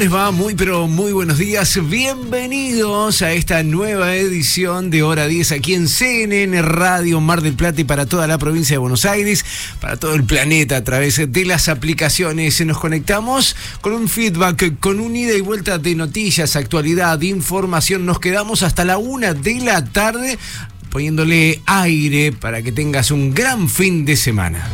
Les va? Muy, pero muy buenos días. Bienvenidos a esta nueva edición de Hora 10 aquí en CNN Radio Mar del Plata y para toda la provincia de Buenos Aires, para todo el planeta a través de las aplicaciones. Nos conectamos con un feedback, con un ida y vuelta de noticias, actualidad, información. Nos quedamos hasta la una de la tarde poniéndole aire para que tengas un gran fin de semana.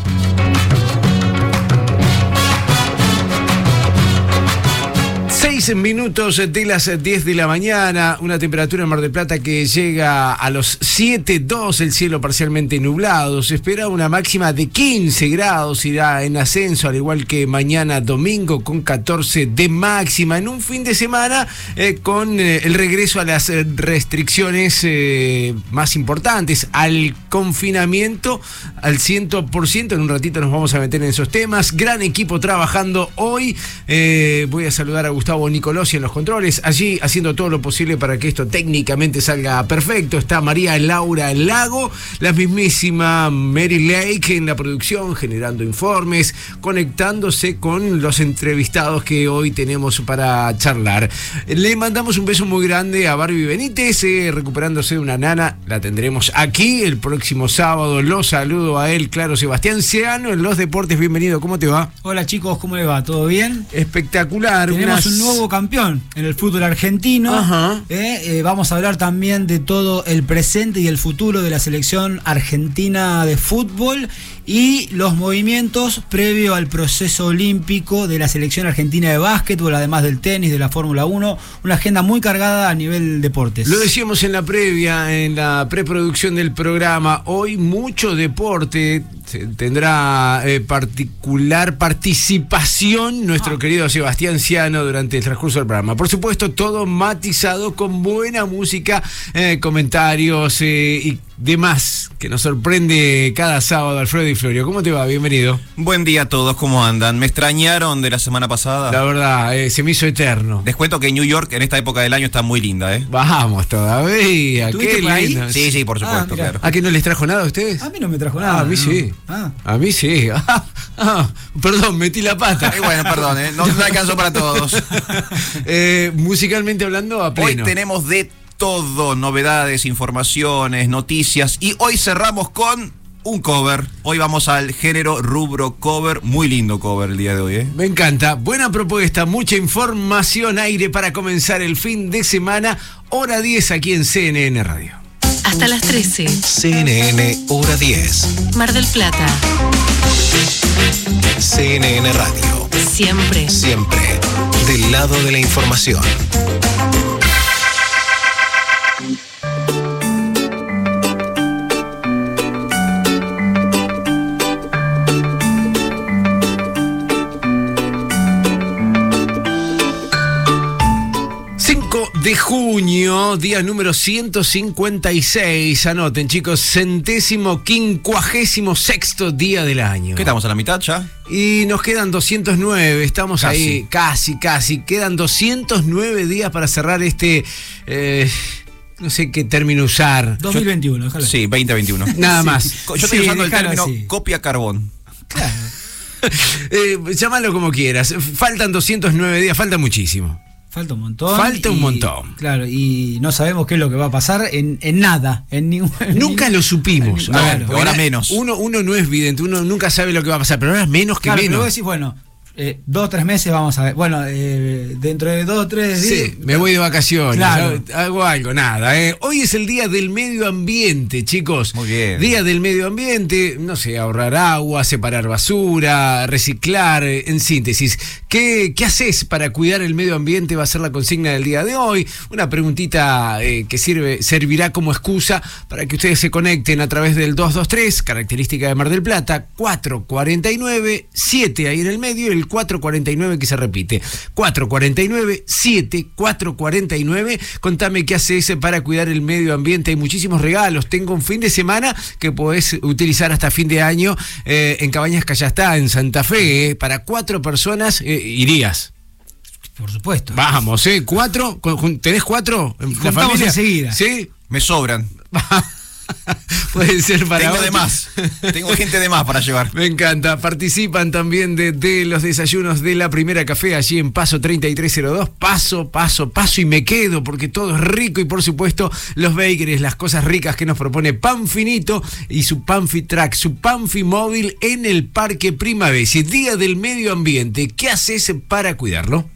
Minutos de las 10 de la mañana, una temperatura en Mar del Plata que llega a los 7.2, el cielo parcialmente nublado. Se espera una máxima de 15 grados, irá en ascenso, al igual que mañana domingo con 14 de máxima. En un fin de semana eh, con eh, el regreso a las eh, restricciones eh, más importantes, al confinamiento al 100%. En un ratito nos vamos a meter en esos temas. Gran equipo trabajando hoy. Eh, voy a saludar a Gustavo Nicolosi en los controles, allí haciendo todo lo posible para que esto técnicamente salga perfecto. Está María Laura Lago, la mismísima Mary Lake en la producción, generando informes, conectándose con los entrevistados que hoy tenemos para charlar. Le mandamos un beso muy grande a Barbie Benítez, eh, recuperándose de una nana. La tendremos aquí el próximo sábado. Lo saludo a él, claro, Sebastián Seano en los deportes. Bienvenido, ¿cómo te va? Hola chicos, ¿cómo les va? ¿Todo bien? Espectacular. Tenemos unas- un nuevo campeón en el fútbol argentino. Ajá. Eh, eh, vamos a hablar también de todo el presente y el futuro de la selección argentina de fútbol y los movimientos previo al proceso olímpico de la selección argentina de básquetbol, además del tenis, de la Fórmula 1. Una agenda muy cargada a nivel deportes. Lo decíamos en la previa, en la preproducción del programa, hoy mucho deporte, tendrá eh, particular participación nuestro querido Sebastián Ciano durante el transcurso del programa. Por supuesto, todo matizado con buena música, eh, comentarios eh, y demás que nos sorprende cada sábado Alfredo y Florio. ¿Cómo te va? Bienvenido. Buen día a todos, ¿cómo andan? ¿Me extrañaron de la semana pasada? La verdad, eh, se me hizo eterno. Les cuento que New York en esta época del año está muy linda, ¿eh? Vamos todavía. ¿Estuviste Qué lindo. Sí, sí, por supuesto, Ah, claro. ¿A que no les trajo nada a ustedes? A mí no me trajo nada. Ah, a mí ¿no? sí. Ah. A mí sí. Ah, perdón, metí la pata. Y bueno, perdón, ¿eh? no, no alcanzó para todos. Eh, musicalmente hablando, a Hoy pleno. tenemos de todo, novedades, informaciones, noticias y hoy cerramos con un cover. Hoy vamos al género rubro cover, muy lindo cover el día de hoy, ¿eh? Me encanta. Buena propuesta, mucha información, aire para comenzar el fin de semana. Hora 10 aquí en CNN Radio. Hasta las 13. CNN Hora 10, Mar del Plata. CNN Radio. Siempre. Siempre del lado de la información. De junio, día número 156. Anoten, chicos, centésimo quincuagésimo sexto día del año. ¿Qué estamos a la mitad ya? Y nos quedan 209, estamos Casi. ahí, casi, casi. Quedan 209 días para cerrar este, eh, no sé qué término usar. 2021, déjalo. Sí, 2021. Nada Sí. más. Yo estoy Sí, usando el término así. copia carbón. Claro. Eh, llámalo como quieras. Faltan 209 días, falta muchísimo. Falta un montón. Falta un y- montón. Claro, y no sabemos qué es lo que va a pasar en, en nada. En ningún, Nunca lo supimos. No, claro. ahora menos. Uno, uno no es vidente, uno nunca sabe lo que va a pasar, pero ahora es menos que Claro, pero menos. vos decís, bueno, Eh, dos o tres meses vamos a ver. Bueno, eh, dentro de dos o tres días. Sí, me voy de vacaciones, Claro. hago algo, nada. ¿eh? Hoy es el Día del Medio Ambiente, chicos. Muy bien. Día del Medio Ambiente, no sé, ahorrar agua, separar basura, reciclar, en síntesis. ¿Qué, qué haces para cuidar el medio ambiente? Va a ser la consigna del día de hoy. Una preguntita eh, que sirve, servirá como excusa para que ustedes se conecten a través del 223, característica de Mar del Plata, 449, 7 ahí en el medio, el 449 que se repite. 449, 7, 449. Contame qué haces para cuidar el medio ambiente. Hay muchísimos regalos. Tengo un fin de semana que podés utilizar hasta fin de año eh, en Cabañas Callastá, en Santa Fe. eh. Para cuatro personas eh, irías. Por supuesto. Vamos, ¿eh? ¿Cuatro? ¿Con- con- ¿Tenés cuatro? en la Juntamos familia? enseguida. ¿Sí? Me sobran. Puede ser para Tengo de más. Tengo gente de más para llevar. Me encanta. Participan también de, de los desayunos de la primera café allí en Paso 3302. Paso, paso, paso y me quedo porque todo es rico y por supuesto los bakers, las cosas ricas que nos propone Pan Finito y su Panfi Track, su Panfi móvil en el Parque Primavesi. Día del Medio Ambiente. ¿Qué haces para cuidarlo?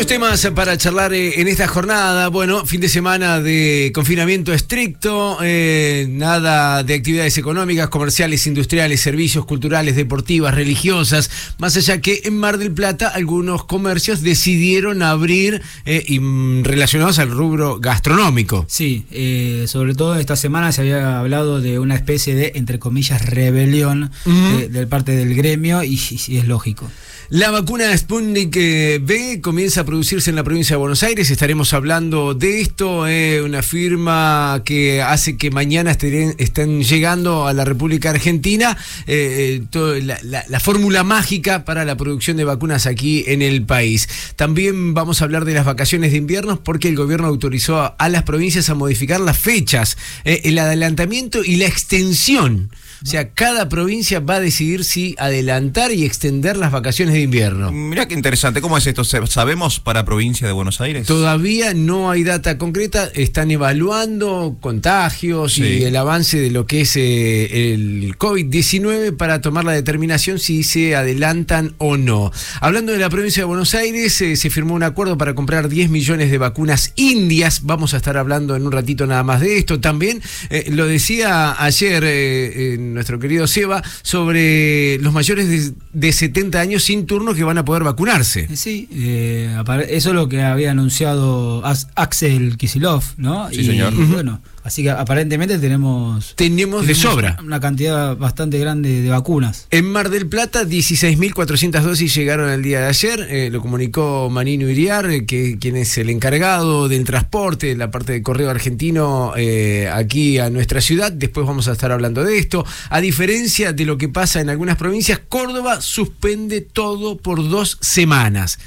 Muchos temas para charlar eh, en esta jornada. Bueno, fin de semana de confinamiento estricto, eh, nada de actividades económicas, comerciales, industriales, servicios culturales, deportivas, religiosas. Más allá que en Mar del Plata algunos comercios decidieron abrir eh, y, mm, relacionados al rubro gastronómico. Sí, eh, sobre todo esta semana se había hablado de una especie de, entre comillas, rebelión de, del parte del gremio y- y es lógico. La vacuna Sputnik B comienza a producirse en la provincia de Buenos Aires. Estaremos hablando de esto. una firma que hace que mañana estén, llegando a la República Argentina eh, eh, la, la- la fórmula mágica para la producción de vacunas aquí en el país. También vamos a hablar de las vacaciones de invierno porque el gobierno autorizó a, a las provincias a modificar las fechas, eh, el adelantamiento y la extensión. O sea, cada provincia va a decidir si adelantar y extender las vacaciones de invierno. Mira qué interesante. ¿Cómo es esto? ¿Se- ¿Sabemos para provincia de Buenos Aires? Todavía no hay data concreta, están evaluando contagios Sí. y el avance de lo que es eh, el COVID-19 para tomar la determinación si se adelantan o no. Hablando de la provincia de Buenos Aires, eh, se firmó un acuerdo para comprar 10 millones de vacunas indias. Vamos a estar hablando en un ratito nada más de esto. También eh, lo decía ayer eh, nuestro querido Seba sobre los mayores de, de 70 años sin turno que van a poder vacunarse. Eh, Sí, eh, eso es lo que había anunciado Axel Kisilov, ¿no? Sí, señor. y, Bueno, así que aparentemente tenemos, Tenemos de sobra. una cantidad bastante grande de vacunas. En Mar del Plata, 16.400 dosis llegaron el día de ayer. eh, lo comunicó Manino Iriar, eh, que, quien es el encargado del transporte, de la parte de correo argentino eh, aquí a nuestra ciudad. Después vamos a estar hablando de esto. A diferencia de lo que pasa en algunas provincias, Córdoba suspende todo por dos semanas.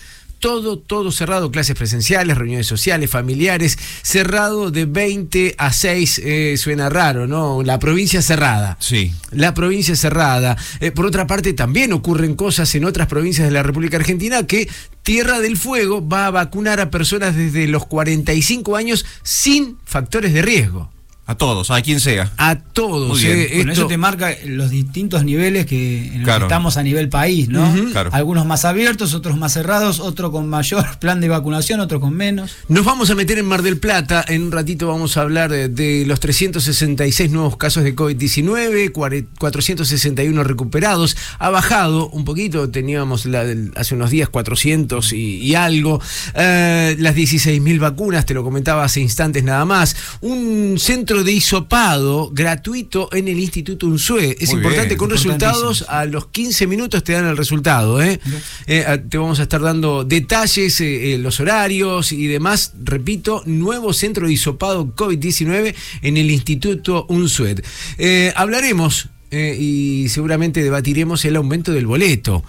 Todo, todo cerrado, clases presenciales, reuniones sociales, familiares, cerrado de 20 a 6, eh, suena raro, ¿no? La provincia cerrada Sí. la provincia cerrada. Eh, por otra parte, también ocurren cosas en otras provincias de la República Argentina que Tierra del Fuego va a vacunar a personas desde los 45 años sin factores de riesgo. A todos, a quien sea. A todos. Muy bien. eh, Bueno, eso te marca los distintos niveles que, en los Claro. que estamos a nivel país, ¿no? Claro. Algunos más abiertos, otros más cerrados, otro con mayor plan de vacunación, otro con menos. Nos vamos a meter en Mar del Plata. En un ratito vamos a hablar de, de los 366 nuevos casos de COVID-19, cuare- 461 recuperados. Ha bajado un poquito, teníamos la del- hace unos días 400 y, y algo. Eh, las 16.000 vacunas, te lo comentaba hace instantes nada más. Un centro de hisopado gratuito en el Instituto UNSUE. Es Muy importante, bien, con resultados a los 15 minutos te dan el resultado. ¿eh? Eh, te vamos a estar dando detalles, eh, eh, los horarios y demás. Repito, nuevo centro de hisopado COVID-19 en el Instituto UNSUED. Eh, hablaremos y seguramente debatiremos el aumento del boleto.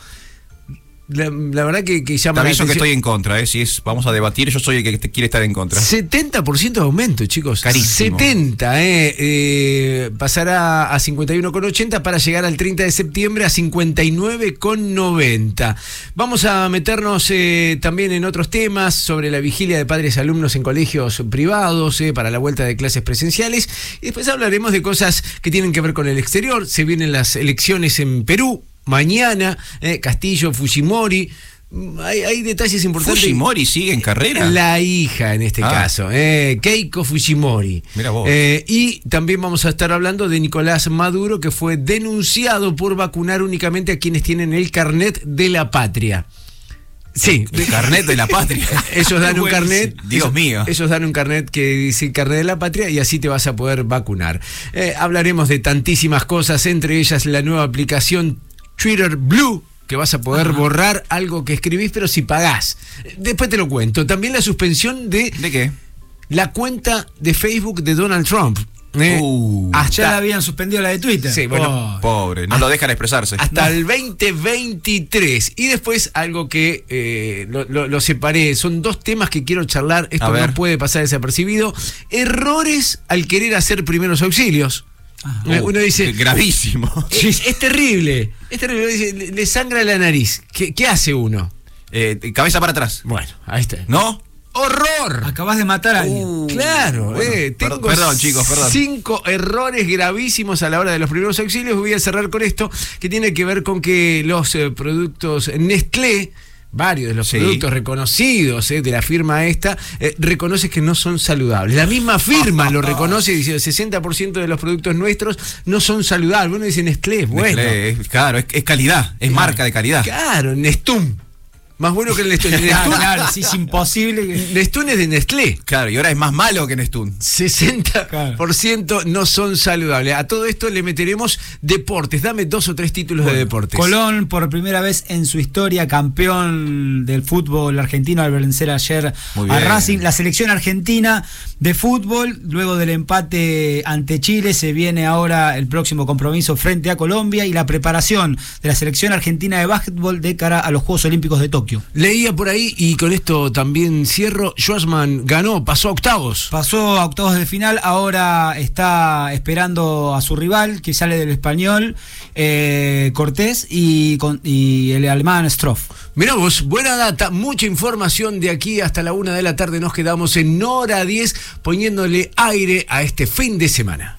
La, la verdad que, que Te llama la aviso que estoy en contra, ¿eh? Si es, vamos a debatir, yo soy el que te- quiere estar en contra. 70% de aumento, chicos. Carísimo. 70, eh, eh, pasará a 51,80 para llegar al 30 de septiembre a 59,90. Vamos a meternos eh, también en otros temas sobre la vigilia de padres y alumnos en colegios privados eh, para la vuelta de clases presenciales. Y después hablaremos de cosas que tienen que ver con el exterior. Se vienen las elecciones en Perú. Mañana, eh, Castillo, Fujimori. Mm, Hay, hay detalles importantes. Fujimori sigue en carrera. La hija en este Ah. caso, eh, Keiko Fujimori. Mira vos. Eh, y también vamos a estar hablando de Nicolás Maduro, que fue denunciado por vacunar únicamente a quienes tienen el carnet de la patria. Sí, El carnet de la patria. ellos dan un carnet. Dios ellos- mío. Ellos dan un carnet que dice carnet de la patria y así te vas a poder vacunar. Eh, hablaremos de tantísimas cosas, entre ellas la nueva aplicación Twitter Blue que vas a poder borrar algo que escribís, pero si pagás. Después te lo cuento. También la suspensión de ¿De qué? la cuenta de Facebook de Donald Trump. Eh, Uh, hasta, Ya la habían suspendido la de Twitter. Sí, bueno, Oh. Pobre, no lo dejan expresarse. hasta el 2023. Y después algo que eh, lo, lo- lo separé. Son dos temas que quiero charlar. Esto no puede pasar desapercibido. Errores al querer hacer primeros auxilios. Eh, Uh, Uno dice, Gravísimo. es, es terrible. Es terrible. Dice, Le, le sangra la nariz. ¿Qué, qué hace uno? Eh, cabeza para atrás. Bueno, ahí está. ¿No? ¡Horror! Acabas de matar a alguien. Uh, Claro, bueno, eh, perdón, tengo perdón, chicos, perdón. cinco errores gravísimos a la hora de los primeros auxilios. Voy a cerrar con esto, que tiene que ver con que los eh, productos Nestlé, varios de los Sí. productos reconocidos eh, de la firma esta, eh, reconoce que no son saludables. La misma firma lo reconoce y dice el 60% de los productos nuestros no son saludables. Uno dice Nestlé, es bueno. Nestlé, es- claro, es, es calidad, es marca de calidad. Claro, Nestum. Más bueno que el Nestum. Claro, sí, es imposible. que- Nestum es de Nestlé. Claro, y ahora es más malo que Nestún. 60% no son saludables. A todo esto le meteremos deportes. Dame dos o tres títulos de deportes. Colón, por primera vez en su historia, campeón del fútbol argentino al vencer ayer a. Racing. La selección argentina de fútbol, luego del empate ante Chile, se viene ahora el próximo compromiso frente a Colombia y la preparación de la selección argentina de básquetbol de cara a los Juegos Olímpicos de Tokio. Leía por ahí y con esto también cierro. Schwarzman ganó, pasó a octavos. Pasó a octavos de final, ahora está esperando a su rival, que sale del español, eh, Cortés, y, con- y el alemán Stroff. Mirá vos, buena data, mucha información de aquí hasta la una de la tarde. Nos quedamos en hora 10 poniéndole aire a este fin de semana.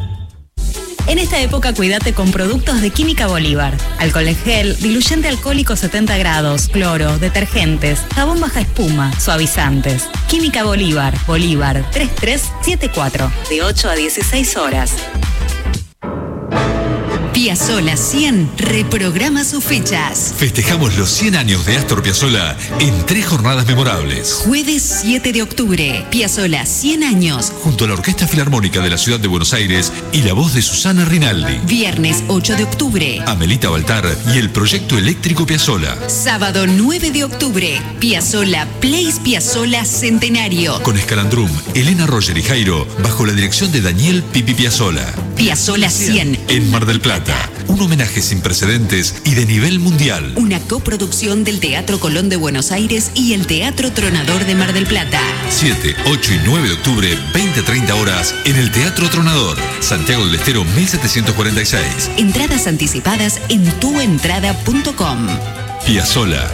En esta época cuídate con productos de Química Bolívar. Alcohol en gel, diluyente alcohólico 70 grados, cloro, detergentes, jabón baja espuma, suavizantes. Química Bolívar, Bolívar 3374, de 8 a 16 horas. Piazzola 100 reprograma sus fechas. Festejamos los 100 años de Astor Piazzolla en tres jornadas memorables. Jueves 7 de octubre, Piazzola 100 años. Junto a la Orquesta Filarmónica de la Ciudad de Buenos Aires y la voz de Susana Rinaldi, Viernes 8 de octubre. Amelita Baltar y el Proyecto Eléctrico Piazzolla. Sábado 9 de octubre, Piazzola Place Piazzola Centenario. Con Escalandrum, Elena Roger y Jairo, bajo la dirección de Daniel Pipi Piazzolla. Piazzola 100. En Mar del Plata. Un homenaje sin precedentes y de nivel mundial. Una coproducción del Teatro Colón de Buenos Aires y el Teatro Tronador de Mar del Plata. 7, 8 y 9 de octubre, 20-30 horas, en el Teatro Tronador, Santiago del Estero 1746. Entradas anticipadas en tuentrada.com. Piazzola.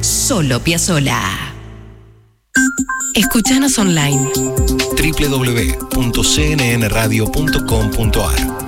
Solo Piazzola. Escuchanos online. www.cnnradio.com.ar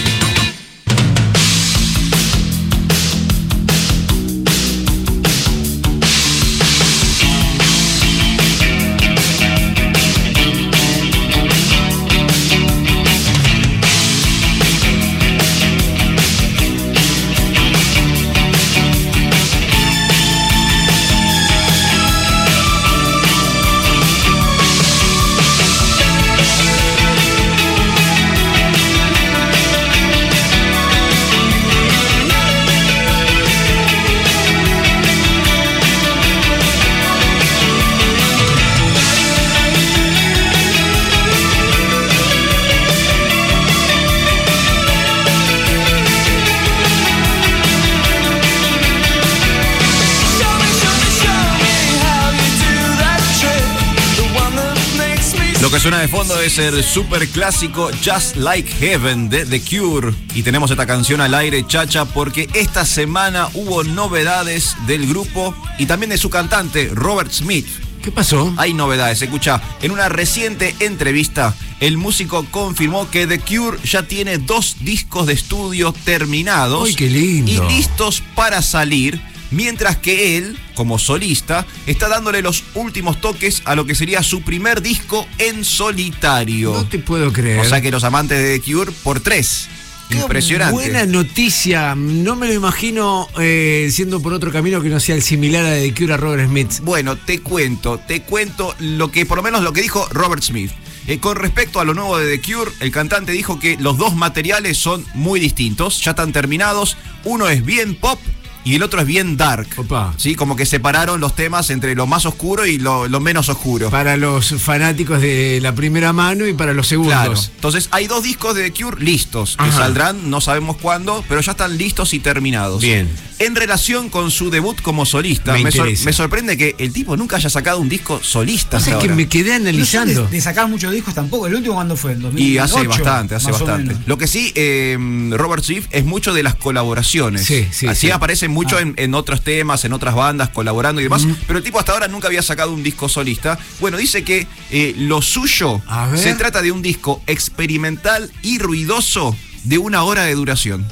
Suena de fondo es el super clásico Just Like Heaven de The Cure. Y tenemos esta canción al aire, chacha, porque esta semana hubo novedades del grupo y también de su cantante, Robert Smith. ¿Qué pasó? Hay novedades, escucha. En una reciente entrevista, el músico confirmó que The Cure ya tiene dos discos de estudio terminados ¡Ay, qué lindo! y listos para salir, mientras que él, como solista, está dándole los últimos toques a lo que sería su primer disco en solitario. No te puedo creer. O sea que los amantes de The Cure por tres. Qué Impresionante. Buena noticia. No me lo imagino eh, siendo por otro camino que no sea el similar a de The Cure a Robert Smith. Bueno, te cuento, te cuento lo que, por lo menos lo que dijo Robert Smith. Eh, con respecto a lo nuevo de The Cure, el cantante dijo que los dos materiales son muy distintos, ya están terminados. Uno es bien pop y el otro es bien dark. Opa. Sí, como que separaron los temas entre lo más oscuro y lo, lo menos oscuro. Para los fanáticos de la primera mano y para los segundos. Claro. Entonces hay dos discos de The Cure listos, que saldrán, no sabemos cuándo, pero ya están listos y terminados. Bien. En relación con su debut como solista, Me me, sor- interesa. me sorprende que el tipo nunca haya sacado un disco solista. Pasa hasta que me quedé No son analizando. de, de sacar muchos discos tampoco. ¿El último cuándo fue? ¿El 2008? Y hace bastante, hace bastante. Lo que sí, eh, Robert Swift es mucho de las colaboraciones. Sí, sí, Así sí. aparece mucho Ah. en, en otros temas, en otras bandas, colaborando y demás. Pero el tipo hasta ahora nunca había sacado un disco solista. Bueno, dice que eh, lo suyo se trata de un disco experimental y ruidoso de una hora de duración.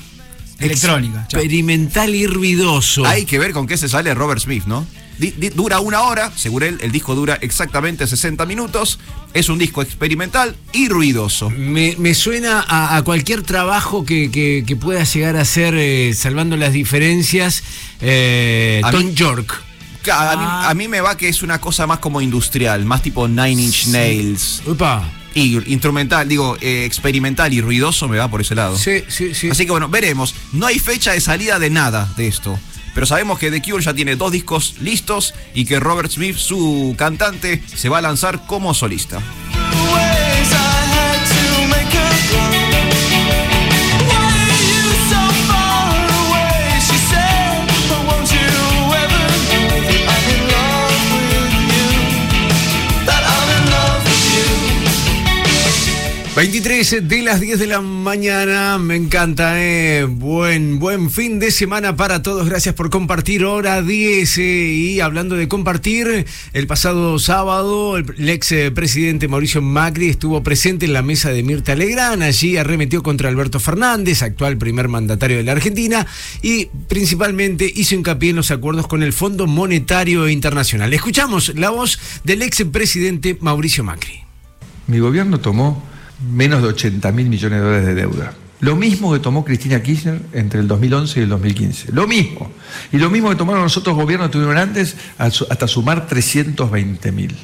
Electrónica. chao. Experimental y ruidoso. Hay que ver con qué se sale Robert Smith, ¿no? Di- di- dura una hora, según él, el disco dura exactamente 60 minutos. Es un disco experimental y ruidoso. Me, me suena a, a cualquier trabajo que, que- que pueda llegar a ser, eh, salvando las diferencias, eh, Tom mí- York. A mí, Ah. a mí me va que es una cosa más como industrial, más tipo Nine Inch Nails. Opa. Y instrumental, digo, eh, experimental y ruidoso me va por ese lado. Sí, sí, sí. Así que bueno, veremos. No hay fecha de salida de nada de esto. Pero sabemos que The Cure ya tiene dos discos listos y que Robert Smith, su cantante, se va a lanzar como solista. 23 de las 10 de la mañana, me encanta, eh. Buen, buen fin de semana para todos. Gracias por compartir hora 10. eh. Y hablando de compartir, el pasado sábado el, el ex eh, presidente Mauricio Macri estuvo presente en la mesa de Mirta Legrand. Allí arremetió contra Alberto Fernández, actual primer mandatario de la Argentina, y principalmente hizo hincapié en los acuerdos con el Fondo Monetario Internacional. Escuchamos la voz del ex presidente Mauricio Macri. Mi gobierno tomó menos de 80 mil millones de dólares de deuda. Lo mismo que tomó Cristina Kirchner entre el 2011 y el 2015. Lo mismo. Y lo mismo que tomaron los otros gobiernos que tuvieron antes hasta sumar 320 mil.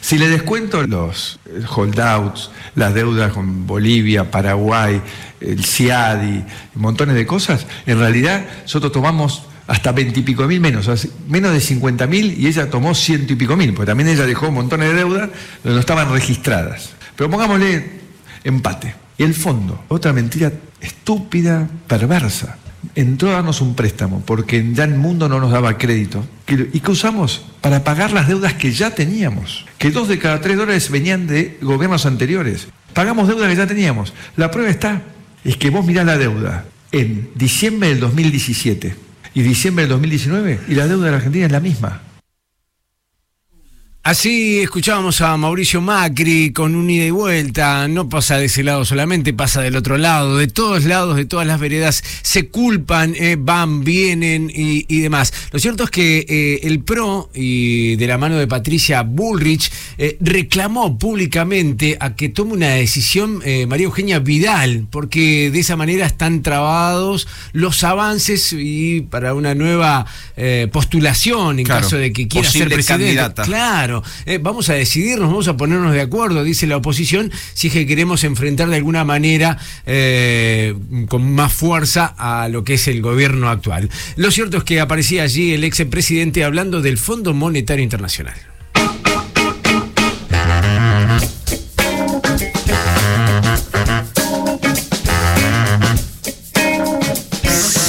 Si le descuento los holdouts, las deudas con Bolivia, Paraguay, el CIADI, montones de cosas, en realidad nosotros tomamos hasta veintipico mil menos, menos de 50 mil y ella tomó ciento y pico mil, porque también ella dejó montones de deudas donde no estaban registradas. Pero pongámosle empate. Y el fondo, otra mentira estúpida, perversa. Entró a darnos un préstamo porque ya el mundo no nos daba crédito. ¿Y qué usamos? Para pagar las deudas que ya teníamos. Que dos de cada tres dólares venían de gobiernos anteriores. Pagamos deudas que ya teníamos. La prueba está. Es que vos mirás la deuda en diciembre del 2017 y diciembre del 2019 y la deuda de la Argentina es la misma. Así escuchábamos a Mauricio Macri con un ida y vuelta, no pasa de ese lado solamente, pasa del otro lado, de todos lados, de todas las veredas, se culpan, eh, van, vienen y, demás. Lo cierto es que eh, el PRO, y de la mano de Patricia Bullrich, eh, reclamó públicamente a que tome una decisión María Eugenia Vidal, porque de esa manera están trabados los avances y para una nueva postulación en caso de que quiera ser presidente. Candidata. Claro eh, vamos a decidirnos, vamos a ponernos de acuerdo, dice la oposición, si es que queremos enfrentar de alguna manera eh, con más fuerza a lo que es el gobierno actual. Lo cierto es que aparecía allí el ex presidente hablando del Fondo Monetario Internacional.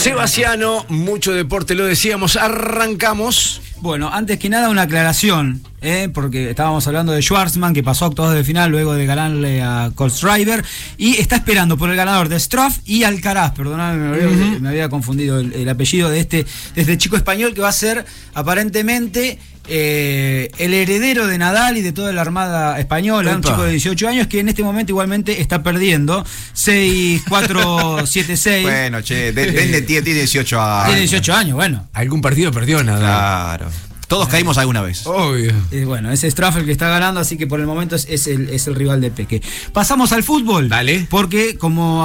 Sebastiano, mucho deporte, lo decíamos, arrancamos. Bueno, antes que nada una aclaración, ¿eh? porque estábamos hablando de Schwarzman que pasó a octavos de final luego de ganarle a Colt Strider y está esperando por el ganador de Struff y Alcaraz, perdóname, me, había, confundido el, apellido de este, de este chico español que va a ser aparentemente eh, el heredero de Nadal y de toda la Armada Española, un chico de 18 años que en este momento igualmente está perdiendo 6-4-7-6. bueno, che, tiene 18 años. Tiene 18 años, bueno. Algún partido perdió Nadal. Claro. Todos caímos alguna vez. Obvio. bueno, es Straff el que está ganando, así que por el momento es, el, es el, rival de Peque. Pasamos al fútbol. Dale. Porque, como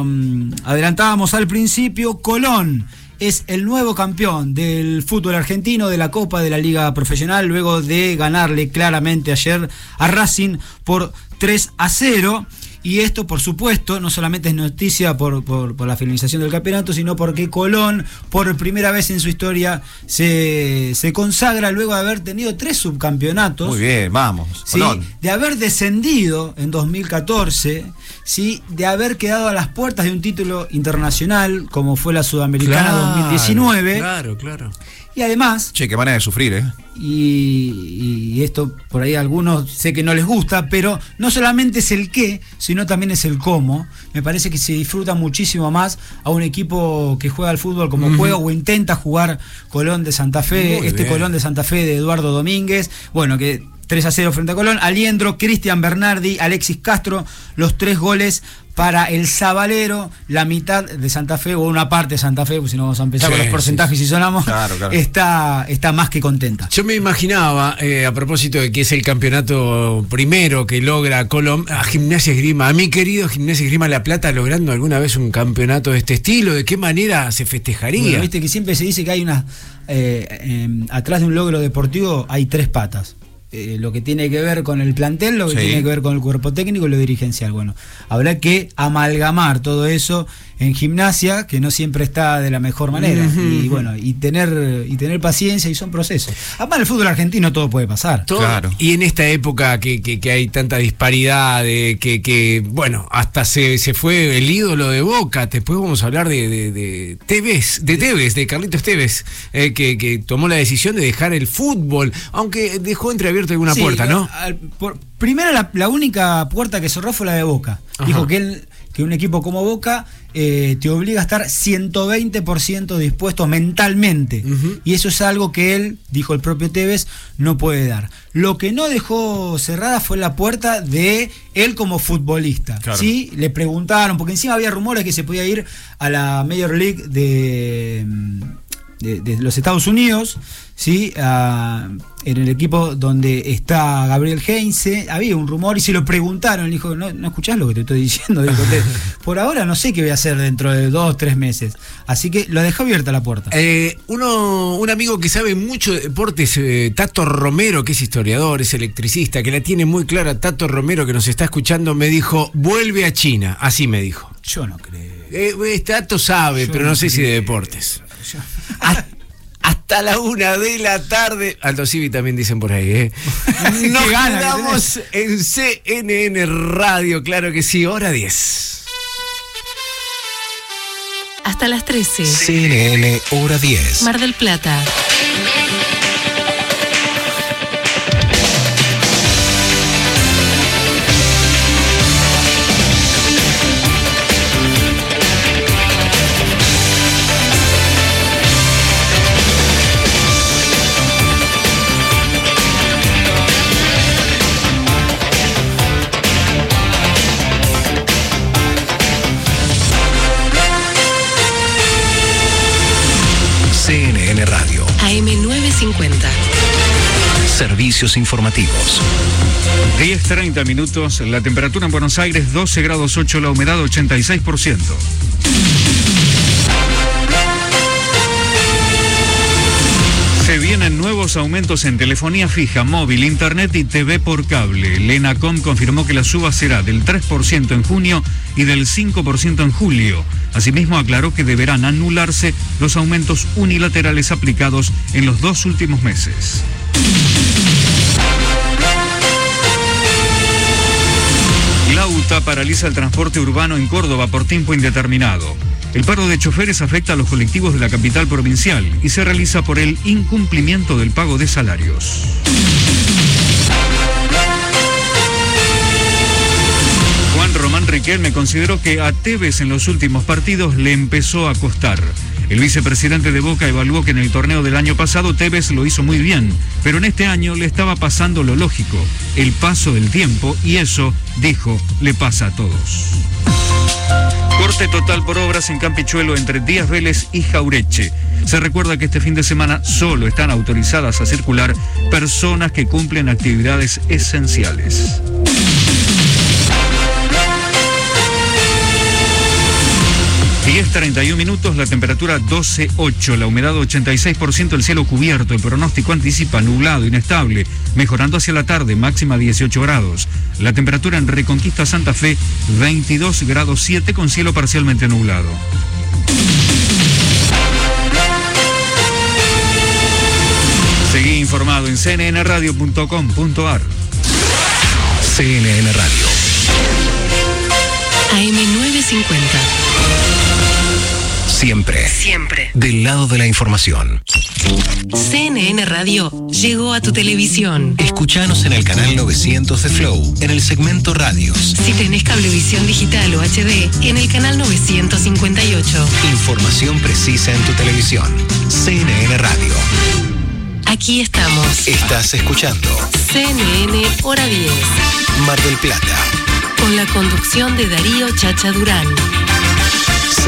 um, adelantábamos al principio, Colón es el nuevo campeón del fútbol argentino de la Copa de la Liga Profesional, luego de ganarle claramente ayer a Racing por 3 a 0. Y esto, por supuesto, no solamente es noticia por, la finalización del campeonato, sino porque Colón, por primera vez en su historia, se, consagra luego de haber tenido tres subcampeonatos. Muy bien, vamos. ¿sí? De haber descendido en 2014, ¿sí? de haber quedado a las puertas de un título internacional, como fue la Sudamericana 2019. Claro, claro. Y además. Che, qué manera de sufrir, ¿eh? Y, esto por ahí a algunos sé que no les gusta, pero no solamente es el qué, sino también es el cómo. Me parece que se disfruta muchísimo más a un equipo que juega al fútbol como juega o intenta jugar Colón de Santa Fe, este Colón de Santa Fe de Eduardo Domínguez. Bueno, que 3 a 0 frente a Colón. Aliendro, Cristian Bernardi, Alexis Castro, los tres goles para el Zabalero, la mitad de Santa Fe, o una parte de Santa Fe, pues si no vamos a empezar con los porcentajes y sonamos, Está, está más que contenta. Yo me imaginaba, eh, a propósito de que es el campeonato primero que logra a Gimnasia Esgrima, a mi querido Gimnasia Esgrima La Plata, logrando alguna vez un campeonato de este estilo, ¿de qué manera se festejaría? Viste que siempre se dice que hay una, eh, em, atrás de un logro deportivo hay tres patas. Eh, lo que tiene que ver con el plantel, lo que tiene que ver con el cuerpo técnico y lo dirigencial. Bueno, habrá que amalgamar todo eso en gimnasia, que no siempre está de la mejor manera. Y bueno, y tener, y tener paciencia y son procesos. Además, en el fútbol argentino todo puede pasar. claro. Y en esta época que, hay tanta disparidad, de, que, bueno, hasta se, fue el ídolo de Boca. Después vamos a hablar de, de, de Tevez, de Tevez, de Carlitos Tevez, eh, que, tomó la decisión de dejar el fútbol, aunque dejó entreabierto alguna puerta, ¿no? primero, la, única puerta que cerró fue la de Boca. Dijo que él que un equipo como Boca eh, te obliga a estar 120% dispuesto mentalmente. Y eso es algo que él, dijo el propio Tevez, no puede dar. Lo que no dejó cerrada fue la puerta de él como futbolista. ¿sí? Le preguntaron, porque encima había rumores que se podía ir a la Major League de de, los Estados Unidos, ¿sí? en el equipo donde está Gabriel Heinze, había un rumor y se lo preguntaron, le dijo, no, no escuchás lo que te estoy diciendo, por ahora no sé qué voy a hacer dentro de dos, tres meses, así que lo dejó abierta la puerta. Eh, uno, un amigo que sabe mucho de deportes, eh, Tato Romero, que es historiador, es electricista, que la tiene muy clara, Tato Romero, que nos está escuchando, me dijo, vuelve a China, así me dijo. Yo no creo. Eh, Tato sabe, pero no, sé si de deportes. Hasta la una de la tarde. Alto Civi también dicen por ahí, ¿eh? Nos quedamos en CNN Radio, claro que sí, hora 10. Hasta las 13. CNN, hora 10. Mar del Plata. Servicios informativos. 10.30 minutos, la temperatura en Buenos Aires 12 grados 8, la humedad 86%. Se vienen nuevos aumentos en telefonía fija, móvil, internet y TV por cable. Lenacom confirmó que la suba será del 3% en junio y del 5% en julio. Asimismo, aclaró que deberán anularse los aumentos unilaterales aplicados en los dos últimos meses. La UTA paraliza el transporte urbano en Córdoba por tiempo indeterminado. El paro de choferes afecta a los colectivos de la capital provincial y se realiza por el incumplimiento del pago de salarios. Riquelme consideró que a Tevez en los últimos partidos le empezó a costar. El vicepresidente de Boca evaluó que en el torneo del año pasado Tevez lo hizo muy bien, pero en este año le estaba pasando lo lógico, el paso del tiempo, y eso, dijo, le pasa a todos. Corte total por obras en Campichuelo entre Díaz Vélez y Jaureche. Se recuerda que este fin de semana solo están autorizadas a circular personas que cumplen actividades esenciales. Diez 31 minutos, la temperatura 12.8, la humedad 86%, el cielo cubierto, el pronóstico anticipa nublado, inestable, mejorando hacia la tarde, máxima 18 grados. La temperatura en Reconquista Santa Fe 22 grados 7 con cielo parcialmente nublado. Seguí informado en cnnradio.com.ar. CNN Radio. AM950. Siempre. Siempre. Del lado de la información. CNN Radio llegó a tu televisión. Escuchanos en el canal 900 de Flow, en el segmento Radios. Si tenés cablevisión digital o HD, en el canal 958. Información precisa en tu televisión. CNN Radio. Aquí estamos. Estás escuchando CNN Hora 10. Mar del Plata. Con la conducción de Darío Chacha Durán.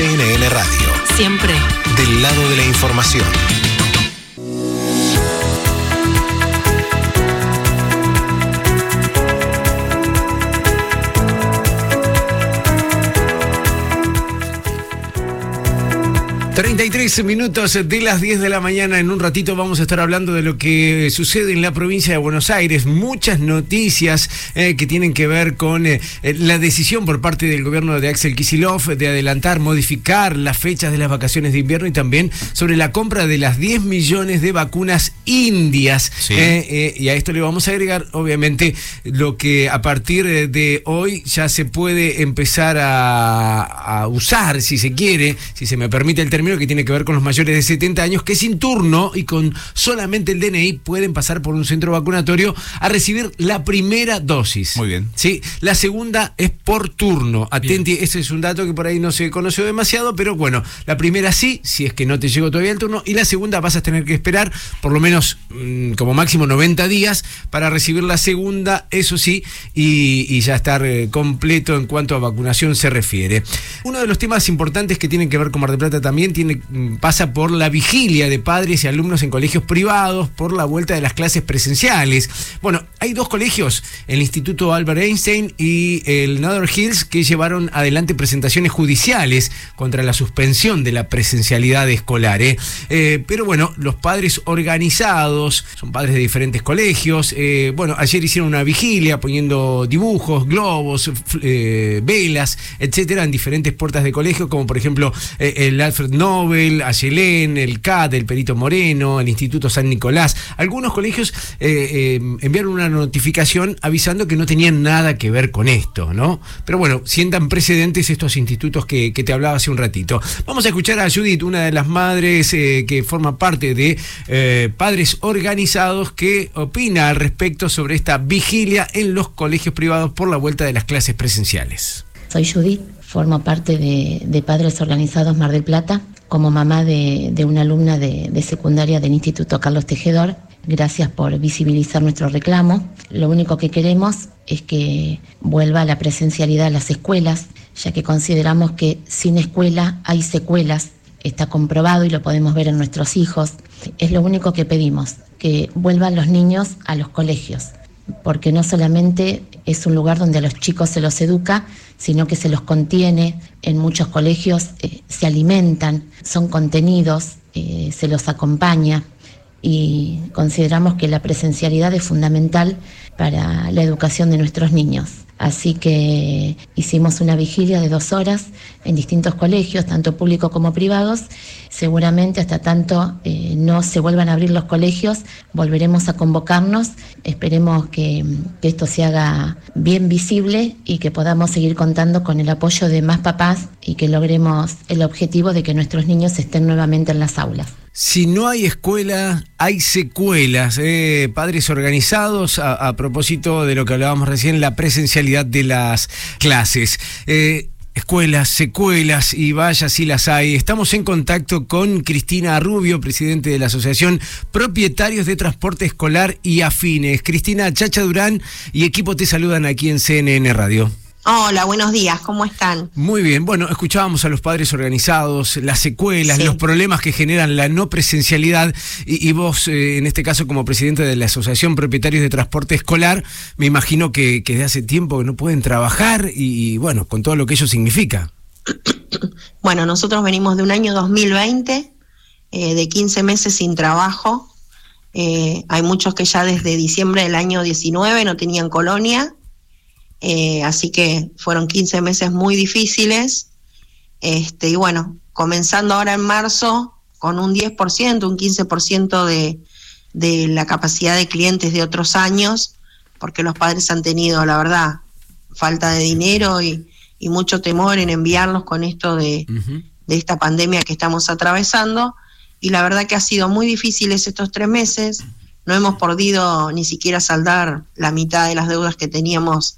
CNN Radio. Siempre. Del lado de la información. ...33 minutos de las 10 de la mañana... ...en un ratito vamos a estar hablando de lo que sucede en la provincia de Buenos Aires... ...muchas noticias eh, que tienen que ver con eh, la decisión por parte del gobierno de Axel Kisilov... ...de adelantar, modificar las fechas de las vacaciones de invierno... ...y también sobre la compra de las 10 millones de vacunas indias... Sí. Eh, eh, y a esto le vamos a agregar, obviamente, lo que a partir de hoy ya se puede empezar a, a usar, si se quiere, si se me permite el término, que tiene que ver con los mayores de 70 años, que sin turno y con solamente el DNI pueden pasar por un centro vacunatorio a recibir la primera dosis. Muy bien. Sí, la segunda es por turno. Atenti, ese es un dato que por ahí no se conoció demasiado, pero bueno, la primera sí, si es que no te llegó todavía el turno, y la segunda vas a tener que esperar por lo menos mm, como máximo 90 días para recibir la segunda, eso sí, y, y ya estar eh, completo en cuanto a vacunación se refiere. Uno de los temas importantes que tienen que ver con Mar del Plata también tiene, mm, pasa por la vigilia de padres y alumnos en colegios privados por la vuelta de las clases presenciales. Bueno, hay dos colegios, el Instituto Albert Einstein y el Nether Hills, que llevaron adelante presentaciones judiciales contra la suspensión de la presencialidad escolar. ¿eh? Eh, pero bueno, los padres organizados, son padres de diferentes colegios, eh, bueno, ayer hicieron una vigilia poniendo dibujos, globos, velas, etcétera, en diferentes puertas de colegio, como por ejemplo el Alfred Nobel, Ayelén, el CAT, el Perito Moreno, el Instituto San Nicolás. Algunos colegios eh, eh, enviaron una notificación avisando que no tenían nada que ver con esto, ¿no? Pero bueno, sientan precedentes estos institutos que, te hablaba hace un ratito. Vamos a escuchar a Judith, una de las madres eh, que forma parte de padres organizados, que opina al respecto sobre esta vigilia en los colegios privados por la vuelta de las clases presenciales. Soy Judith, formo parte de, Padres Organizados Mar del Plata, como mamá de, de una alumna de, de secundaria del Instituto Carlos Tejedor. Gracias por visibilizar nuestro reclamo. Lo único que queremos es que vuelva la presencialidad a las escuelas, ya que consideramos que sin escuela hay secuelas. Está comprobado y lo podemos ver en nuestros hijos. Es lo único que pedimos, que vuelvan los niños a los colegios, porque no solamente es un lugar donde a los chicos se los educa, sino que se los contiene, en muchos colegios eh, se alimentan, son contenidos, eh, se los acompaña y consideramos que la presencialidad es fundamental para la educación de nuestros niños. Así que hicimos una vigilia de dos horas en distintos colegios, tanto públicos como privados. Seguramente hasta tanto eh, no se vuelvan a abrir los colegios, volveremos a convocarnos. Esperemos que, esto se haga bien visible y que podamos seguir contando con el apoyo de más papás y que logremos el objetivo de que nuestros niños estén nuevamente en las aulas. Si no hay escuela, hay secuelas. eh, padres organizados, a, a propósito de lo que hablábamos recién, la presencialidad de las clases. Eh, escuelas, secuelas y vaya si las hay. Estamos en contacto con Cristina Rubio, presidente de la Asociación Propietarios de Transporte Escolar y Afines. Cristina Chacha Durán y equipo te saludan aquí en CNN Radio. Hola, buenos días, ¿cómo están? Muy bien, bueno, escuchábamos a los padres organizados, las secuelas, los problemas que generan la no presencialidad y, y vos, eh, en este caso como presidente de la Asociación Propietarios de Transporte Escolar, me imagino que, que de hace tiempo que no pueden trabajar y, y, bueno, con todo lo que ello significa. Bueno, nosotros venimos de un año 2020, eh, de 15 meses sin trabajo. Eh, hay muchos que ya desde diciembre del año 19 no tenían colonia, eh, así que fueron 15 meses muy difíciles. Este, y bueno, comenzando ahora en marzo con un 10%, un 15% de, de la capacidad de clientes de otros años, porque los padres han tenido, la verdad, falta de dinero y, y mucho temor en enviarlos con esto de, de esta pandemia que estamos atravesando. Y la verdad que ha sido muy difíciles estos tres meses. No hemos podido ni siquiera saldar la mitad de las deudas que teníamos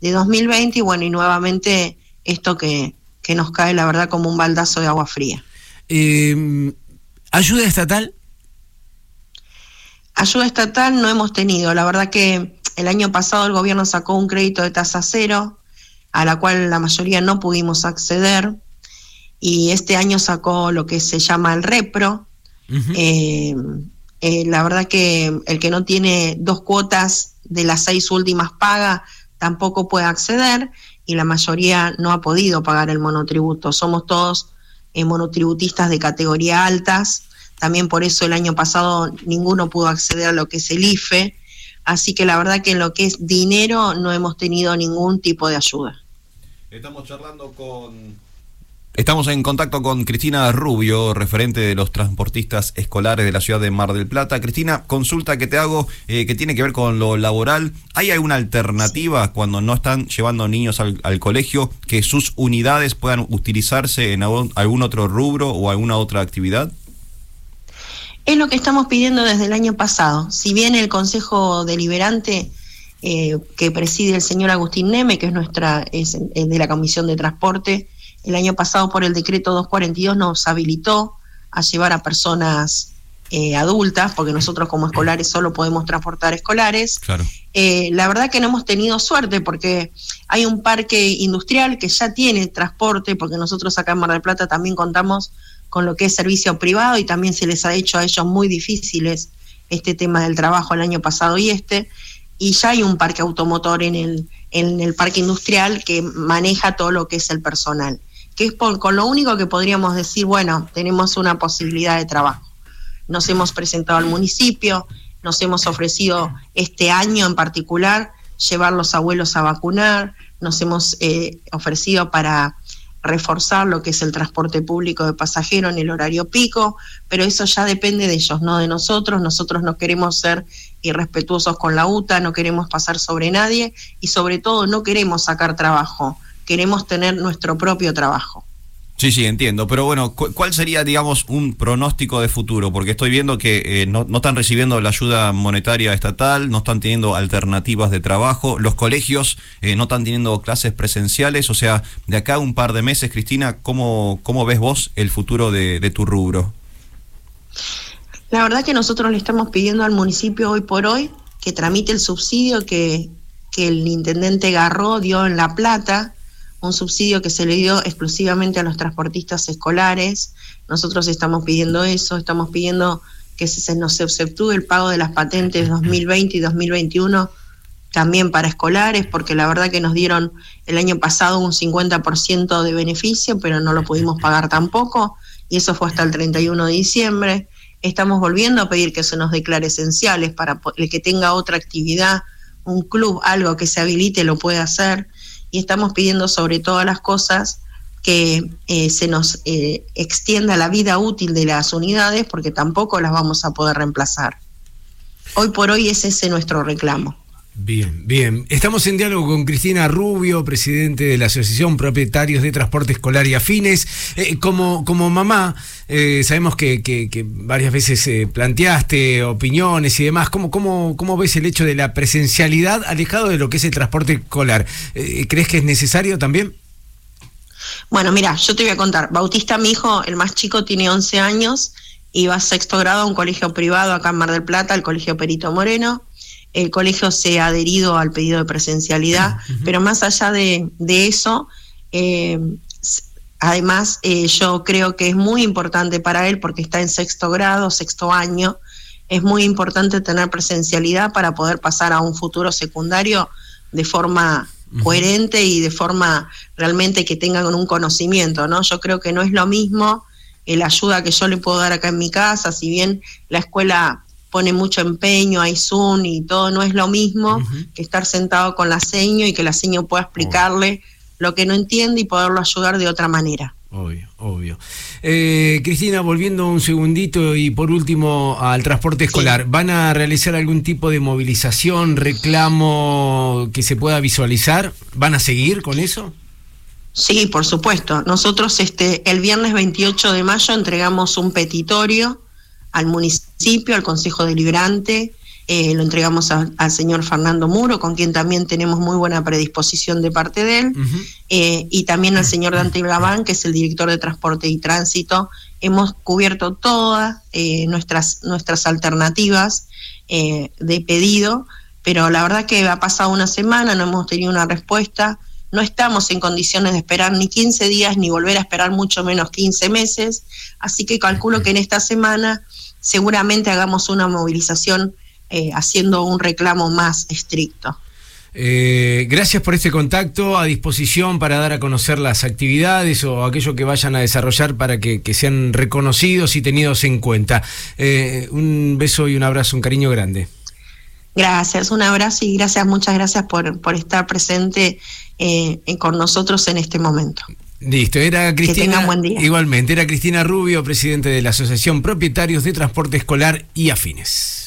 de 2020 y bueno, y nuevamente esto que, que nos cae, la verdad, como un baldazo de agua fría. Eh, ¿Ayuda estatal? Ayuda estatal no hemos tenido. La verdad que el año pasado el gobierno sacó un crédito de tasa cero, a la cual la mayoría no pudimos acceder. Y este año sacó lo que se llama el repro. Uh -huh. eh, eh, la verdad que el que no tiene dos cuotas de las seis últimas paga tampoco puede acceder y la mayoría no ha podido pagar el monotributo. Somos todos eh, monotributistas de categoría altas. También por eso el año pasado ninguno pudo acceder a lo que es el IFE. Así que la verdad que en lo que es dinero no hemos tenido ningún tipo de ayuda. Estamos charlando con Estamos en contacto con Cristina Rubio, referente de los transportistas escolares de la ciudad de Mar del Plata. Cristina, consulta que te hago eh, que tiene que ver con lo laboral. ¿Hay alguna alternativa cuando no están llevando niños al, al, colegio que sus unidades puedan utilizarse en algún otro rubro o alguna otra actividad? Es lo que estamos pidiendo desde el año pasado. Si bien el Consejo Deliberante eh, que preside el señor Agustín Neme, que es nuestra es, es de la Comisión de Transporte, el año pasado por el decreto 242 nos habilitó a llevar a personas eh, adultas, porque nosotros como escolares solo podemos transportar escolares. Claro. Eh, la verdad que no hemos tenido suerte porque hay un parque industrial que ya tiene transporte, porque nosotros acá en Mar del Plata también contamos con lo que es servicio privado y también se les ha hecho a ellos muy difíciles este tema del trabajo el año pasado y este, y ya hay un parque automotor en el, en el parque industrial que maneja todo lo que es el personal que es por, con lo único que podríamos decir, bueno, tenemos una posibilidad de trabajo. Nos hemos presentado al municipio, nos hemos ofrecido este año en particular llevar los abuelos a vacunar, nos hemos eh, ofrecido para reforzar lo que es el transporte público de pasajeros en el horario pico, pero eso ya depende de ellos, no de nosotros. Nosotros no queremos ser irrespetuosos con la UTA, no queremos pasar sobre nadie y sobre todo no queremos sacar trabajo queremos tener nuestro propio trabajo. Sí, sí, entiendo. Pero bueno, ¿cuál sería, digamos, un pronóstico de futuro? Porque estoy viendo que eh, no, no, están recibiendo la ayuda monetaria estatal, no están teniendo alternativas de trabajo, los colegios eh, no están teniendo clases presenciales. O sea, de acá a un par de meses, Cristina, ¿cómo, cómo ves vos el futuro de, de tu rubro? La verdad que nosotros le estamos pidiendo al municipio hoy por hoy que tramite el subsidio que, que el intendente Garro dio en La Plata un subsidio que se le dio exclusivamente a los transportistas escolares. Nosotros estamos pidiendo eso, estamos pidiendo que se nos exceptúe el pago de las patentes 2020 y 2021 también para escolares, porque la verdad que nos dieron el año pasado un 50% de beneficio, pero no lo pudimos pagar tampoco, y eso fue hasta el 31 de diciembre. Estamos volviendo a pedir que se nos declare esenciales para el que tenga otra actividad, un club, algo que se habilite, lo puede hacer, y estamos pidiendo sobre todas las cosas que eh, se nos eh, extienda la vida útil de las unidades, porque tampoco las vamos a poder reemplazar. Hoy por hoy es ese nuestro reclamo. Bien, bien. Estamos en diálogo con Cristina Rubio, presidente de la Asociación Propietarios de Transporte Escolar y Afines. Eh, como, como mamá, eh, sabemos que, que, varias veces eh, planteaste opiniones y demás. ¿Cómo, cómo, ¿Cómo ves el hecho de la presencialidad alejado de lo que es el transporte escolar? ¿Crees que es necesario también? Bueno, mira, yo te voy a contar. Bautista, mi hijo, el más chico, tiene 11 años y va a sexto grado a un colegio privado acá en Mar del Plata, el Colegio Perito Moreno el colegio se ha adherido al pedido de presencialidad, pero más allá de, eso, eh, además eh, yo creo que es muy importante para él, porque está en sexto grado, sexto año, es muy importante tener presencialidad para poder pasar a un futuro secundario de forma coherente y de forma realmente que tengan un conocimiento, ¿no? Yo creo que no es lo mismo la ayuda que yo le puedo dar acá en mi casa, si bien la escuela pone mucho empeño, hay Zoom y todo, no es lo mismo que estar sentado con la seño y que la seño pueda explicarle lo que no entiende y poderlo ayudar de otra manera. Obvio, obvio. Eh, Cristina, volviendo un segundito y por último al transporte escolar, ¿van a realizar algún tipo de movilización, reclamo que se pueda visualizar? ¿Van a seguir con eso? Sí, por supuesto. Nosotros este el viernes 28 de mayo entregamos un petitorio al municipio, al Consejo Deliberante, eh, lo entregamos al señor Fernando Muro, con quien también tenemos muy buena predisposición de parte de él, eh, y también al señor Dante Gabán, que es el director de Transporte y Tránsito. Hemos cubierto todas eh, nuestras, nuestras alternativas de pedido, pero la verdad que ha pasado una semana, no hemos tenido una respuesta, no estamos en condiciones de esperar ni 15 días, ni volver a esperar mucho menos 15 meses, así que calculo que en esta semana seguramente hagamos una movilización eh, haciendo un reclamo más estricto. Eh, gracias por este contacto, a disposición para dar a conocer las actividades o aquello que vayan a desarrollar para que, sean reconocidos y tenidos en cuenta. Eh, un beso y un abrazo, un cariño grande. Gracias, un abrazo y gracias, muchas gracias por, por estar presente con nosotros en este momento. Listo, era Cristina. Igualmente, era Cristina Rubio, presidente de la Asociación Propietarios de Transporte Escolar y Afines.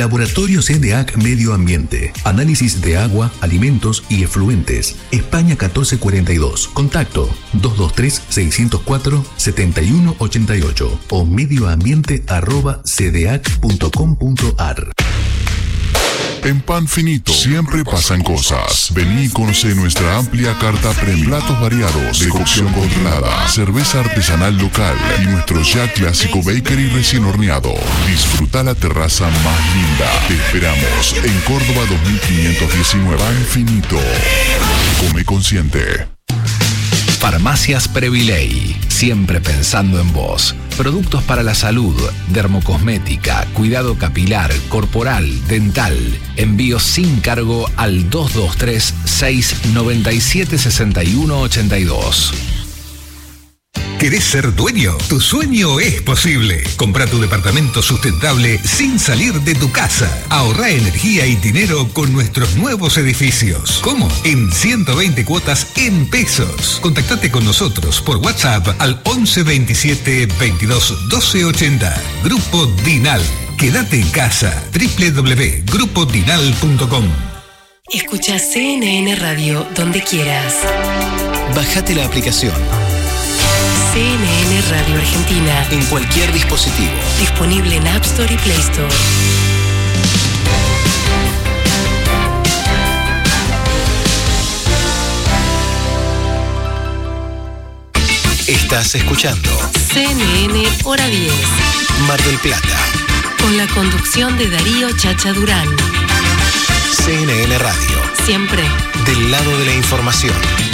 Laboratorio CDAC Medio Ambiente. Análisis de agua, alimentos y efluentes. España 1442. Contacto 223-604-7188 o medioambiente.cdac.com.ar. En Pan Finito siempre pasan cosas. Vení y conoce nuestra amplia carta premium. Platos variados, de cocción controlada, cerveza artesanal local y nuestro ya clásico bakery recién horneado. Disfruta la terraza más linda. Te esperamos en Córdoba 2519. Pan Finito. Come consciente. Farmacias Previley, siempre pensando en vos. Productos para la salud, dermocosmética, cuidado capilar, corporal, dental. Envío sin cargo al 223 697 6182. ¿Querés ser dueño? Tu sueño es posible. Compra tu departamento sustentable sin salir de tu casa. Ahorra energía y dinero con nuestros nuevos edificios. ¿Cómo? En 120 cuotas en pesos. Contactate con nosotros por WhatsApp al 11 27 22 12 80. Grupo Dinal. Quédate en casa. www.grupodinal.com. Escucha CNN Radio donde quieras. Bájate la aplicación. CNN Radio Argentina. En cualquier dispositivo. Disponible en App Store y Play Store. Estás escuchando CNN Hora 10. Mar del Plata. Con la conducción de Darío Chacha Durán. CNN Radio. Siempre. Del lado de la información.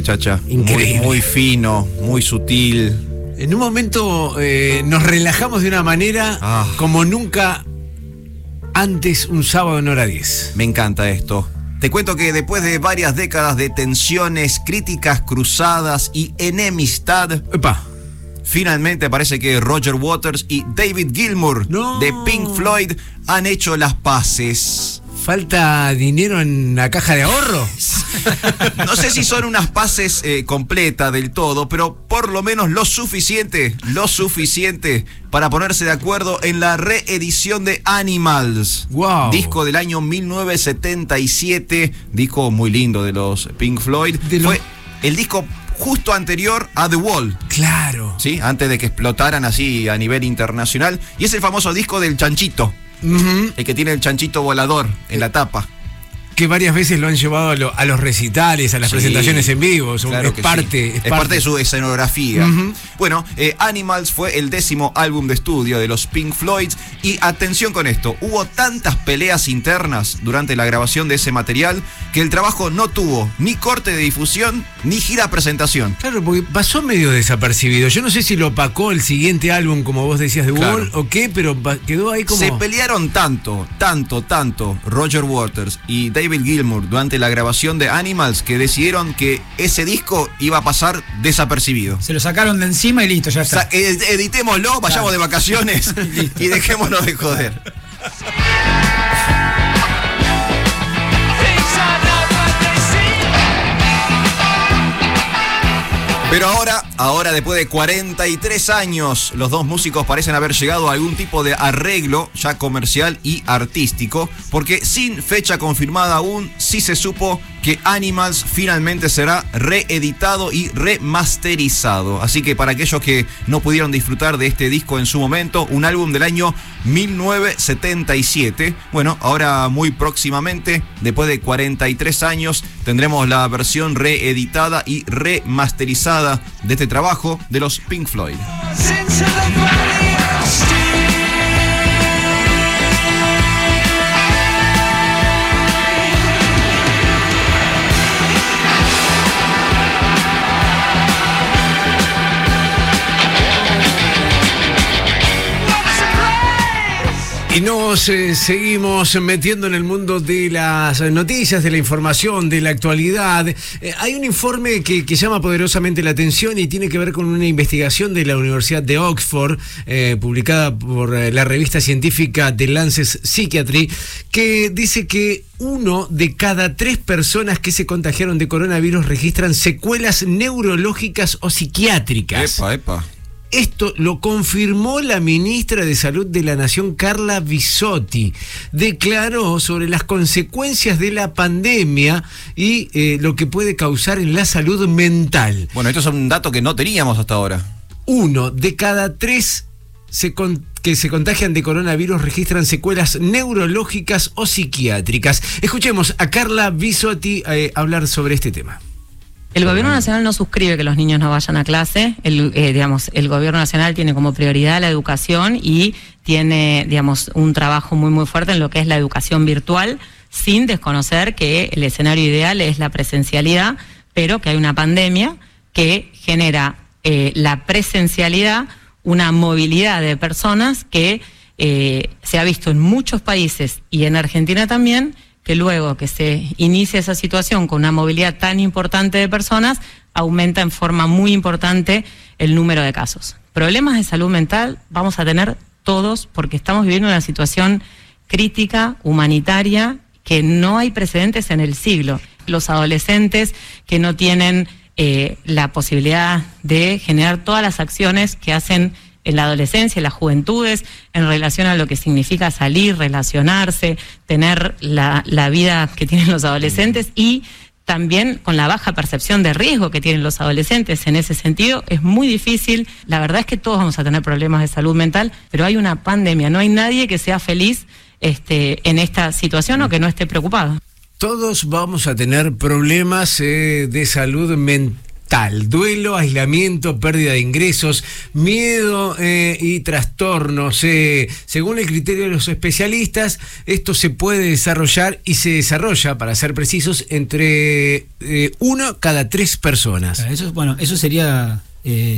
Chacha. Increíble. Muy, muy fino, muy sutil. En un momento eh, nos relajamos de una manera Ah. como nunca antes un sábado en hora 10. Me encanta esto. Te cuento que después de varias décadas de tensiones, críticas cruzadas y enemistad, Epa. finalmente parece que Roger Waters y David Gilmour No. de Pink Floyd han hecho las paces. ¿Falta dinero en la caja de ahorro? No sé si son unas paces eh, completas del todo, pero por lo menos lo suficiente, lo suficiente para ponerse de acuerdo en la reedición de Animals. Wow. Disco del año 1977, disco muy lindo de los Pink Floyd. De lo- Fue el disco justo anterior a The Wall. Claro. ¿Sí? Antes de que explotaran así a nivel internacional. Y es el famoso disco del chanchito. El que tiene el chanchito volador en la tapa. Que varias veces lo han llevado a, lo- a los recitales, a las Sí, presentaciones en vivo. Son- claro es, que parte, sí. es parte de su escenografía. Bueno, eh, Animals fue el décimo álbum de estudio de los Pink Floyd. Y atención con esto, hubo tantas peleas internas durante la grabación de ese material que el trabajo no tuvo ni corte de difusión ni gira presentación. Claro, porque pasó medio desapercibido. Yo no sé si lo opacó el siguiente álbum, como vos decías, de Claro. Wall o qué, pero quedó ahí como. Se pelearon tanto, tanto, tanto Roger Waters y David Gilmour durante la grabación de Animals que decidieron que ese disco iba a pasar desapercibido. Se lo sacaron de encima y listo, ya está. ed- editémoslo, vayamos de vacaciones y dejémonos de joder. Pero ahora, ahora después de 43 años, los dos músicos parecen haber llegado a algún tipo de arreglo ya comercial y artístico, porque sin fecha confirmada aún, sí se supo que Animals finalmente será reeditado y remasterizado. Así que para aquellos que no pudieron disfrutar de este disco en su momento, un álbum del año 1977, bueno, ahora muy próximamente, después de 43 años, tendremos la versión reeditada y remasterizada de este trabajo de los Pink Floyd. Y nos eh, seguimos metiendo en el mundo de las noticias, de la información, de la actualidad. Eh, hay un informe que, llama poderosamente la atención y tiene que ver con una investigación de la Universidad de Oxford, eh, publicada por la revista científica The Lancet Psychiatry, que dice que uno de cada tres personas que se contagiaron de coronavirus registran secuelas neurológicas o psiquiátricas. Epa, epa. Esto lo confirmó la ministra de Salud de la Nación, Carla Bisotti. Declaró sobre las consecuencias de la pandemia y eh, lo que puede causar en la salud mental. Bueno, esto es un dato que no teníamos hasta ahora. Uno de cada tres se con- que se contagian de coronavirus registran secuelas neurológicas o psiquiátricas. Escuchemos a Carla Bisotti eh, hablar sobre este tema. El gobierno nacional no suscribe que los niños no vayan a clase. El, eh, digamos, el gobierno nacional tiene como prioridad la educación y tiene, digamos, un trabajo muy muy fuerte en lo que es la educación virtual, sin desconocer que el escenario ideal es la presencialidad, pero que hay una pandemia que genera eh, la presencialidad, una movilidad de personas que eh, se ha visto en muchos países y en Argentina también que luego que se inicia esa situación con una movilidad tan importante de personas, aumenta en forma muy importante el número de casos. Problemas de salud mental vamos a tener todos porque estamos viviendo una situación crítica, humanitaria, que no hay precedentes en el siglo. Los adolescentes que no tienen eh, la posibilidad de generar todas las acciones que hacen en la adolescencia, en las juventudes, en relación a lo que significa salir, relacionarse, tener la, vida que tienen los adolescentes y también con la baja percepción de riesgo que tienen los adolescentes en ese sentido, es muy difícil. La verdad es que todos vamos a tener problemas de salud mental, pero hay una pandemia, no hay nadie que sea feliz este, en esta situación o que no esté preocupado. Todos vamos a tener problemas eh, de salud mental duelo, aislamiento, pérdida de ingresos, miedo eh, y trastornos. Eh, según el criterio de los especialistas, esto se puede desarrollar y se desarrolla, para ser precisos, entre eh, uno cada tres personas. Eso, bueno, eso sería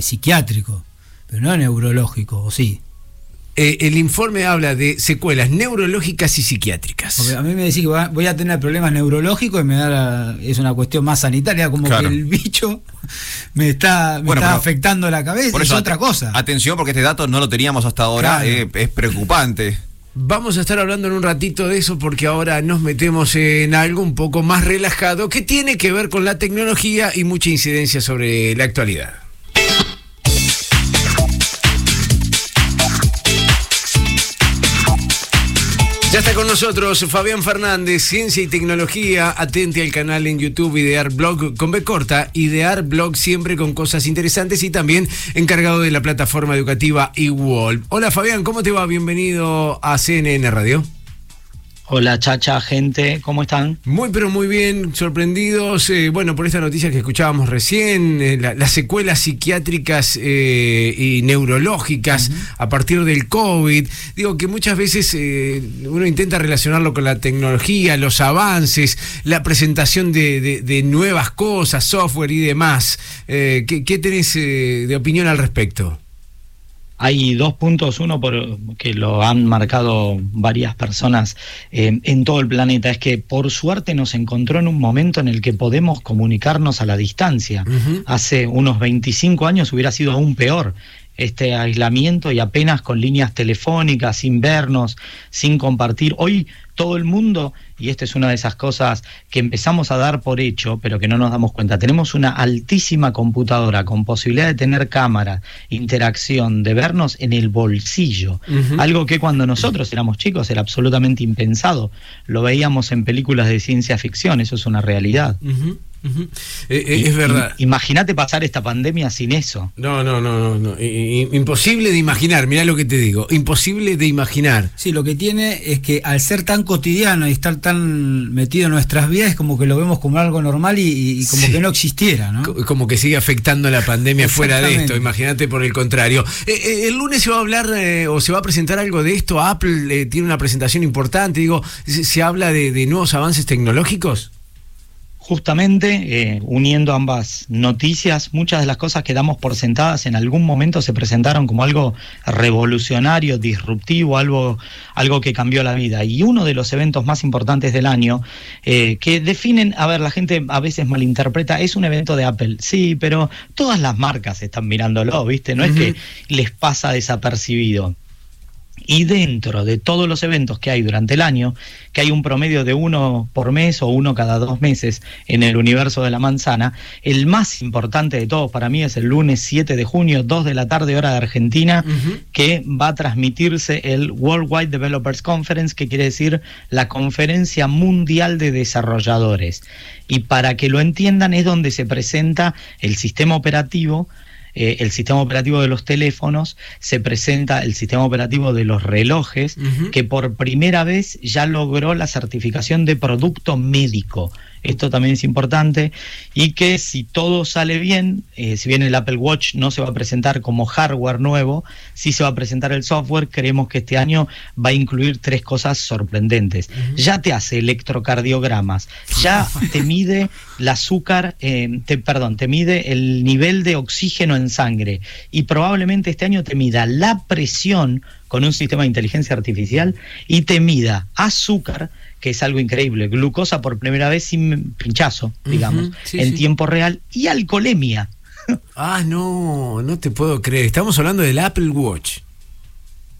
psiquiátrico, pero no neurológico, ¿o sí? Eh, el informe habla de secuelas neurológicas y psiquiátricas. a mí me decís que voy a tener problemas neurológicos y me da es una cuestión más sanitaria, como que el bicho me está, afectando la cabeza, es otra cosa. Atención, porque este dato no lo teníamos hasta ahora, eh, es preocupante. Vamos a estar hablando en un ratito de eso porque ahora nos metemos en algo un poco más relajado que tiene que ver con la tecnología y mucha incidencia sobre la actualidad. Ya está con nosotros Fabián Fernández, Ciencia y Tecnología. Atente al canal en YouTube Idear Blog con B corta. Idear Blog siempre con cosas interesantes y también encargado de la plataforma educativa eWall. Hola Fabián, ¿cómo te va? Bienvenido a CNN Radio. Hola Chacha, gente, ¿cómo están? Muy pero muy bien, sorprendidos, eh, bueno, por esta noticia que escuchábamos recién, eh, las secuelas psiquiátricas eh, y neurológicas a partir del COVID. Digo que muchas veces uno intenta relacionarlo con la tecnología, los avances, la presentación de, nuevas cosas, software y demás. ¿qué, ¿Qué tenés de opinión al respecto? Hay dos puntos, uno por, que lo han marcado varias personas eh, en todo el planeta, es que por suerte nos encontró en un momento en el que podemos comunicarnos a la distancia. Hace unos 25 años hubiera sido aún peor este aislamiento y apenas con líneas telefónicas, sin vernos, sin compartir. Hoy todo el mundo, y esta es una de esas cosas que empezamos a dar por hecho, pero que no nos damos cuenta, tenemos una altísima computadora con posibilidad de tener cámara, interacción, de vernos en el bolsillo, algo que cuando nosotros éramos chicos era absolutamente impensado, lo veíamos en películas de ciencia ficción, eso es una realidad. Eh, eh, es verdad. Imagínate pasar esta pandemia sin eso. No, no, no, no, imposible de imaginar, mirá lo que te digo, imposible de imaginar. Sí, lo que tiene es que al ser tan cotidiano y estar tan metido en nuestras vidas, es como que lo vemos como algo normal y, como que no existiera, ¿no? Como que sigue afectando la pandemia fuera de esto, imagínate por el contrario. Eh, el lunes se va a hablar o se va a presentar algo de esto, Apple tiene una presentación importante, digo, se, habla de nuevos avances tecnológicos justamente eh, uniendo ambas noticias, muchas de las cosas que damos por sentadas en algún momento se presentaron como algo revolucionario, disruptivo, algo, algo que cambió la vida. Y uno de los eventos más importantes del año, eh, que definen, a ver, la gente a veces malinterpreta, es un evento de Apple, sí, pero todas las marcas están mirándolo, ¿viste? No es que les pasa desapercibido. Y dentro de todos los eventos que hay durante el año, que hay un promedio de uno por mes o uno cada dos meses en el universo de la manzana, el más importante de todos para mí es el lunes 7 de junio, 2 de la tarde hora de Argentina, que va a transmitirse el Worldwide Developers Conference, que quiere decir la Conferencia Mundial de Desarrolladores. Y para que lo entiendan es donde se presenta el sistema operativo, eh, el sistema operativo de los teléfonos, se presenta el sistema operativo de los relojes, que por primera vez ya logró la certificación de producto médico esto también es importante, y que si todo sale bien, eh, si bien el Apple Watch no se va a presentar como hardware nuevo, sí se va a presentar el software, creemos que este año va a incluir tres cosas sorprendentes. Ya te hace electrocardiogramas, ya te mide el azúcar, eh, te, perdón, te mide el nivel de oxígeno en sangre. Y probablemente este año te mida la presión con un sistema de inteligencia artificial y te mida azúcar, que es algo increíble, glucosa por primera vez sin pinchazo, digamos, en tiempo real, y alcoholemia. ah, no, no te puedo creer. Estamos hablando del Apple Watch.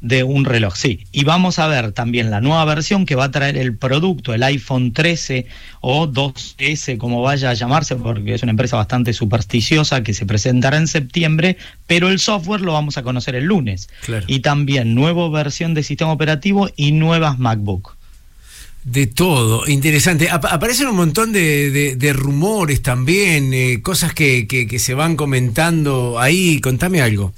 de un reloj, sí. Y vamos a ver también la nueva versión que va a traer el producto, el iPhone 13 o 2S, como vaya a llamarse, porque es una empresa bastante supersticiosa que se presentará en septiembre, pero el software lo vamos a conocer el lunes. Y también nueva versión de sistema operativo y nuevas MacBook. De todo, interesante. aparecen un montón de, rumores también, eh, cosas que, que se van comentando ahí. Contame algo.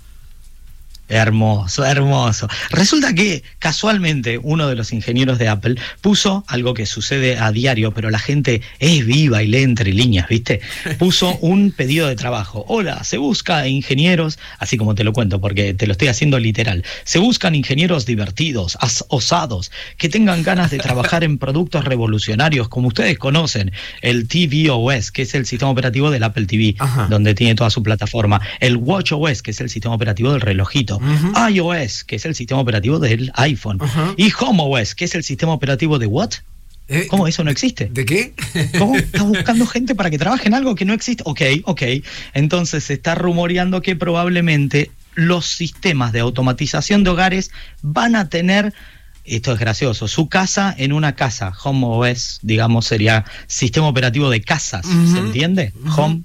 Hermoso, hermoso. Resulta que casualmente uno de los ingenieros de Apple puso algo que sucede a diario, pero la gente es viva y lee entre líneas, ¿viste? Puso un pedido de trabajo. Hola, se busca ingenieros, así como te lo cuento, porque te lo estoy haciendo literal. Se buscan ingenieros divertidos, osados, que tengan ganas de trabajar en productos revolucionarios, como ustedes conocen, el tvOS, que es el sistema operativo del Apple TV, donde tiene toda su plataforma, el WatchOS, que es el sistema operativo del relojito iOS, que es el sistema operativo del iPhone, y HomeOS, que es el sistema operativo de what? Eh, ¿Cómo eso no existe? ¿De qué? ¿Cómo estás buscando gente para que trabaje en algo que no existe? Ok, ok. Entonces se está rumoreando que probablemente los sistemas de automatización de hogares van a tener esto es gracioso, su casa en una casa, Home OS, digamos, sería sistema operativo de casas, ¿se entiende? Home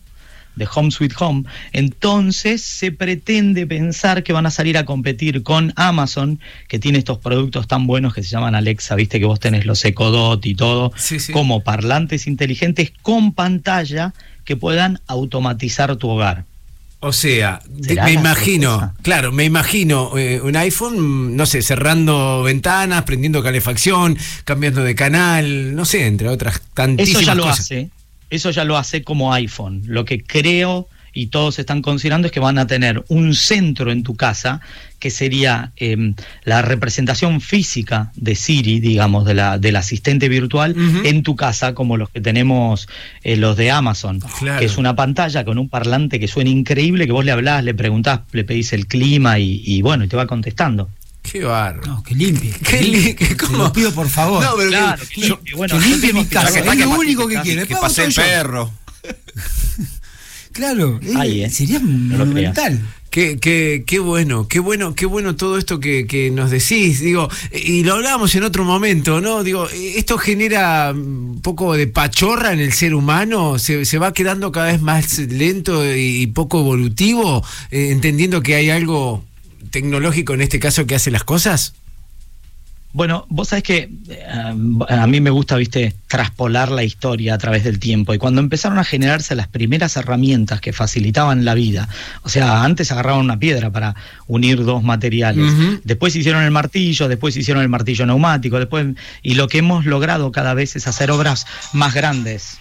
de Home Sweet Home, entonces se pretende pensar que van a salir a competir con Amazon, que tiene estos productos tan buenos que se llaman Alexa, viste que vos tenés los Echo Dot y todo, como parlantes inteligentes con pantalla que puedan automatizar tu hogar. O sea, me imagino, claro, me imagino eh, un iPhone, no sé, cerrando ventanas, prendiendo calefacción, cambiando de canal, no sé, entre otras tantísimas Eso ya lo cosas. hace eso ya lo hace como iPhone. Lo que creo y todos están considerando es que van a tener un centro en tu casa que sería em, la representación física de Siri, digamos, de la, del asistente virtual en tu casa, como los que tenemos eh, los de Amazon, que es una pantalla con un parlante que suena increíble, que vos le hablás, le preguntás, le pedís el clima y, y bueno, y te va contestando. Qué barro. No, que limpie. Qué limpie. Te lo pido por favor. No, pero Claro, que, que yo-. Bueno, que limpie mi casa. Es que- lo único que quiere. Que pase el perro. Claro, eh, Ahí, eh. sería No monumental. Qué, qué, qué bueno, qué bueno, qué bueno todo esto que, que nos decís, digo, y lo hablábamos en otro momento, ¿no? Digo, esto genera un poco de pachorra en el ser humano, se, se va quedando cada vez más lento y poco evolutivo, eh, entendiendo que hay algo tecnológico en este caso que hace las cosas. Bueno, vos sabés que eh, a mí me gusta, viste, traspolar la historia a través del tiempo. Y cuando empezaron a generarse las primeras herramientas que facilitaban la vida, o sea, antes agarraban una piedra para unir dos materiales, después hicieron el martillo, después hicieron el martillo neumático, después y lo que hemos logrado cada vez es hacer obras más grandes.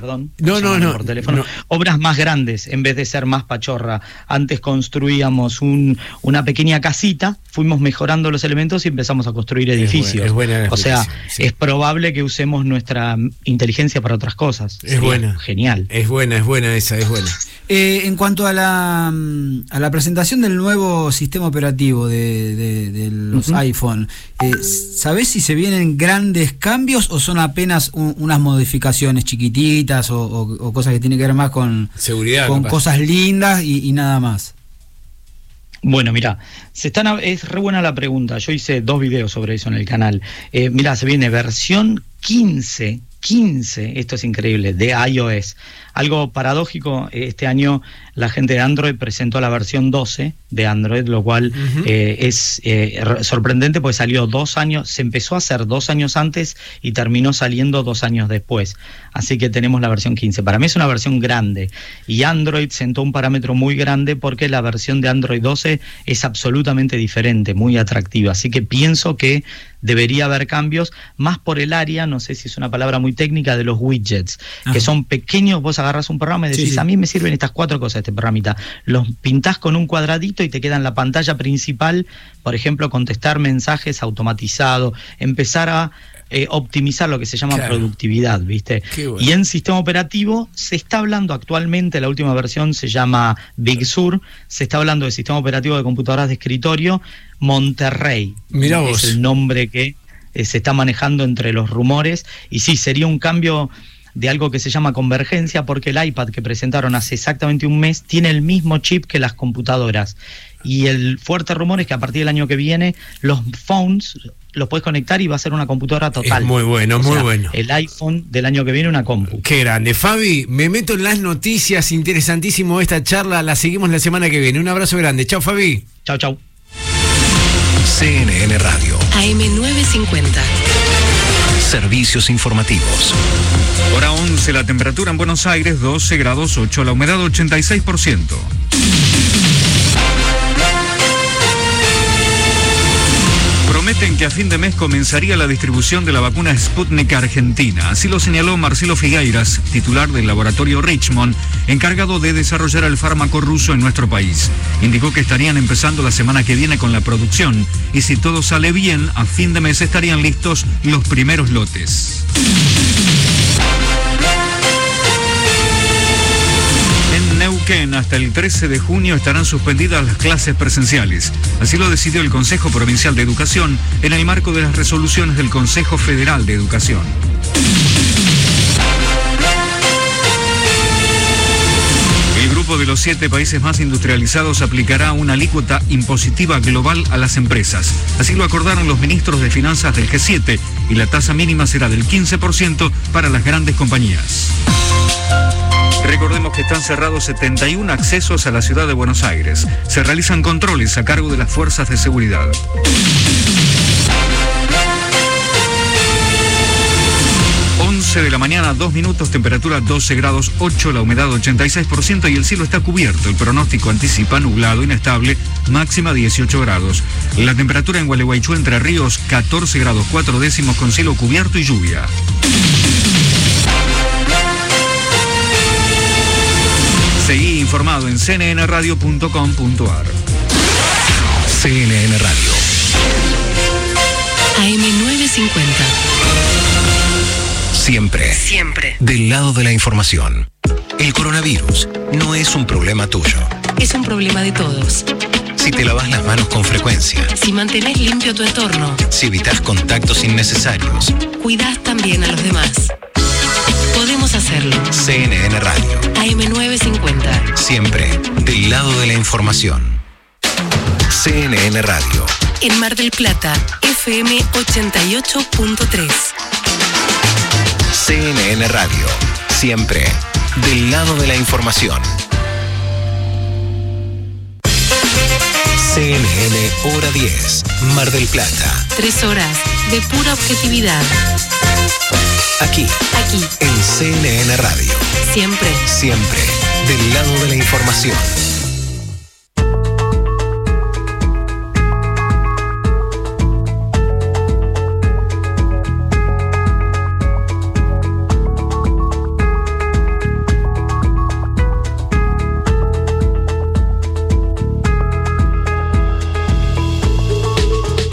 Perdón. No, no, no, Por teléfono. no. Obras más grandes en vez de ser más pachorra. Antes construíamos un, una pequeña casita, fuimos mejorando los elementos y empezamos a construir edificios. es buena la o sea, sí. es probable que usemos nuestra inteligencia para otras cosas. Es Sería buena. Genial. Es buena, es buena esa, es buena. Eh, en cuanto a la, mm, a la presentación del nuevo sistema operativo de, de- de los iPhone, eh, ¿sabés si se vienen grandes cambios o son apenas un- unas modificaciones chiquititas o, o- o cosas que tienen que ver más con, Seguridad. con capaz. cosas lindas y, y nada más? Bueno, mira, se están, a- es re buena la pregunta. Yo hice dos videos sobre eso en el canal. Eh, mira, se viene versión 15, 15, esto es increíble, de iOS. Algo paradójico, eh, este año la gente de Android presentó la versión 12 de Android, lo cual eh, es eh, sorprendente porque salió dos años, se empezó a hacer dos años antes y terminó saliendo dos años después. Así que tenemos la versión 15. Para mí es una versión grande y Android sentó un parámetro muy grande porque la versión de Android 12 es absolutamente diferente, muy atractiva. Así que pienso que debería haber cambios más por el área, no sé si es una palabra muy técnica, de los widgets, Ajá. que son pequeños, vos agarras un programa y decís, sí. a mí me sirven estas cuatro cosas, este programita. Los pintás con un cuadradito y te queda en la pantalla principal, por ejemplo, contestar mensajes automatizado, empezar a eh, optimizar lo que se llama Claro. productividad, ¿viste? Bueno. Y en sistema operativo se está hablando actualmente, la última versión se llama Big Sur, se está hablando de sistema operativo de computadoras de escritorio Monterrey. Mirá es vos. el nombre que eh, se está manejando entre los rumores y sí, sería un cambio de algo que se llama convergencia, porque el iPad que presentaron hace exactamente un mes tiene el mismo chip que las computadoras. Y el fuerte rumor es que a partir del año que viene los phones los puedes conectar y va a ser una computadora total. muy bueno, O muy sea, bueno. El iPhone del año que viene una compu. Qué grande. Fabi, me meto en las noticias. Interesantísimo esta charla. La seguimos la semana que viene. Un abrazo grande. Chao, Fabi. Chao, chao. CNN Radio. AM950. Servicios informativos. Hora 11, la temperatura en Buenos Aires 12 grados 8, la humedad 86%. Prometen que a fin de mes comenzaría la distribución de la vacuna Sputnik Argentina. Así lo señaló Marcelo Figueiras, titular del laboratorio Richmond, encargado de desarrollar el fármaco ruso en nuestro país. Indicó que estarían empezando la semana que viene con la producción y si todo sale bien, a fin de mes estarían listos los primeros lotes. En Neuquén, hasta el 13 de junio estarán suspendidas las clases presenciales. Así lo decidió el Consejo Provincial de Educación en el marco de las resoluciones del Consejo Federal de Educación. El grupo de los siete países más industrializados aplicará una alícuota impositiva global a las empresas. Así lo acordaron los ministros de Finanzas del G7 y la tasa mínima será del 15% para las grandes compañías. Recordemos que están cerrados 71 accesos a la ciudad de Buenos Aires. Se realizan controles a cargo de las fuerzas de seguridad. 11 de la mañana, 2 minutos, temperatura 12 grados 8, la humedad 86% y el cielo está cubierto. El pronóstico anticipa nublado, inestable, máxima 18 grados. La temperatura en Gualeguaychú, Entre Ríos, 14 grados 4 décimos con cielo cubierto y lluvia. Seguí informado en cnnradio.com.ar. CNN Radio. AM950. Siempre. Siempre. Del lado de la información. El coronavirus no es un problema tuyo. Es un problema de todos. Si te lavas las manos con frecuencia, Si mantenés limpio tu entorno, si evitas contactos innecesarios, cuidás también a los demás. Hacerlo. CNN Radio. AM950. Siempre del lado de la información. CNN Radio. En Mar del Plata, FM 88.3. CNN Radio. Siempre del lado de la información. CNN Hora 10. Mar del Plata. Tres horas de pura objetividad. Aquí. Aquí. En CNN Radio. Siempre. Siempre del lado de la información.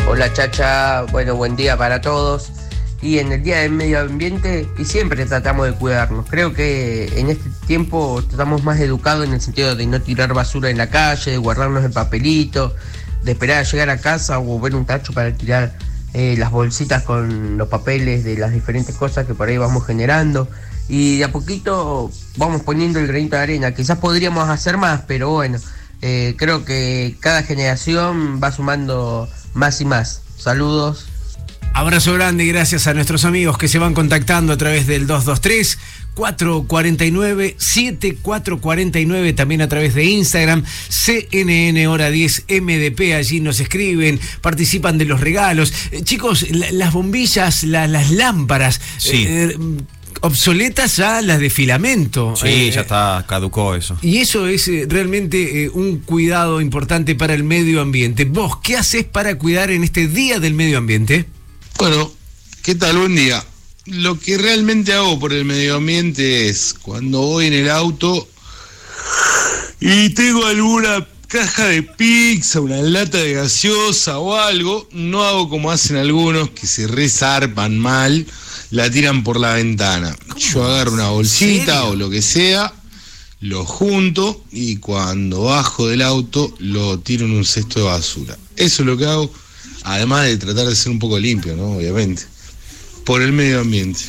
Hola Chacha, bueno, buen día para todos. Y en el Día del Medio Ambiente, y siempre tratamos de cuidarnos. Creo que en este tiempo estamos más educados en el sentido de no tirar basura en la calle, de guardarnos el papelito, de esperar a llegar a casa o ver un tacho para tirar eh, las bolsitas con los papeles de las diferentes cosas que por ahí vamos generando. Y de a poquito vamos poniendo el granito de arena. Quizás podríamos hacer más, pero bueno, eh, creo que cada generación va sumando más y más. Saludos. Abrazo grande y gracias a nuestros amigos que se van contactando a través del 223 449 7449 también a través de Instagram CNN hora 10 MDP allí nos escriben participan de los regalos Eh, chicos la- las bombillas la- las lámparas Sí. eh, obsoletas ya las de filamento Sí, Eh, ya está, caducó eso. y eso es eh, realmente eh, un cuidado importante para el medio ambiente. ¿Vos qué haces para cuidar en este Día del Medio Ambiente? Bueno, ¿qué tal? Buen día. Lo que realmente hago por el medio ambiente es cuando voy en el auto y tengo alguna caja de pizza, una lata de gaseosa o algo, no hago como hacen algunos que se resarpan mal, la tiran por la ventana. Yo agarro una bolsita o lo que sea, lo junto y cuando bajo del auto lo tiro en un cesto de basura. Eso es lo que hago, además de tratar de ser un poco limpio, ¿no? Obviamente. Por el medio ambiente.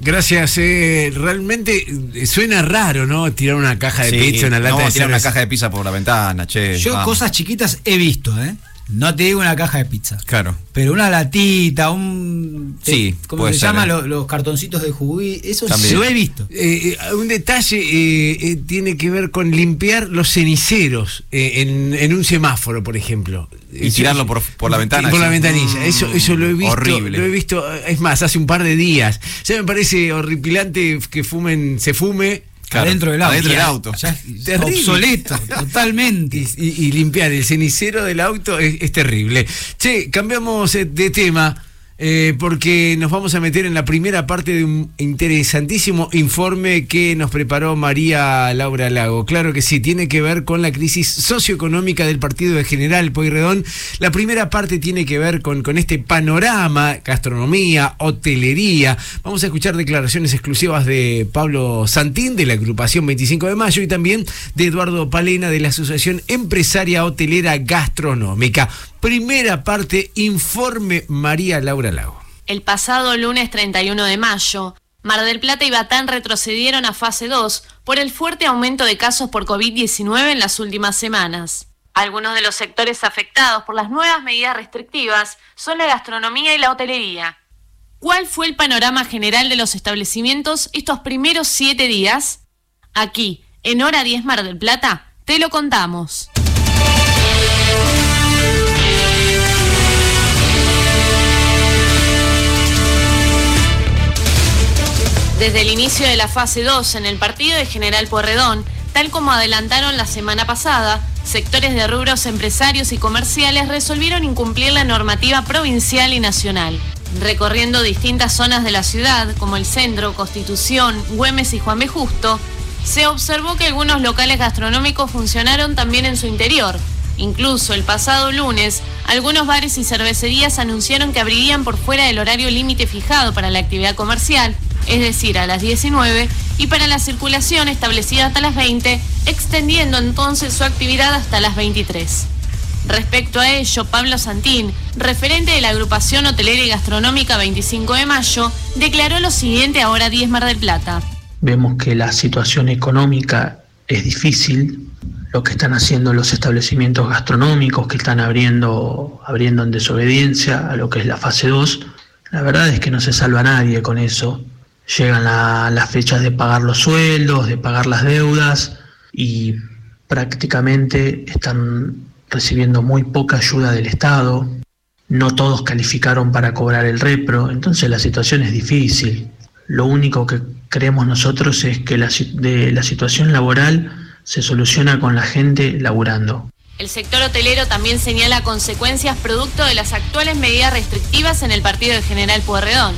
Gracias. eh, realmente eh, suena raro, ¿no? Tirar una caja de Sí, pizza, una lata no, de tirar una caja de pizza por la ventana, che. Yo vamos. cosas chiquitas he visto, ¿eh? No te digo una caja de pizza. Claro. Pero una latita, un. Sí, ¿Cómo se ser, llama? ¿eh? Los, los cartoncitos de juguí. Eso También. lo he visto. Eh, eh, un detalle eh, eh, tiene que ver con limpiar los ceniceros eh, en, en un semáforo, por ejemplo. Y tirarlo por, por la ventana. Por la ventanilla. Eso, eso lo he visto. Horrible. Lo he visto, es más, hace un par de días. Ya me parece horripilante que fumen, se fume. Claro, adentro del auto. adentro del Ya- auto. ya es Terrible. obsoleto, totalmente. Y, y- y limpiar el cenicero del auto es, es terrible. Che, cambiamos eh, de tema. Eh, porque nos vamos a meter en la primera parte de un interesantísimo informe que nos preparó María Laura Lago. Claro que sí, tiene que ver con la crisis socioeconómica del partido de General Pueyrredón. La primera parte tiene que ver con, con este panorama, gastronomía, hotelería. Vamos a escuchar declaraciones exclusivas de Pablo Santín de la agrupación 25 de Mayo y también de Eduardo Palena de la Asociación Empresaria Hotelera Gastronómica. Primera parte, informe María Laura Lago. El pasado lunes 31 de mayo, Mar del Plata y Batán retrocedieron a fase 2 por el fuerte aumento de casos por COVID-19 en las últimas semanas. Algunos de los sectores afectados por las nuevas medidas restrictivas son la gastronomía y la hotelería. ¿Cuál fue el panorama general de los establecimientos estos primeros siete días? Aquí, en Hora 10 Mar del Plata, te lo contamos. Desde el inicio de la fase 2 en el partido de General Puerredón, tal como adelantaron la semana pasada, sectores de rubros empresarios y comerciales resolvieron incumplir la normativa provincial y nacional. Recorriendo distintas zonas de la ciudad, como el centro, Constitución, Güemes y Juan B. Justo, se observó que algunos locales gastronómicos funcionaron también en su interior. Incluso el pasado lunes, algunos bares y cervecerías anunciaron que abrirían por fuera del horario límite fijado para la actividad comercial, es decir, a las 19, y para la circulación establecida hasta las 20, extendiendo entonces su actividad hasta las 23. Respecto a ello, Pablo Santín, referente de la agrupación hotelera y gastronómica 25 de mayo, declaró lo siguiente a Hora 10 Mar del Plata. Vemos que la situación económica es difícil. Lo que están haciendo los establecimientos gastronómicos que están abriendo, abriendo en desobediencia a lo que es la fase 2, la verdad es que no se salva nadie con eso. Llegan la- las fechas de pagar los sueldos, de pagar las deudas y prácticamente están recibiendo muy poca ayuda del Estado. No todos calificaron para cobrar el repro, entonces la situación es difícil. Lo único que creemos nosotros es que de la situación laboral se soluciona con la gente laburando. El sector hotelero también señala consecuencias producto de las actuales medidas restrictivas en el partido de General Pueyrredón.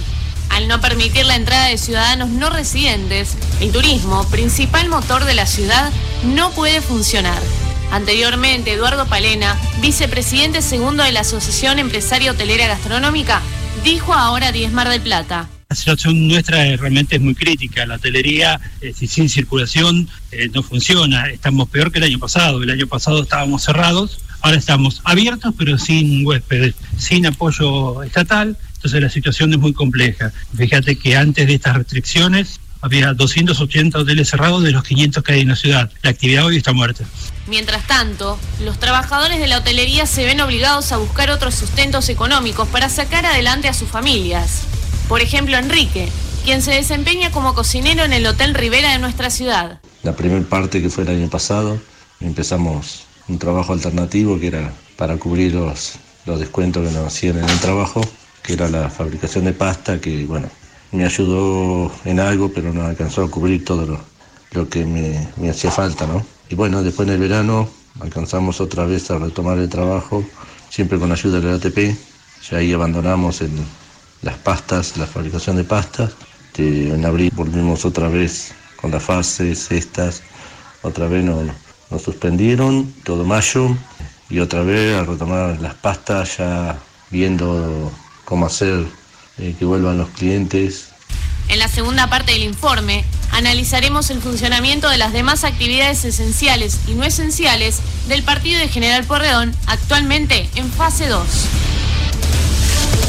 Al no permitir la entrada de ciudadanos no residentes, el turismo, principal motor de la ciudad, no puede funcionar. Anteriormente, Eduardo Palena, vicepresidente segundo de la Asociación Empresaria Hotelera Gastronómica, dijo ahora 10 Mar del Plata. La situación nuestra realmente es muy crítica. La hotelería, eh, si sin circulación, eh, no funciona. Estamos peor que el año pasado. El año pasado estábamos cerrados, ahora estamos abiertos, pero sin huéspedes, sin apoyo estatal. Entonces la situación es muy compleja. Fíjate que antes de estas restricciones había 280 hoteles cerrados de los 500 que hay en la ciudad. La actividad hoy está muerta. Mientras tanto, los trabajadores de la hotelería se ven obligados a buscar otros sustentos económicos para sacar adelante a sus familias. Por ejemplo, Enrique, quien se desempeña como cocinero en el Hotel Rivera de nuestra ciudad. La primera parte que fue el año pasado, empezamos un trabajo alternativo que era para cubrir los, los descuentos que nos hacían en el trabajo, que era la fabricación de pasta, que bueno, me ayudó en algo, pero no alcanzó a cubrir todo lo, lo que me, me hacía falta, ¿no? Y bueno, después en el verano alcanzamos otra vez a retomar el trabajo, siempre con ayuda del ATP, ya ahí abandonamos el, las pastas, la fabricación de pastas, Este, en abril volvimos otra vez con las fases estas, otra vez nos, suspendieron todo mayo y otra vez a retomar las pastas ya viendo cómo hacer eh, que vuelvan los clientes. En la segunda parte del informe, analizaremos el funcionamiento de las demás actividades esenciales y no esenciales del partido de General Porredón, actualmente en fase 2.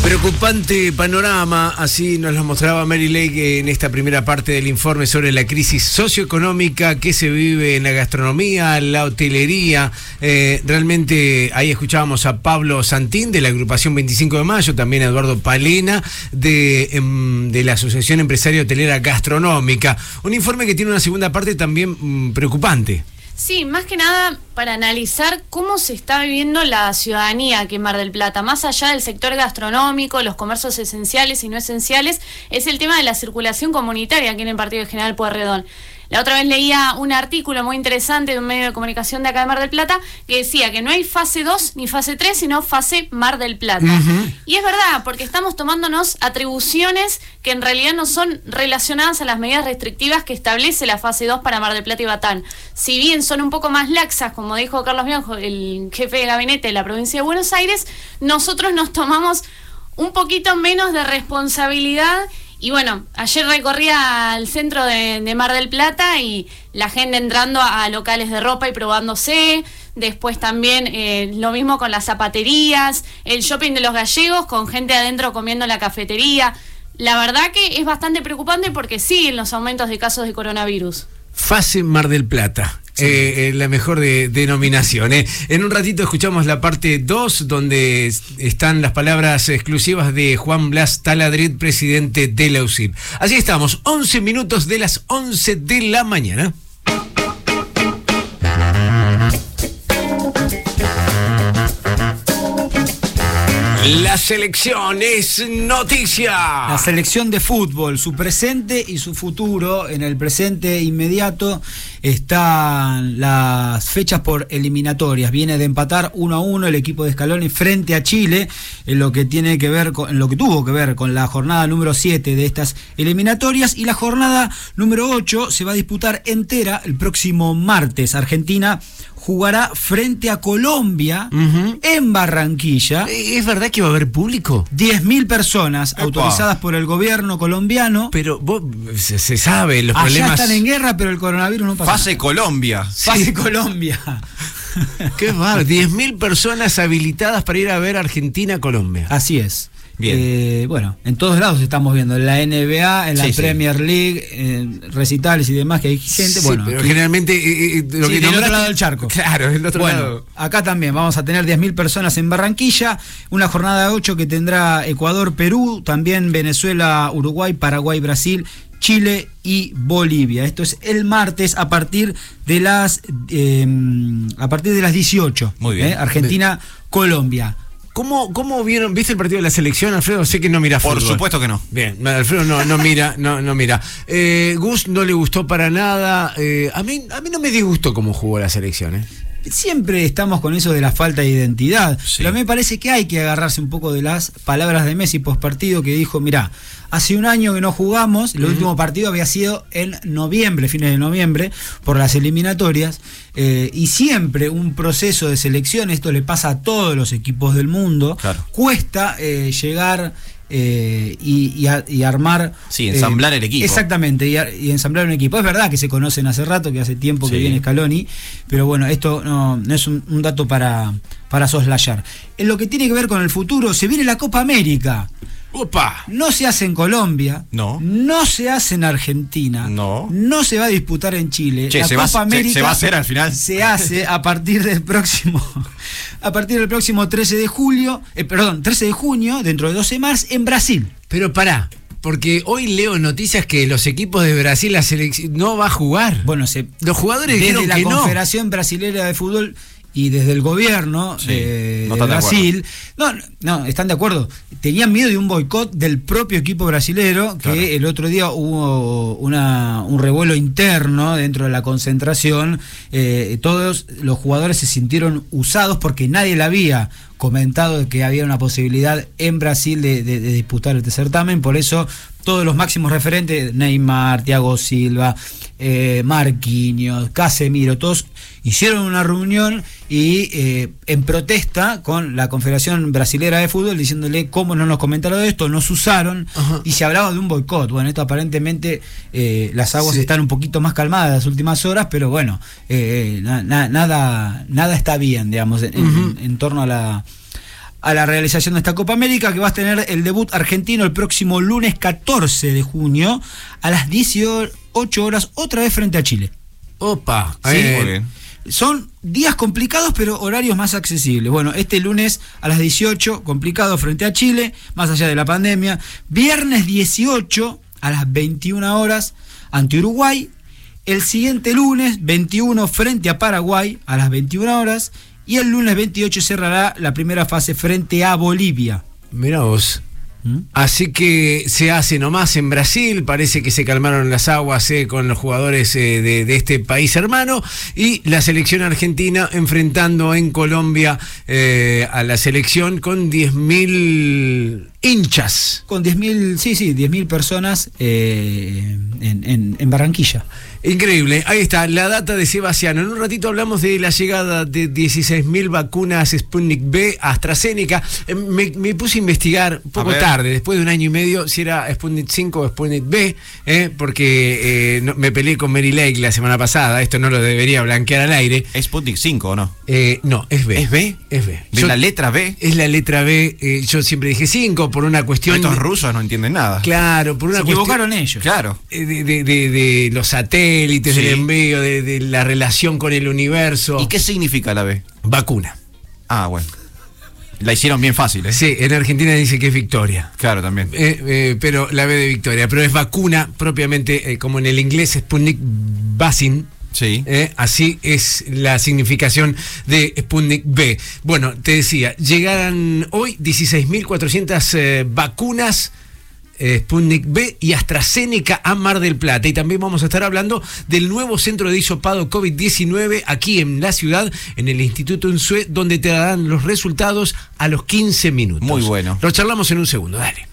Preocupante panorama, así nos lo mostraba Mary Lake en esta primera parte del informe sobre la crisis socioeconómica que se vive en la gastronomía, la hotelería. Eh, realmente ahí escuchábamos a Pablo Santín de la agrupación 25 de Mayo, también a Eduardo Palena de, em, de la Asociación Empresaria Hotelera Gastronómica. Un informe que tiene una segunda parte también mm, preocupante. Sí, más que nada para analizar cómo se está viviendo la ciudadanía aquí en Mar del Plata, más allá del sector gastronómico, los comercios esenciales y no esenciales, es el tema de la circulación comunitaria aquí en el Partido General Pueyrredón. La otra vez leía un artículo muy interesante de un medio de comunicación de acá de Mar del Plata que decía que no hay fase 2 ni fase 3, sino fase Mar del Plata. Y es verdad, porque estamos tomándonos atribuciones que en realidad no son relacionadas a las medidas restrictivas que establece la fase 2 para Mar del Plata y Batán. Si bien son un poco más laxas, como dijo Carlos Bianco, el jefe de gabinete de la provincia de Buenos Aires, nosotros nos tomamos un poquito menos de responsabilidad y bueno, ayer recorría el centro de, Mar del Plata y la gente entrando a, a locales de ropa y probándose. Después también eh, lo mismo con las zapaterías, el shopping de los gallegos con gente adentro comiendo en la cafetería. La verdad que es bastante preocupante porque siguen los aumentos de casos de coronavirus. Fase Mar del Plata. Eh, eh, la mejor de- denominación. eh. En un ratito escuchamos la parte 2, donde es- están las palabras exclusivas de Juan Blas Taladrid, presidente de la UCIP. Así estamos, 11 minutos de las 11 de la mañana. La selección es noticia. La selección de fútbol, su presente y su futuro. En el presente inmediato están las fechas por eliminatorias. Viene de empatar 1 a 1 el equipo de Scaloni frente a Chile, en lo que tiene que ver con, en lo que tuvo que ver con la jornada número 7 de estas eliminatorias y la jornada número 8 se va a disputar entera el próximo martes. Argentina jugará frente a Colombia en Barranquilla. ¿Es verdad que va a haber público? 10.000 personas autorizadas por el gobierno colombiano. Pero vos, se, se sabe los Allá problemas. están en guerra, pero el coronavirus no pasa. Fase Colombia. Fase Colombia. Qué bárbaro, 10.000 personas habilitadas para ir a ver Argentina-Colombia. Así es. Bien. Eh, bueno, en todos lados estamos viendo, en la NBA, en la Sí, sí. Premier League, en recitales y demás, que hay gente. Sí, bueno, pero aquí- generalmente eh, eh, lo Sí, que del otro lado del charco. Claro, del otro bueno, lado. acá también vamos a tener 10.000 personas en Barranquilla, una jornada de 8 que tendrá Ecuador, Perú, también Venezuela, Uruguay, Paraguay, Brasil, Chile y Bolivia. Esto es el martes a partir de las eh, a partir de las 18. Muy bien. ¿eh? Argentina, Colombia. ¿Cómo, ¿Cómo vieron? ¿Viste el partido de la selección, Alfredo? Sé que no mira Por fútbol. supuesto que no. Bien, Alfredo no, no mira, no, no mira. Eh, Gus no le gustó para nada. Eh, a, mí, a mí no me disgustó cómo jugó la selección. ¿eh? Siempre estamos con eso de la falta de identidad. Pero a mí me parece que hay que agarrarse un poco de las palabras de Messi post partido que dijo, mirá, hace un año que no jugamos, el último partido había sido en noviembre, fines de noviembre, por las eliminatorias, eh, y siempre un proceso de selección, esto le pasa a todos los equipos del mundo, cuesta eh, llegar eh, y, y a- y armar... Sí, ensamblar el equipo. Exactamente, y, a- y ensamblar un equipo. Es verdad que se conocen hace rato, que hace tiempo que Sí. viene Scaloni, pero bueno, esto no, no es un, un dato para, para soslayar. En lo que tiene que ver con el futuro, se viene la Copa América. ¡Opa! No se hace en Colombia. No. No se hace en Argentina. No. No se va a disputar en Chile. Che, la se Copa América se va a hacer al final. Se hace a partir del próximo. A partir del próximo 13 de julio. eh, perdón, 13 de junio, dentro de dos semanas, en Brasil. Pero pará, porque hoy leo noticias que los equipos de Brasil, la selección, no va a jugar. Bueno, se, los jugadores desde dijeron la que no. Confederación Brasilera de Fútbol y desde el gobierno Sí, de, no de están de Brasil. No, no, están de acuerdo. Tenían miedo de un boicot del propio equipo brasilero, que el otro día hubo una, un revuelo interno dentro de la concentración. Eh, todos los jugadores se sintieron usados porque nadie le había comentado que había una posibilidad en Brasil de, de- de disputar este certamen. Por eso todos los máximos referentes, Neymar, Thiago Silva, eh, Marquinhos, Casemiro, todos hicieron una reunión y eh, en protesta con la Confederación Brasilera de Fútbol diciéndole cómo no nos comentaron esto, nos usaron y se hablaba de un boicot. Bueno, esto aparentemente eh, las aguas Sí. están un poquito más calmadas las últimas horas, pero bueno, eh, na- na- nada, nada está bien, digamos, en, en- Ujú. en torno a la a la realización de esta Copa América que va a tener el debut argentino el próximo lunes 14 de junio a las 18 horas otra vez frente a Chile. Opa, Sí. eh. Son días complicados, pero horarios más accesibles. Bueno, este lunes a las 18, complicado frente a Chile, más allá de la pandemia. Viernes 18 a las 21 horas ante Uruguay. El siguiente lunes 21 frente a Paraguay a las 21 horas. Y el lunes 28 cerrará la primera fase frente a Bolivia. Mira vos. Así que se hace nomás en Brasil, parece que se calmaron las aguas eh, con los jugadores eh, de, de este país hermano y la selección argentina enfrentando en Colombia eh, a la selección con 10.000 hinchas. Con 10.000, sí, sí, 10.000 personas en, en- en Barranquilla. Increíble, ahí está la data de Sebastiano. En un ratito hablamos de la llegada de 16.000 vacunas Sputnik B a AstraZeneca. Eh, Me, me puse a investigar un poco tarde, después de un año y medio, si era Sputnik 5 o Sputnik B, eh, porque eh, no- me peleé con Mary Lake la semana pasada. Esto no lo debería blanquear al aire. ¿Es Sputnik 5 o no? Eh, no, es B. ¿Es B? Es B. ¿De Yo- la letra B? Es la letra B. eh, yo siempre dije 5 por una cuestión. Estos de- rusos no entienden nada. Claro, por una Se cuestión- equivocaron ellos. Claro. de, de- de- de los satélites, Sí. del envío, de, de la relación con el universo. ¿Y qué significa la B? Vacuna. Ah, bueno. La hicieron bien fácil, ¿eh? Sí, en Argentina dice que es victoria. Claro, también. Eh, eh, pero la B de victoria, pero es vacuna propiamente, eh, como en el inglés Sputnik Vaccine. Sí. Eh, así es la significación de Sputnik B. Bueno, te decía, llegarán hoy 16.400 eh, vacunas eh, Sputnik B y AstraZeneca a Mar del Plata. Y también vamos a estar hablando del nuevo centro de hisopado COVID-19 aquí en la ciudad, en el Instituto UNSUE, donde te darán los resultados a los 15 minutos. Muy bueno. Lo charlamos en un segundo, dale.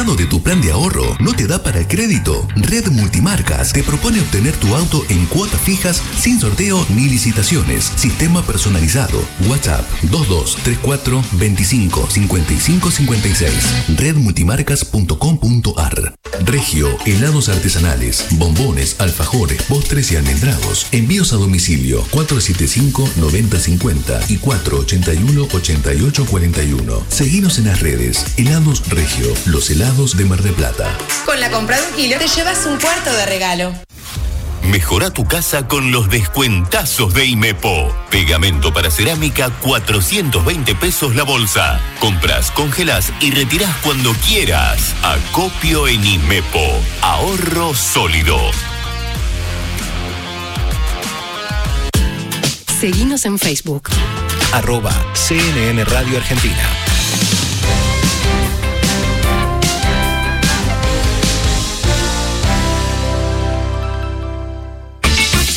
¿Cansado de tu plan de ahorro? ¿No te da para el crédito? Red Multimarcas te propone obtener tu auto en cuotas fijas sin sorteo ni licitaciones. Sistema personalizado. WhatsApp 2234 25 55 56. Redmultimarcas.com.ar Regio, helados artesanales, bombones, alfajores, postres y almendrados. Envíos a domicilio 475-9050 y 481-8841. Seguinos en las redes. Helados Regio, los helados de Mar de Plata. Con la compra de un kilo te llevas un cuarto de regalo. Mejora tu casa con los descuentazos de Imepo. Pegamento para cerámica 420 pesos la bolsa. Compras, congelas y retirás cuando quieras. Acopio en Imepo. Ahorro sólido. Seguinos en Facebook. Arroba CNN Radio Argentina.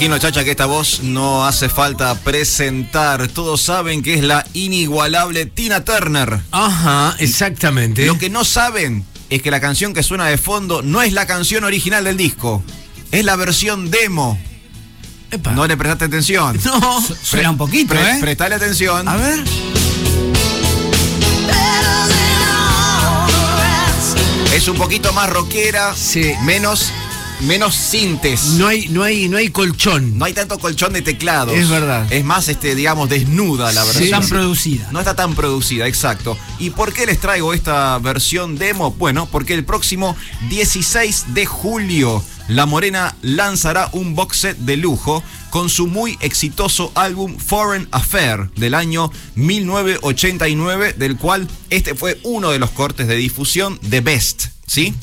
Imagino, Chacha, que esta voz no hace falta presentar. Todos saben que es la inigualable Tina Turner. Ajá, exactamente. Lo que no saben es que la canción que suena de fondo no es la canción original del disco. Es la versión demo. No le prestaste atención. No. Suena un poquito, Pre- ¿eh? Prestale atención. A ver. Es un poquito más rockera, menos menos sintes. No hay, no hay, no hay colchón. No hay tanto colchón de teclados. Es verdad. Es más, este, digamos, desnuda la versión. No tan producida. No está tan producida, exacto. ¿Y por qué les traigo esta versión demo? Bueno, porque el próximo 16 de julio La Morena lanzará un box set de lujo con su muy exitoso álbum Foreign Affair del año 1989, del cual este fue uno de los cortes de difusión de Best, ¿sí?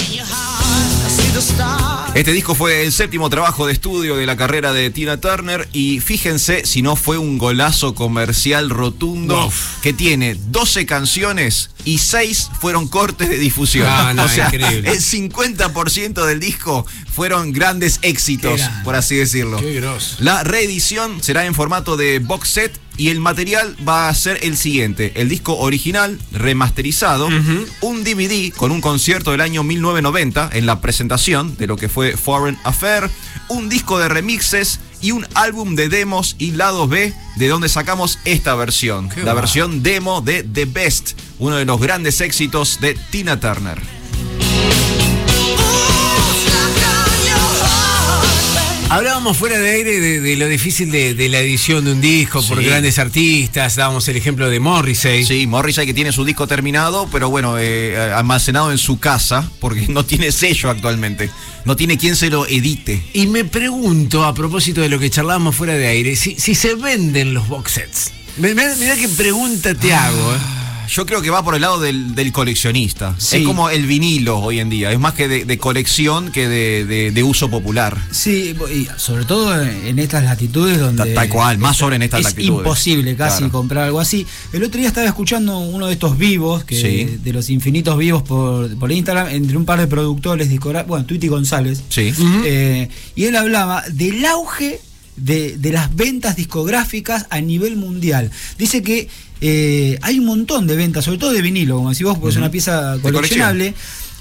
Este disco fue el séptimo trabajo de estudio de la carrera de Tina Turner y fíjense si no fue un golazo comercial rotundo que tiene 12 canciones y 6 fueron cortes de difusión. Ah, no, o sea, increíble. el 50% del disco fueron grandes éxitos, por así decirlo. Qué grosso. La reedición será en formato de box set y el material va a ser el siguiente: el disco original remasterizado, un DVD con un concierto del año 1990 en la presentación de lo que fue Foreign Affair, un disco de remixes y un álbum de demos y lados B de donde sacamos esta versión, la versión demo de The Best, uno de los grandes éxitos de Tina Turner. Hablábamos fuera de aire de, de lo difícil de, de la edición de un disco por Sí. grandes artistas. Dábamos el ejemplo de Morrissey. Sí, Morrissey que tiene su disco terminado, pero bueno, eh, almacenado en su casa, porque no tiene sello actualmente. No tiene quien se lo edite. Y me pregunto, a propósito de lo que charlábamos fuera de aire, si, si se venden los box sets. Mirá qué pregunta te hago. ¿eh? Yo creo que va por el lado del, del coleccionista. Sí. Es como el vinilo hoy en día. Es más que de, de colección que de, de- de uso popular. Sí, y sobre todo en estas latitudes donde. Ta- tal cual, más sobre en estas es latitudes. imposible casi Claro. comprar algo así. El otro día estaba escuchando uno de estos vivos, que Sí. de los infinitos vivos por, por Instagram, entre un par de productores bueno, Twitty González. Sí. Eh, y él hablaba del auge de, de las ventas discográficas a nivel mundial. Dice que eh, hay un montón de ventas, sobre todo de vinilo, como decís vos, porque es una pieza coleccionable.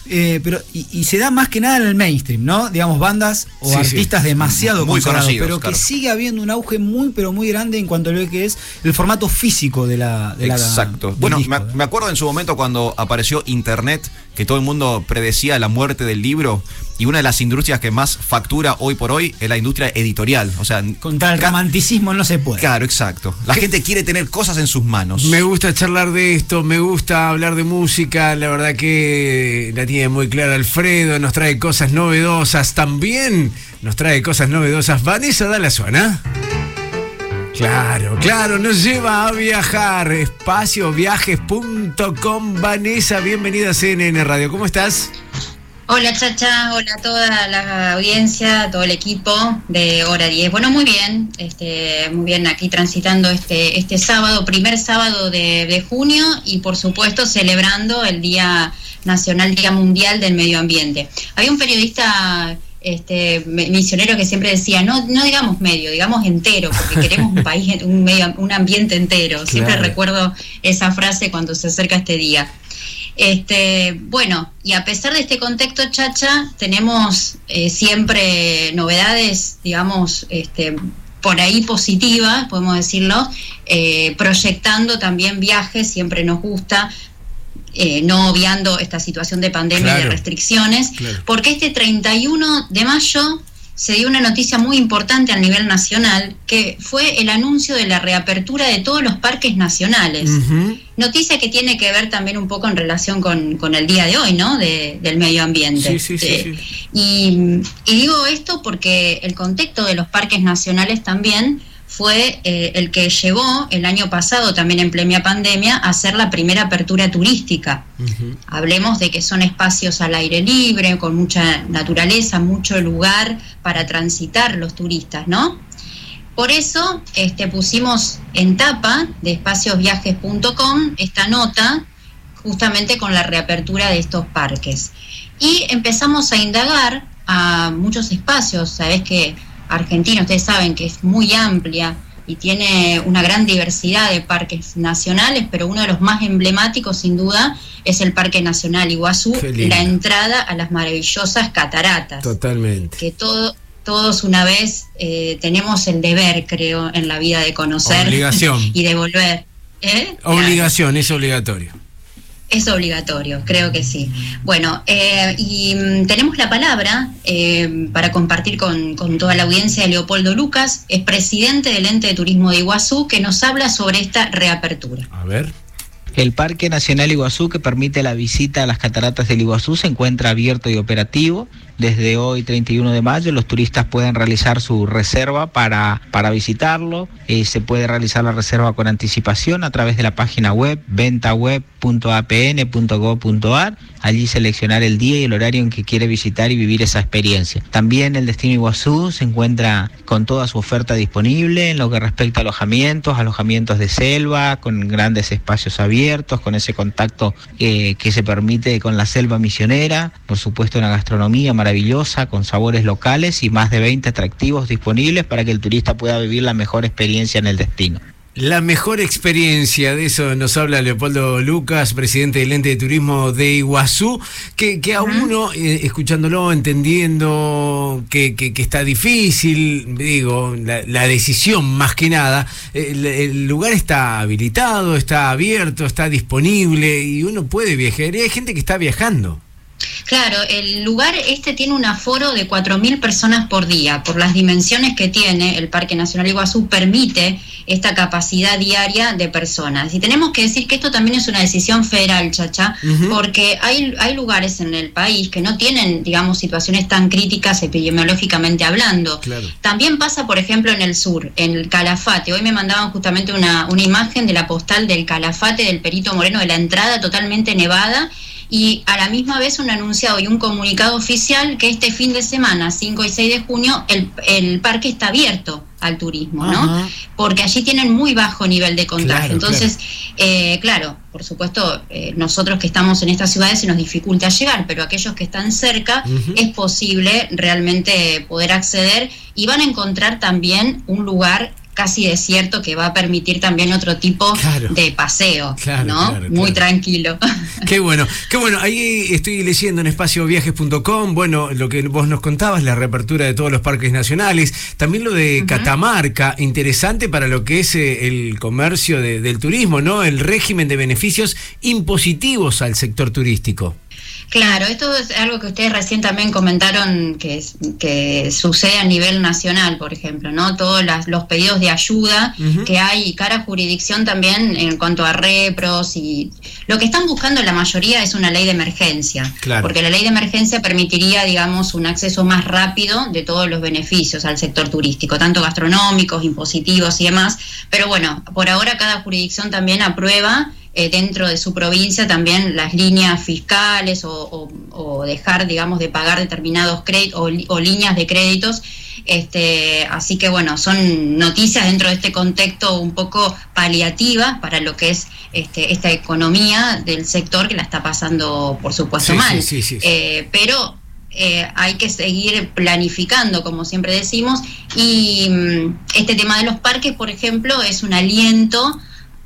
eh, pero y, y se da más que nada en el mainstream, ¿no? Digamos, bandas o Sí, sí. artistas demasiado Muy conocidos, pero claro. que sigue habiendo un auge muy, pero muy grande en cuanto a lo que es el formato físico de la. De Exacto. Bueno, disco, me, me acuerdo en su momento cuando apareció Internet, que todo el mundo predecía la muerte del libro, y una de las industrias que más factura hoy por hoy es la industria editorial. O sea, Contra el romanticismo no se puede. claro, exacto. La gente quiere tener cosas en sus manos. Me gusta charlar de esto, me gusta hablar de música, la verdad que la tiene muy clara Alfredo, nos trae cosas novedosas, también nos trae cosas novedosas. Vanessa da la zona. Claro, claro, nos lleva a viajar. Espacioviajes.com. Vanessa, bienvenida a CNN Radio. ¿Cómo estás? Hola Chacha, hola a toda la audiencia, todo el equipo de Hora 10. Bueno, muy bien, este, muy bien aquí transitando este, este sábado, primer sábado de, de junio y por supuesto celebrando el Día Nacional, Día Mundial del Medio Ambiente. Había un periodista este, misionero que siempre decía, no, no digamos medio, digamos entero, porque queremos un país, un, medio, un ambiente entero. Siempre Claro. recuerdo esa frase cuando se acerca este día. Este, bueno, y a pesar de este contexto, Chacha, tenemos eh, siempre novedades, digamos, este, por ahí positivas, podemos decirlo, eh, proyectando también viajes, siempre nos gusta, eh, no obviando esta situación de pandemia y de restricciones, Claro. porque este 31 de mayo se dio una noticia muy importante a nivel nacional, que fue el anuncio de la reapertura de todos los parques nacionales. Noticia que tiene que ver también un poco en relación con, con el día de hoy, ¿no? De- del medio ambiente. Sí, sí, sí, Eh, Y, y digo esto porque el contexto de los parques nacionales también fue eh, el que llevó el año pasado, también en plena pandemia, a hacer la primera apertura turística. Hablemos de que son espacios al aire libre, con mucha naturaleza, mucho lugar para transitar los turistas, ¿no? Por eso este, pusimos en tapa de espaciosviajes.com esta nota justamente con la reapertura de estos parques. Y empezamos a indagar a muchos espacios, sabes que Argentina, ustedes saben que es muy amplia y tiene una gran diversidad de parques nacionales, pero uno de los más emblemáticos sin duda es el Parque Nacional Iguazú, la entrada a las maravillosas cataratas Totalmente. que todo, todos una vez eh, tenemos el deber, creo, en la vida de conocer Obligación. y de volver. ¿eh? Obligación, es obligatorio. Es obligatorio, creo que sí. Bueno, eh, y mm, tenemos la palabra eh, para compartir con, con toda la audiencia de Leopoldo Lucas, es presidente del ente de turismo de Iguazú, que nos habla sobre esta reapertura. A ver. El Parque Nacional Iguazú, que permite la visita a las cataratas del Iguazú, se encuentra abierto y operativo. Desde hoy, 31 de mayo, los turistas pueden realizar su reserva para, para visitarlo. Eh, se puede realizar la reserva con anticipación a través de la página web ventaweb.apn.gov.ar. Allí seleccionar el día y el horario en que quiere visitar y vivir esa experiencia. También el destino Iguazú se encuentra con toda su oferta disponible en lo que respecta a alojamientos, alojamientos de selva, con grandes espacios abiertos, con ese contacto eh, que se permite con la selva misionera. Por supuesto, una gastronomía maravillosa con sabores locales y más de 20 atractivos disponibles para que el turista pueda vivir la mejor experiencia en el destino. La mejor experiencia, de eso nos habla Leopoldo Lucas, presidente del ente de turismo de Iguazú, que, que a uno, eh, escuchándolo, entendiendo que, que- que está difícil, digo, la, la decisión más que nada, el, el lugar está habilitado, está abierto, está disponible y uno puede viajar. Y hay gente que está viajando. Claro, el lugar este tiene un aforo de 4.000 personas por día. Por las dimensiones que tiene, el Parque Nacional Iguazú permite esta capacidad diaria de personas. Y tenemos que decir que esto también es una decisión federal, Chacha, porque hay, hay lugares en el país que no tienen, digamos, situaciones tan críticas epidemiológicamente hablando. También pasa, por ejemplo, en el sur, en el Calafate. Hoy me mandaban justamente una, una imagen de la postal del Calafate del Perito Moreno, de la entrada totalmente nevada. Y a la misma vez un anunciado y un comunicado oficial que este fin de semana, 5 y 6 de junio, el, el parque está abierto al turismo, ¿no? Porque allí tienen muy bajo nivel de contagio. Claro, Entonces, eh, claro, por supuesto, eh, nosotros que estamos en estas ciudades se nos dificulta llegar, pero aquellos que están cerca es posible realmente poder acceder y van a encontrar también un lugar casi desierto que va a permitir también otro tipo de paseo, Claro, ¿no? claro, Muy tranquilo. Qué bueno, qué bueno. Ahí estoy leyendo en espacioviajes.com, bueno, lo que vos nos contabas, la reapertura de todos los parques nacionales, también lo de Catamarca, interesante para lo que es eh, el comercio de- del turismo, ¿no? El régimen de beneficios impositivos al sector turístico. Claro, esto es algo que ustedes recién también comentaron que, que sucede a nivel nacional, por ejemplo, ¿no? Todos las- los pedidos de ayuda que hay y cara jurisdicción también en cuanto a repros y lo que están buscando la mayoría es una ley de emergencia, Claro. porque la ley de emergencia permitiría, digamos, un acceso más rápido de todos los beneficios al sector turístico, tanto gastronómicos, impositivos y demás, pero bueno, por ahora cada jurisdicción también aprueba eh, dentro de su provincia también las líneas fiscales o, o- o dejar, digamos, de pagar determinados créditos o, líneas de créditos. Este, así que bueno, son noticias dentro de este contexto un poco paliativas para lo que es este, esta economía del sector que la está pasando, por supuesto, Sí, mal. sí, sí, sí. Eh, pero eh, hay que seguir planificando, como siempre decimos, y mm, este tema de los parques, por ejemplo, es un aliento,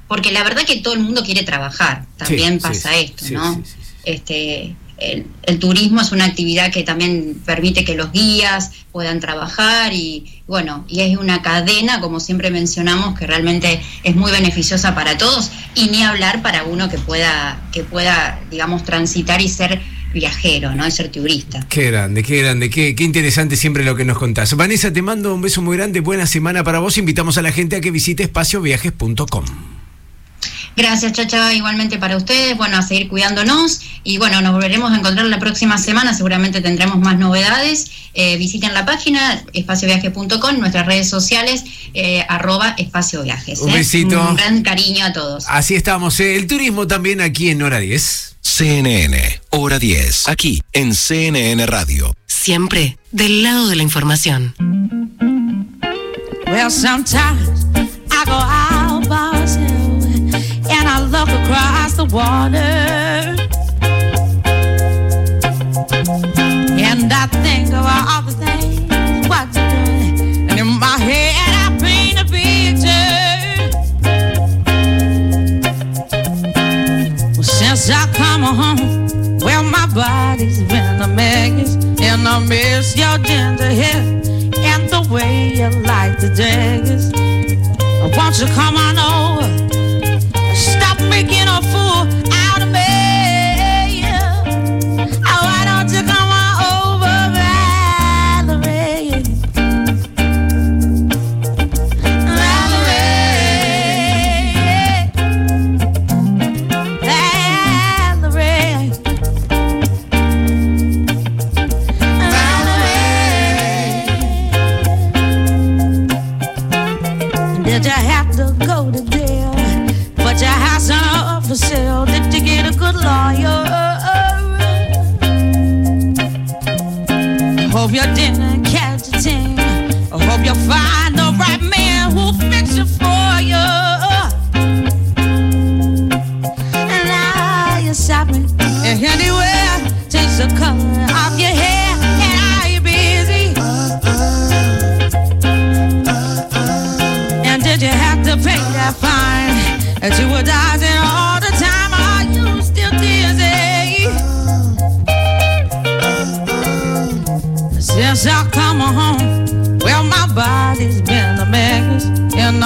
porque la verdad que todo el mundo quiere trabajar, también Sí, pasa sí, esto, ¿no? sí, Este, el, el turismo es una actividad que también permite que los guías puedan trabajar y bueno, y es una cadena, como siempre mencionamos, que realmente es muy beneficiosa para todos y ni hablar para uno que pueda, que pueda, digamos, transitar y ser viajero, ¿no? Y ser turista. Qué grande, qué grande, qué, qué interesante siempre lo que nos contás. Vanessa, te mando un beso muy grande, buena semana para vos. Invitamos a la gente a que visite espacioviajes.com. Gracias, Chacha, igualmente para ustedes. Bueno, a seguir cuidándonos y bueno, nos volveremos a encontrar la próxima semana. Seguramente tendremos más novedades. Eh, visiten la página espacioviaje.com, nuestras redes sociales, eh, arroba espacioviajes. Un ¿eh? besito. Un gran cariño a todos. Así estamos, eh, el turismo también aquí en Hora 10. CNN, hora 10, aquí en CNN Radio. Siempre del lado de la información. Well, sometimes I go out I look across the water. And I think of all the things what you're doing. And in my head, I paint a picture. Well, since I come home, well, my body's been a mess. And I miss your ginger hair and the way you like the daggers. Won't you come on over? Making a fool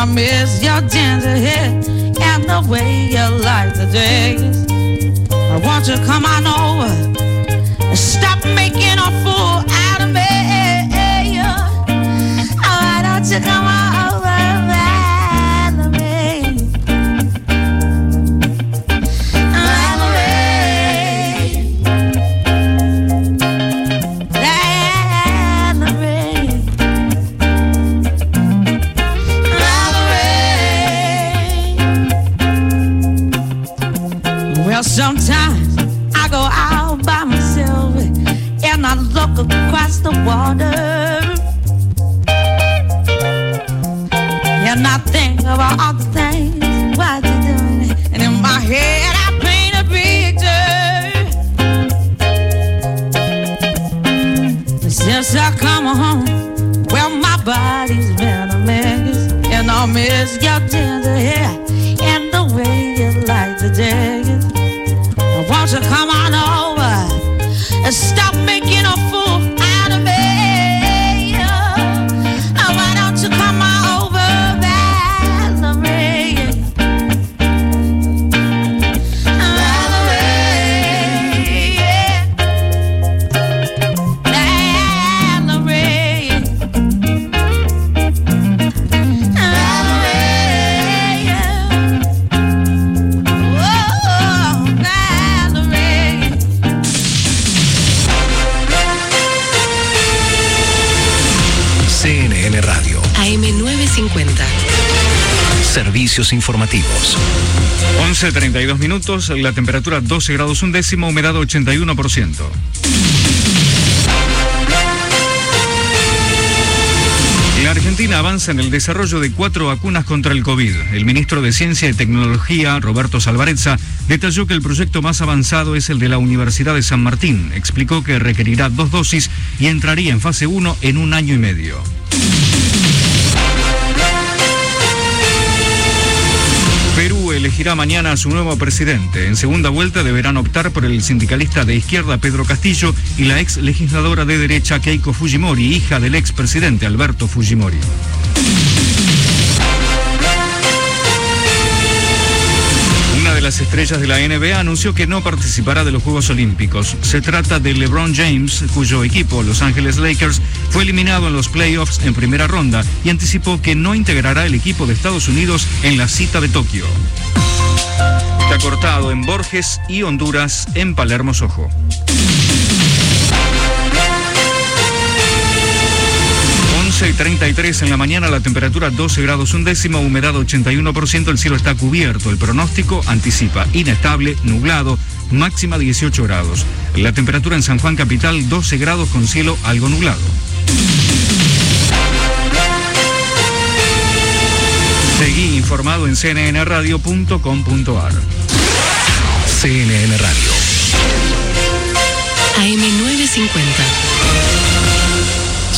I miss your ginger hair and the way you like the dress. I want you to come on over and stop making a fool water. And I think about all the things what you're doing. And in my head, I paint a picture. Since I come home, Servicios informativos. 11.32 minutos, la temperatura 12 grados un décimo, humedad 81%. La Argentina avanza en el desarrollo de cuatro vacunas contra el COVID. El ministro de Ciencia y Tecnología, Roberto Salvarezza, detalló que el proyecto más avanzado es el de la Universidad de San Martín. Explicó que requerirá dos dosis y entraría en fase 1 en un año y medio. Elegirá mañana a su nuevo presidente. En segunda vuelta deberán optar por el sindicalista de izquierda Pedro Castillo y la ex legisladora de derecha Keiko Fujimori, hija del ex presidente Alberto Fujimori. Las estrellas de la NBA anunció que no participará de los Juegos Olímpicos. Se trata de LeBron James, cuyo equipo, Los Ángeles Lakers, fue eliminado en los playoffs en primera ronda y anticipó que no integrará el equipo de Estados Unidos en la cita de Tokio. Está cortado en Borges y Honduras, en Palermo, Sojo. 11 y 33 en la mañana, la temperatura 12 grados un décimo, humedad 81%, el cielo está cubierto. El pronóstico anticipa inestable, nublado, máxima 18 grados. La temperatura en San Juan Capital 12 grados con cielo algo nublado. Seguí informado en cnnradio.com.ar. CNN Radio. AM950.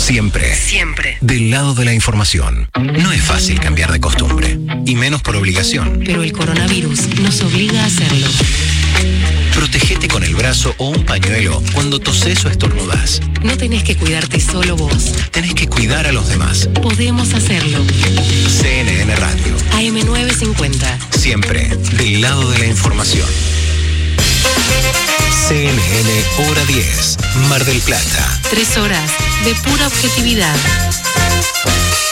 Siempre. Siempre. Del lado de la información. No es fácil cambiar de costumbre. Y menos por obligación. Pero el coronavirus nos obliga a hacerlo. Protegete con el brazo o un pañuelo cuando toses o estornudas. No tenés que cuidarte solo vos. Tenés que cuidar a los demás. Podemos hacerlo. CNN Radio. AM950. Siempre del lado de la información. CNN Hora 10. Mar del Plata. Tres horas de pura objetividad.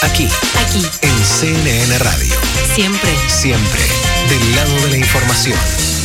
Aquí. Aquí. En CNN Radio. Siempre. Siempre del lado de la información.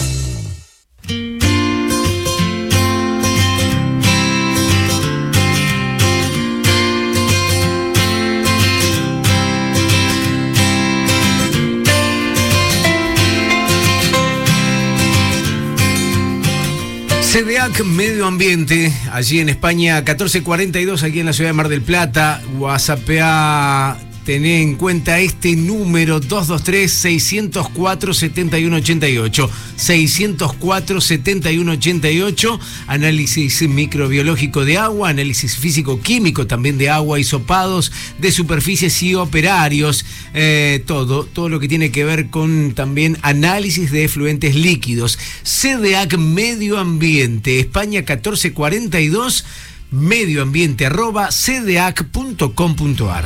CDAC Medio Ambiente, allí en España, 1442, aquí en la ciudad de Mar del Plata. WhatsAppea, tené en cuenta este número 223-604-7188. 604-7188. Análisis microbiológico de agua, análisis físico-químico también de agua, hisopados de superficies y operarios. Eh, todo, todo lo que tiene que ver con también análisis de efluentes líquidos. CDAC Medio Ambiente, España 1442 medioambiente arroba cdac.com.ar.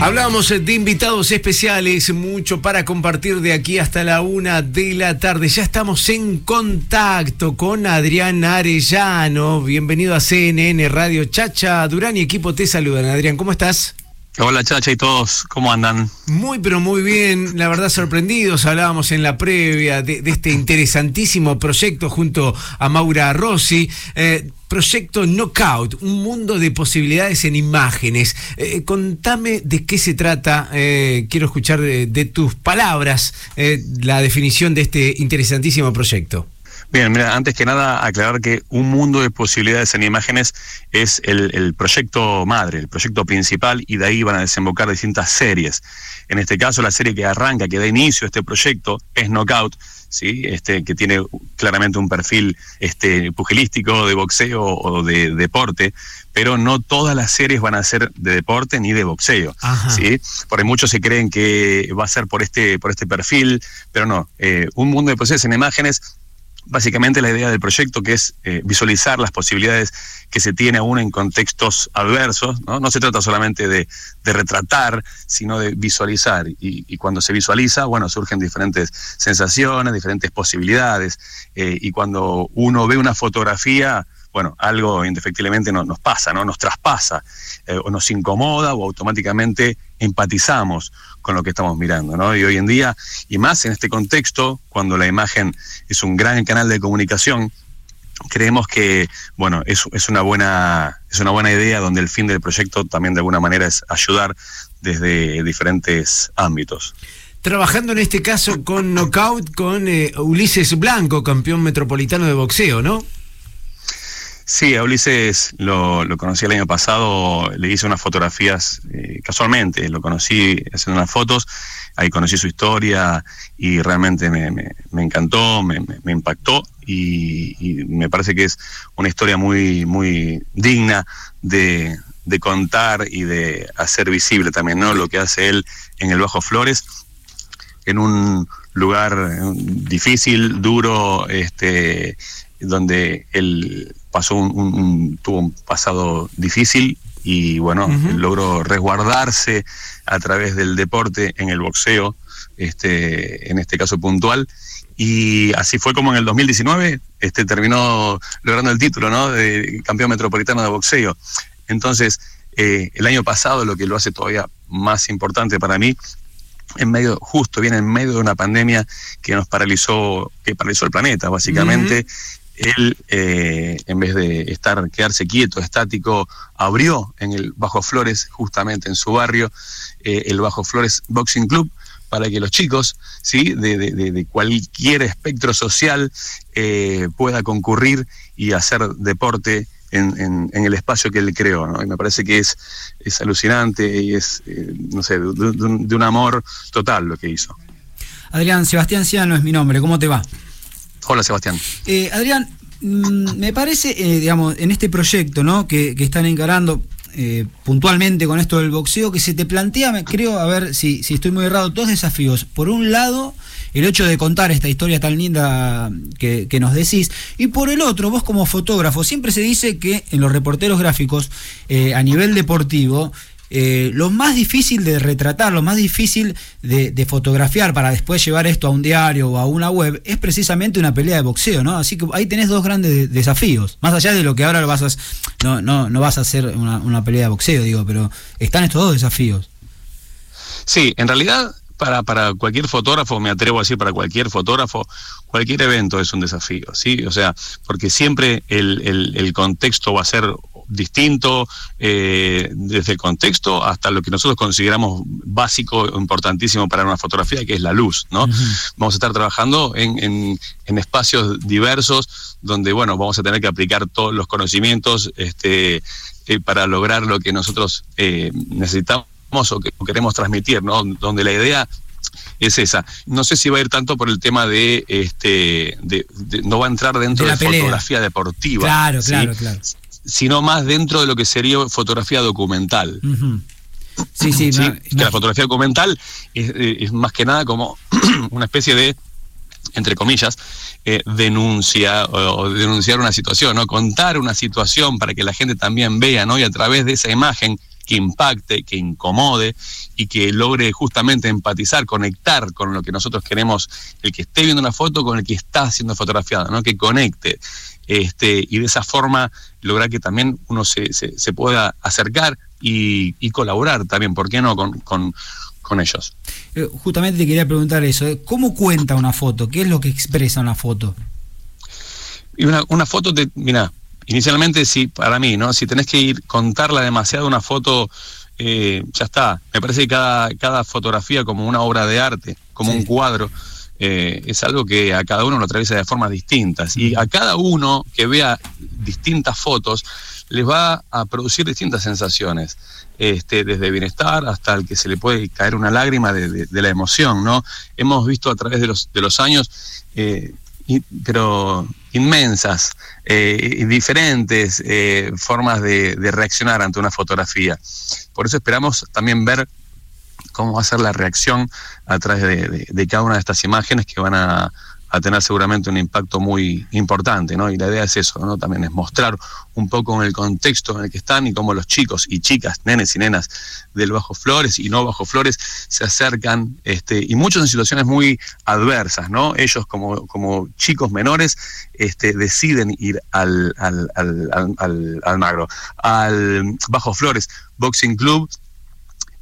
Hablábamos de invitados especiales, mucho para compartir de aquí hasta la una de la tarde. Ya estamos en contacto con Adrián Arellano. Bienvenido a CNN Radio Chacha Durán y equipo te saludan. Adrián, ¿cómo estás? Hola Chacha y todos, ¿cómo andan? Muy pero muy bien, la verdad sorprendidos, hablábamos en la previa de, este interesantísimo proyecto junto a Maura Rossi, eh, proyecto Knockout, un mundo de posibilidades en imágenes. Eh, contame de qué se trata, eh, quiero escuchar de, tus palabras la definición de este interesantísimo proyecto. Bien, mira, antes que nada aclarar que un mundo de posibilidades en imágenes es el, el, proyecto madre, el proyecto principal, y de ahí van a desembocar distintas series. En este caso, la serie que arranca, que da inicio a este proyecto, es Knockout, ¿sí? este, que tiene claramente un perfil este, pugilístico, de boxeo o de deporte, pero no todas las series van a ser de deporte ni de boxeo, ¿sí? Porque muchos se creen que va a ser por este, por este perfil, pero no. Eh, un mundo de posibilidades en imágenes básicamente la idea del proyecto que es eh, visualizar las posibilidades que se tiene aún en contextos adversos, ¿no? No se trata solamente de, retratar, sino de visualizar. Y, y, cuando se visualiza, bueno, surgen diferentes sensaciones, diferentes posibilidades. Eh, y cuando uno ve una fotografía, bueno, algo indefectiblemente no, nos pasa, ¿no? Nos traspasa, eh, o nos incomoda, o automáticamente empatizamos con lo que estamos mirando, ¿no? Y hoy en día, y más en este contexto, cuando la imagen es un gran canal de comunicación, creemos que, bueno, es, una buena, es una buena idea donde el fin del proyecto también de alguna manera es ayudar desde diferentes ámbitos. Trabajando en este caso con Knockout, con eh, Ulises Blanco, campeón metropolitano de boxeo, ¿no? Sí, a Ulises lo, conocí el año pasado, le hice unas fotografías eh, casualmente, lo conocí haciendo unas fotos, ahí conocí su historia y realmente me, me, encantó, me, me impactó y, y, me parece que es una historia muy, muy digna de, de contar y de hacer visible también ¿no? lo que hace él en el Bajo Flores, en un lugar difícil, duro, este, donde él pasó un, un, un, tuvo un pasado difícil y bueno, uh -huh. logró resguardarse a través del deporte en el boxeo, este, en este caso puntual. Y así fue como en el 2019 este, terminó logrando el título ¿no? de campeón metropolitano de boxeo. Entonces, eh, el año pasado, lo que lo hace todavía más importante para mí, en medio, justo viene en medio de una pandemia que nos paralizó, que paralizó el planeta, básicamente. Uh -huh él, eh, en vez de estar, quedarse quieto, estático, abrió en el Bajo Flores, justamente en su barrio, eh, el Bajo Flores Boxing Club, para que los chicos, ¿sí? de, cualquier espectro social, eh, pueda concurrir y hacer deporte en, el espacio que él creó. ¿no? Y me parece que es, es alucinante y es, eh, no sé, de, un, de un amor total lo que hizo. Adrián, Sebastián Ciano es mi nombre, ¿cómo te va? Hola, Sebastián. Eh, Adrián, mmm, me parece, eh, digamos, en este proyecto ¿no? que, que están encarando eh, puntualmente con esto del boxeo, que se te plantea, creo, a ver si, si estoy muy errado, dos desafíos. Por un lado, el hecho de contar esta historia tan linda que, que, nos decís. Y por el otro, vos como fotógrafo, siempre se dice que en los reporteros gráficos, a nivel deportivo, eh, lo más difícil de retratar, lo más difícil de, fotografiar para después llevar esto a un diario o a una web es precisamente una pelea de boxeo, ¿no? Así que ahí tenés dos grandes desafíos. Más allá de lo que ahora vas a, no, no, no vas a hacer una, pelea de boxeo, digo, pero están estos dos desafíos. Sí, en realidad para, para cualquier fotógrafo, me atrevo a decir para cualquier fotógrafo, cualquier evento es un desafío, ¿sí? O sea, porque siempre el, el contexto va a ser distinto eh, desde el contexto hasta lo que nosotros consideramos básico, importantísimo para una fotografía, que es la luz, ¿no? Vamos a estar trabajando en, en- en espacios diversos donde, bueno, vamos a tener que aplicar todos los conocimientos este, eh, para lograr lo que nosotros eh, necesitamos o que queremos transmitir, ¿no? Donde la idea es esa. No sé si va a ir tanto por el tema de, este, de, de- no va a entrar dentro De la fotografía deportiva. Claro, ¿sí? claro, claro. Sino más dentro de lo que sería fotografía documental. Sí, sí, ¿sí? ma- Que la fotografía documental es, eh, es más que nada como una especie de entre comillas, eh, denuncia o, o denunciar una situación, ¿no? Contar una situación para que la gente también vea, ¿no? Y a través de esa imagen que impacte, que incomode y que logre justamente empatizar, conectar con lo que nosotros queremos, el que esté viendo una foto con el que está siendo fotografiado, ¿no? Que conecte. Este, y de esa forma lograr que también uno se, se, se pueda acercar y, y colaborar también, ¿por qué no? Con, con, con ellos. Eh, Justamente te quería preguntar eso. eh, ¿Cómo cuenta una foto? ¿Qué es lo que expresa una foto? Y una, una foto, te, mira, inicialmente sí, para mí, ¿no? Si tenés que ir contarla demasiado una foto, eh, ya está. Me parece que cada, cada fotografía como una obra de arte, como un cuadro, eh, es algo que a cada uno lo atraviesa de formas distintas. Y a cada uno que vea distintas fotos, les va a producir distintas sensaciones. Este, desde bienestar hasta el que se le puede caer una lágrima de, de- de la emoción, ¿no? Hemos visto a través de los, de los años eh, pero inmensas eh, diferentes eh, formas de, reaccionar ante una fotografía. Por eso esperamos también ver cómo va a ser la reacción a través de cada una de estas imágenes que van a, a tener seguramente un impacto muy importante, ¿no? Y la idea es eso, ¿no? También es mostrar un poco el contexto en el que están y cómo los chicos y chicas, nenes y nenas del Bajo Flores y no Bajo Flores se acercan, este, y muchos en situaciones muy adversas, ¿no? Ellos como, como chicos menores este, deciden ir al, al, al- al Magro, al Bajo Flores Boxing Club,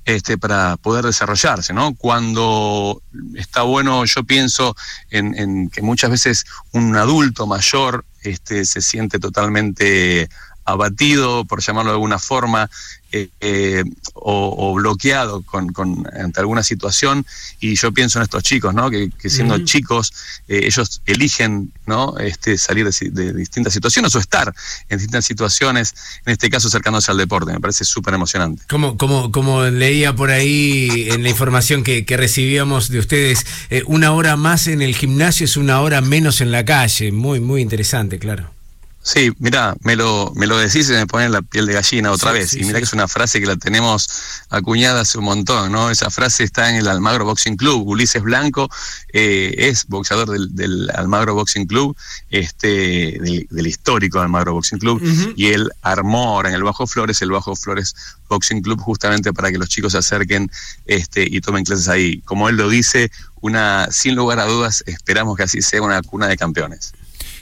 este, para poder desarrollarse, ¿no? Cuando está bueno, yo pienso en, en que muchas veces un adulto mayor este, se siente totalmente abatido, por llamarlo de alguna forma, eh, eh, o, o bloqueado con, con- ante alguna situación. Y yo pienso en estos chicos, ¿no? Que, que siendo chicos, eh, ellos eligen, ¿no? Este, salir de, distintas situaciones o estar en distintas situaciones, en este caso acercándose al deporte. Me parece súper emocionante. Como, como, como leía por ahí en la información que, que recibíamos de ustedes, una hora más en el gimnasio es una hora menos en la calle. Muy, muy interesante, claro. Sí, mira, me lo, me lo decís y me pone la piel de gallina otra Sí, vez. sí, y mira sí. que es una frase que la tenemos acuñada hace un montón, ¿no? Esa frase está en el Almagro Boxing Club. Ulises Blanco eh, es boxeador del, del Almagro Boxing Club, este, del, del histórico Almagro Boxing Club, y él armó ahora en el Bajo Flores el Bajo Flores Boxing Club justamente para que los chicos se acerquen este, y tomen clases ahí. Como él lo dice, una, sin lugar a dudas, esperamos que así sea una cuna de campeones.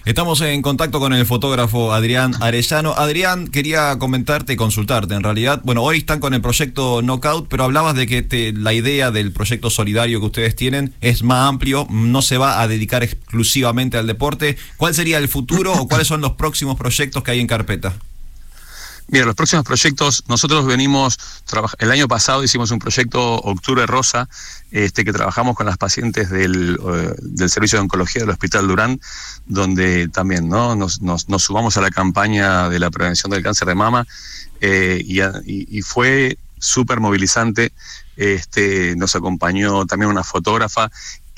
Estamos en contacto con el fotógrafo Adrián Arellano. Adrián, quería comentarte y consultarte. En realidad, bueno, hoy están con el proyecto Knockout, pero hablabas de que te- la idea del proyecto solidario que ustedes tienen es más amplio, no se va a dedicar exclusivamente al deporte. ¿Cuál sería el futuro o cuáles son los próximos proyectos que hay en carpeta? Mira, los próximos proyectos, nosotros venimos, el año pasado hicimos un proyecto Octubre Rosa, este, que trabajamos con las pacientes del, eh, del Servicio de Oncología del Hospital Durán, donde también ¿no? nos, nos, sumamos a la campaña de la prevención del cáncer de mama eh, y- y fue súper movilizante. Este, nos acompañó también una fotógrafa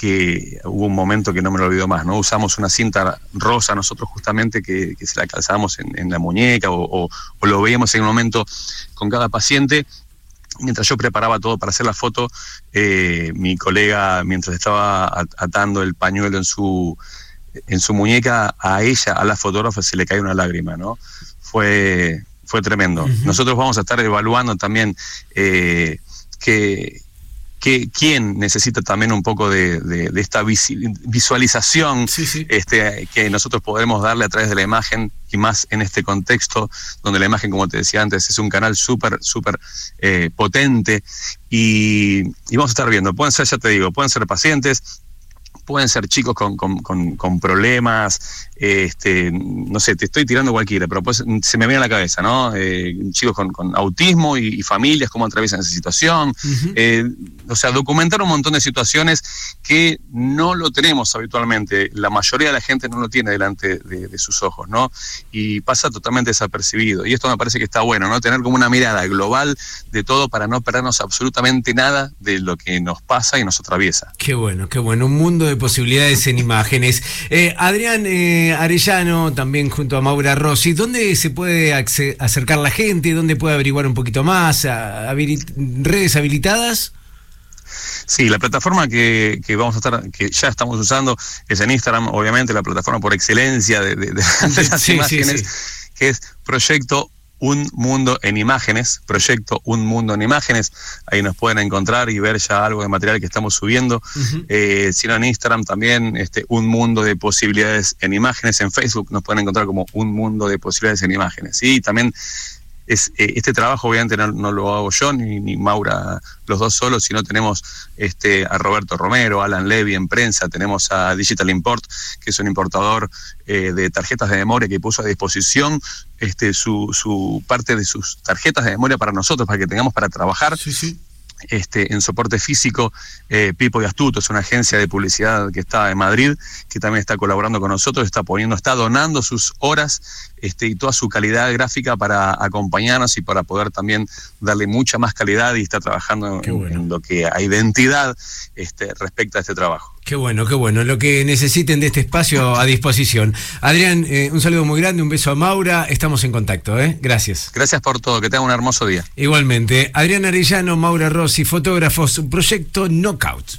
que hubo un momento que no me lo olvido más, ¿no? Usamos una cinta rosa nosotros justamente que, que se la calzábamos en, en la muñeca o, o- o lo veíamos en un momento con cada paciente. Mientras yo preparaba todo para hacer la foto, eh, mi colega, mientras estaba at- atando el pañuelo en su, en su muñeca, a ella, a la fotógrafa, se le cae una lágrima, ¿no? Fue, fue tremendo. Nosotros vamos a estar evaluando también eh, que, que quién necesita también un poco de, de- de esta visualización Este, que nosotros podremos darle a través de la imagen y más en este contexto donde la imagen, como te decía antes, es un canal súper, súper eh, potente. Y, y vamos a estar viendo, pueden ser, ya te digo, pueden ser pacientes, pueden ser chicos con, con- con- con problemas, este, no sé, te estoy tirando cualquiera, pero pues, se me viene a la cabeza, ¿no? Eh, chicos con, autismo y, y familias, cómo atraviesan esa situación. Eh, o sea, documentar un montón de situaciones que no lo tenemos habitualmente. La mayoría de la gente no lo tiene delante de, de sus ojos, ¿no? Y pasa totalmente desapercibido. Y esto me parece que está bueno, ¿no? Tener como una mirada global de todo para no perdernos absolutamente nada de lo que nos pasa y nos atraviesa. Qué bueno, qué bueno. Un mundo de posibilidades en imágenes. Eh, Adrián eh, Arellano, también junto a Maura Rossi, ¿dónde se puede acercar la gente? ¿Dónde puede averiguar un poquito más? ¿A- habili- ¿Redes habilitadas? Sí, la plataforma que, que vamos a estar, que ya estamos usando es en Instagram, obviamente, la plataforma por excelencia de, de- de- de las Sí, sí, imágenes, sí. que es Proyecto Un Mundo en Imágenes, Proyecto Un Mundo en Imágenes, ahí nos pueden encontrar y ver ya algo de material que estamos subiendo. Eh, si no en Instagram también, este, Un Mundo de Posibilidades en Imágenes, en Facebook nos pueden encontrar como Un Mundo de Posibilidades en Imágenes. Y también es, eh, este trabajo obviamente no, no lo hago yo ni, ni Maura los dos solos, sino tenemos este, a Roberto Romero, Alan Levy en prensa, tenemos a Digital Import, que es un importador eh, de tarjetas de memoria que puso a disposición este, su, su parte de sus tarjetas de memoria para nosotros, para que tengamos para trabajar. Este, en soporte físico, eh, Pipo y Astuto es una agencia de publicidad que está en Madrid, que también está colaborando con nosotros, está poniendo, está donando sus horas este, y toda su calidad gráfica para acompañarnos y para poder también darle mucha más calidad y está trabajando en, en lo que a identidad este, respecta a este trabajo. Qué bueno, qué bueno. Lo que necesiten de este espacio a disposición. Adrián, eh, un saludo muy grande, un beso a Maura. Estamos en contacto, ¿eh? Gracias. Gracias por todo, que tengan un hermoso día. Igualmente, Adrián Arellano, Maura Rossi, fotógrafos, proyecto Knockout.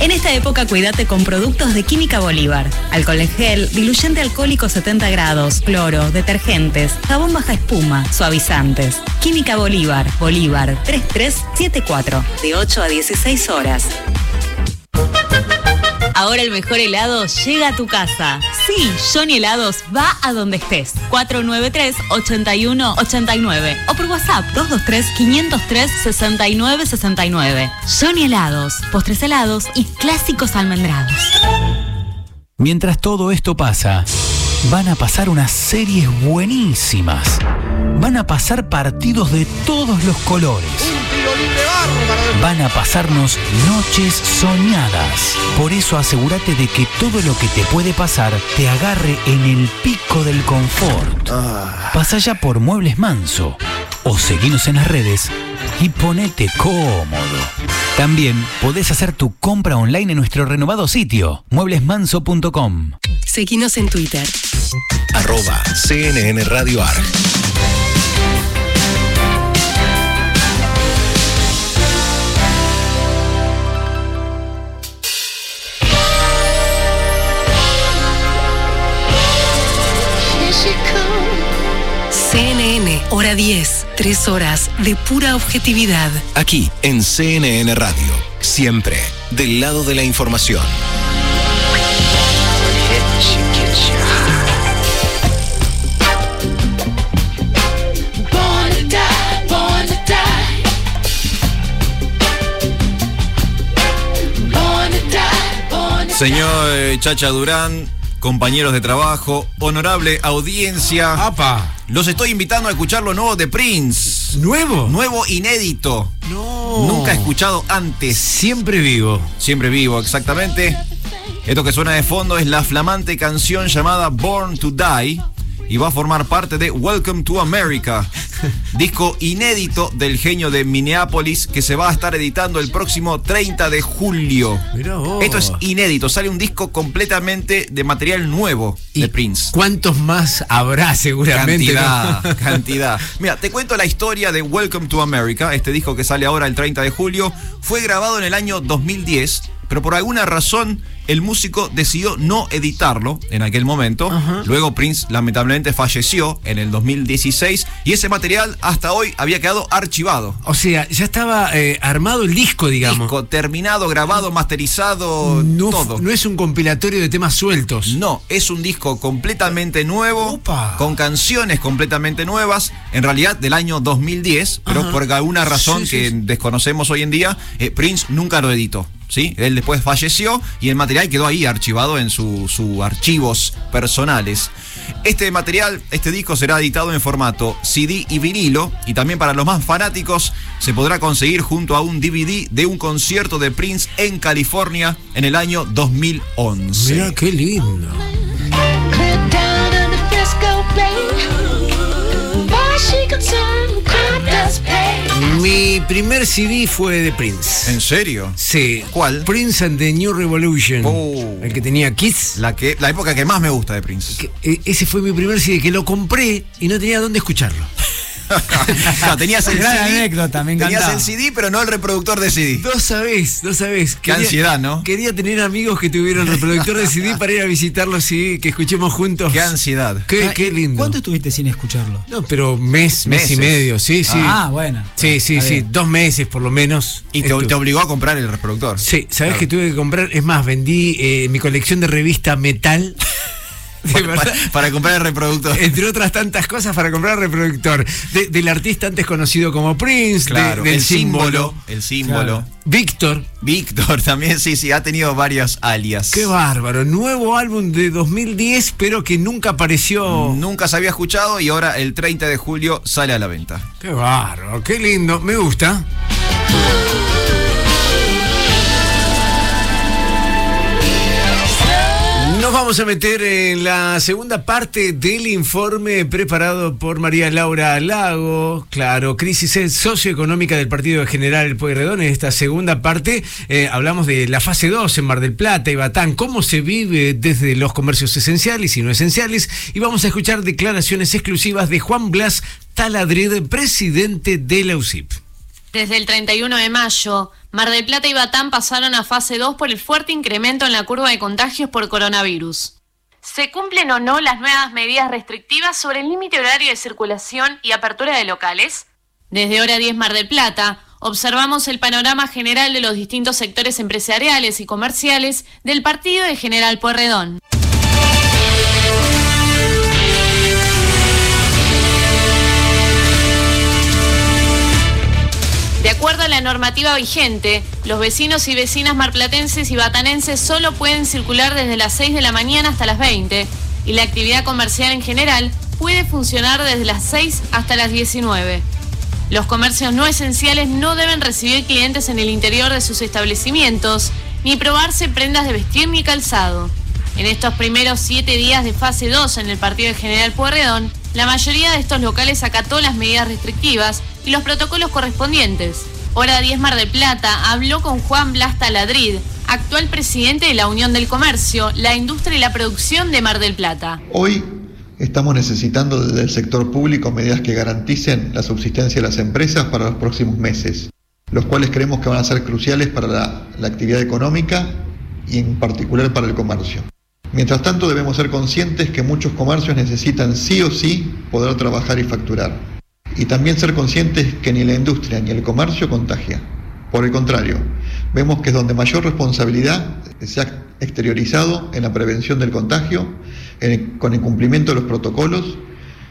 En esta época cuídate con productos de Química Bolívar. Alcohol en gel, diluyente alcohólico 70 grados, cloro, detergentes, jabón baja espuma, suavizantes. Química Bolívar, Bolívar 3374, de 8 a 16 horas. Ahora el mejor helado llega a tu casa. Sí, Johnny Helados va a donde estés. 493-8189 o por WhatsApp 223-503-6969. Johnny Helados, postres helados y clásicos almendrados. Mientras todo esto pasa, van a pasar unas series buenísimas. Van a pasar partidos de todos los colores. Van a pasarnos noches soñadas. Por eso asegúrate de que todo lo que te puede pasar te agarre en el pico del confort. Ah. Pasa ya por Muebles Manso o seguinos en las redes y ponete cómodo. También podés hacer tu compra online en nuestro renovado sitio, mueblesmanso.com. Seguinos en Twitter. Arroba CNN Radio hora 10, 3 horas de pura objetividad. Aquí, en CNN Radio, siempre del lado de la información. Señor eh, Chacha Durán, compañeros de trabajo, honorable audiencia. Los estoy invitando a escuchar lo nuevo de Prince. ¿Nuevo? Nuevo inédito. No. Nunca escuchado antes. Siempre vivo. Siempre vivo, exactamente. Esto que suena de fondo es la flamante canción llamada Born to Die y va a formar parte de Welcome to America, disco inédito del genio de Minneapolis que se va a estar editando el próximo 30 de julio. Esto es inédito, sale un disco completamente de material nuevo de Prince. ¿Cuántos más habrá seguramente? Cantidad, no? cantidad. Mira, te cuento la historia de Welcome to America, este disco que sale ahora el 30 de julio, fue grabado en el año 2010 pero por alguna razón el músico decidió no editarlo en aquel momento. Luego Prince lamentablemente falleció en el 2016 y ese material hasta hoy había quedado archivado. O sea, ya estaba eh, armado el disco, digamos. Disco terminado, grabado, masterizado, No, todo. no es un compilatorio de temas sueltos. No, es un disco completamente nuevo, con canciones completamente nuevas, en realidad del año 2010, pero por alguna razón Sí, sí, que sí. desconocemos hoy en día, eh, Prince nunca lo editó. ¿Sí? Él después falleció y el material quedó ahí archivado en sus su archivos personales. Este material, este disco será editado en formato CD y vinilo y también para los más fanáticos se podrá conseguir junto a un DVD de un concierto de Prince en California en el año 2011. Mira qué lindo. Mi primer CD fue de Prince. ¿En serio? Sí. ¿Cuál? Prince and the New Revolution. El que tenía Kiss. La, que, la época que más me gusta de Prince. Que, eh, ese fue mi primer CD que lo compré y no tenía dónde escucharlo. No, tenías el Gran CD, anécdota, me tenías encantaba. el CD, pero no el reproductor de CD. No sabés, no sabés. Qué ansiedad, ¿no? Quería tener amigos que tuvieran reproductor de CD para ir a visitarlos y que escuchemos juntos. Qué ansiedad. Qué, Ah, qué ¿y lindo. ¿Cuánto estuviste sin escucharlo? No, pero mes, mes Meses. y medio, sí, sí. Ah, bueno. Sí, sí, sí. Dos meses por lo menos. Y te, obligó a comprar el reproductor. Sí, ¿sabés Claro. que tuve que comprar? Es más, vendí eh, mi colección de revista Metal. Para, comprar el reproductor. Entre otras tantas cosas para comprar el reproductor. De- del artista antes conocido como Prince, de- Claro, del el símbolo. símbolo. El símbolo. Víctor. Víctor también, sí, sí, ha tenido varias alias. Qué bárbaro. Nuevo álbum de 2010, pero que nunca apareció. Nunca se había escuchado y ahora el 30 de julio sale a la venta. Qué bárbaro, qué lindo. Me gusta. Nos vamos a meter en la segunda parte del informe preparado por María Laura Lago. Claro, crisis socioeconómica del Partido General Pueyrredón. En esta segunda parte eh, hablamos de la fase 2 en Mar del Plata y Batán, cómo se vive desde los comercios esenciales y no esenciales. Y vamos a escuchar declaraciones exclusivas de Juan Blas Taladrid, presidente de la UCIP. Desde el 31 de mayo, Mar del Plata y Batán pasaron a fase 2 por el fuerte incremento en la curva de contagios por coronavirus. ¿Se cumplen o no las nuevas medidas restrictivas sobre el límite horario de circulación y apertura de locales? Desde hora 10 Mar del Plata, observamos el panorama general de los distintos sectores empresariales y comerciales del partido de General Pueyrredón. De acuerdo a la normativa vigente, los vecinos y vecinas marplatenses y batanenses solo pueden circular desde las 6 de la mañana hasta las 20 y la actividad comercial en general puede funcionar desde las 6 hasta las 19. Los comercios no esenciales no deben recibir clientes en el interior de sus establecimientos ni probarse prendas de vestir ni calzado. En estos primeros siete días de fase 2 en el partido de General Pueyrredón, la mayoría de estos locales acató las medidas restrictivas y los protocolos correspondientes. Hora 10 Mar del Plata habló con Juan Blas Taladrid, actual presidente de la Unión del Comercio, la Industria y la Producción de Mar del Plata. Hoy estamos necesitando desde el sector público medidas que garanticen la subsistencia de las empresas para los próximos meses, los cuales creemos que van a ser cruciales para la, la actividad económica y en particular para el comercio. Mientras tanto debemos ser conscientes que muchos comercios necesitan sí o sí poder trabajar y facturar. Y también ser conscientes que ni la industria ni el comercio contagia. Por el contrario, vemos que es donde mayor responsabilidad se ha exteriorizado en la prevención del contagio, con el cumplimiento de los protocolos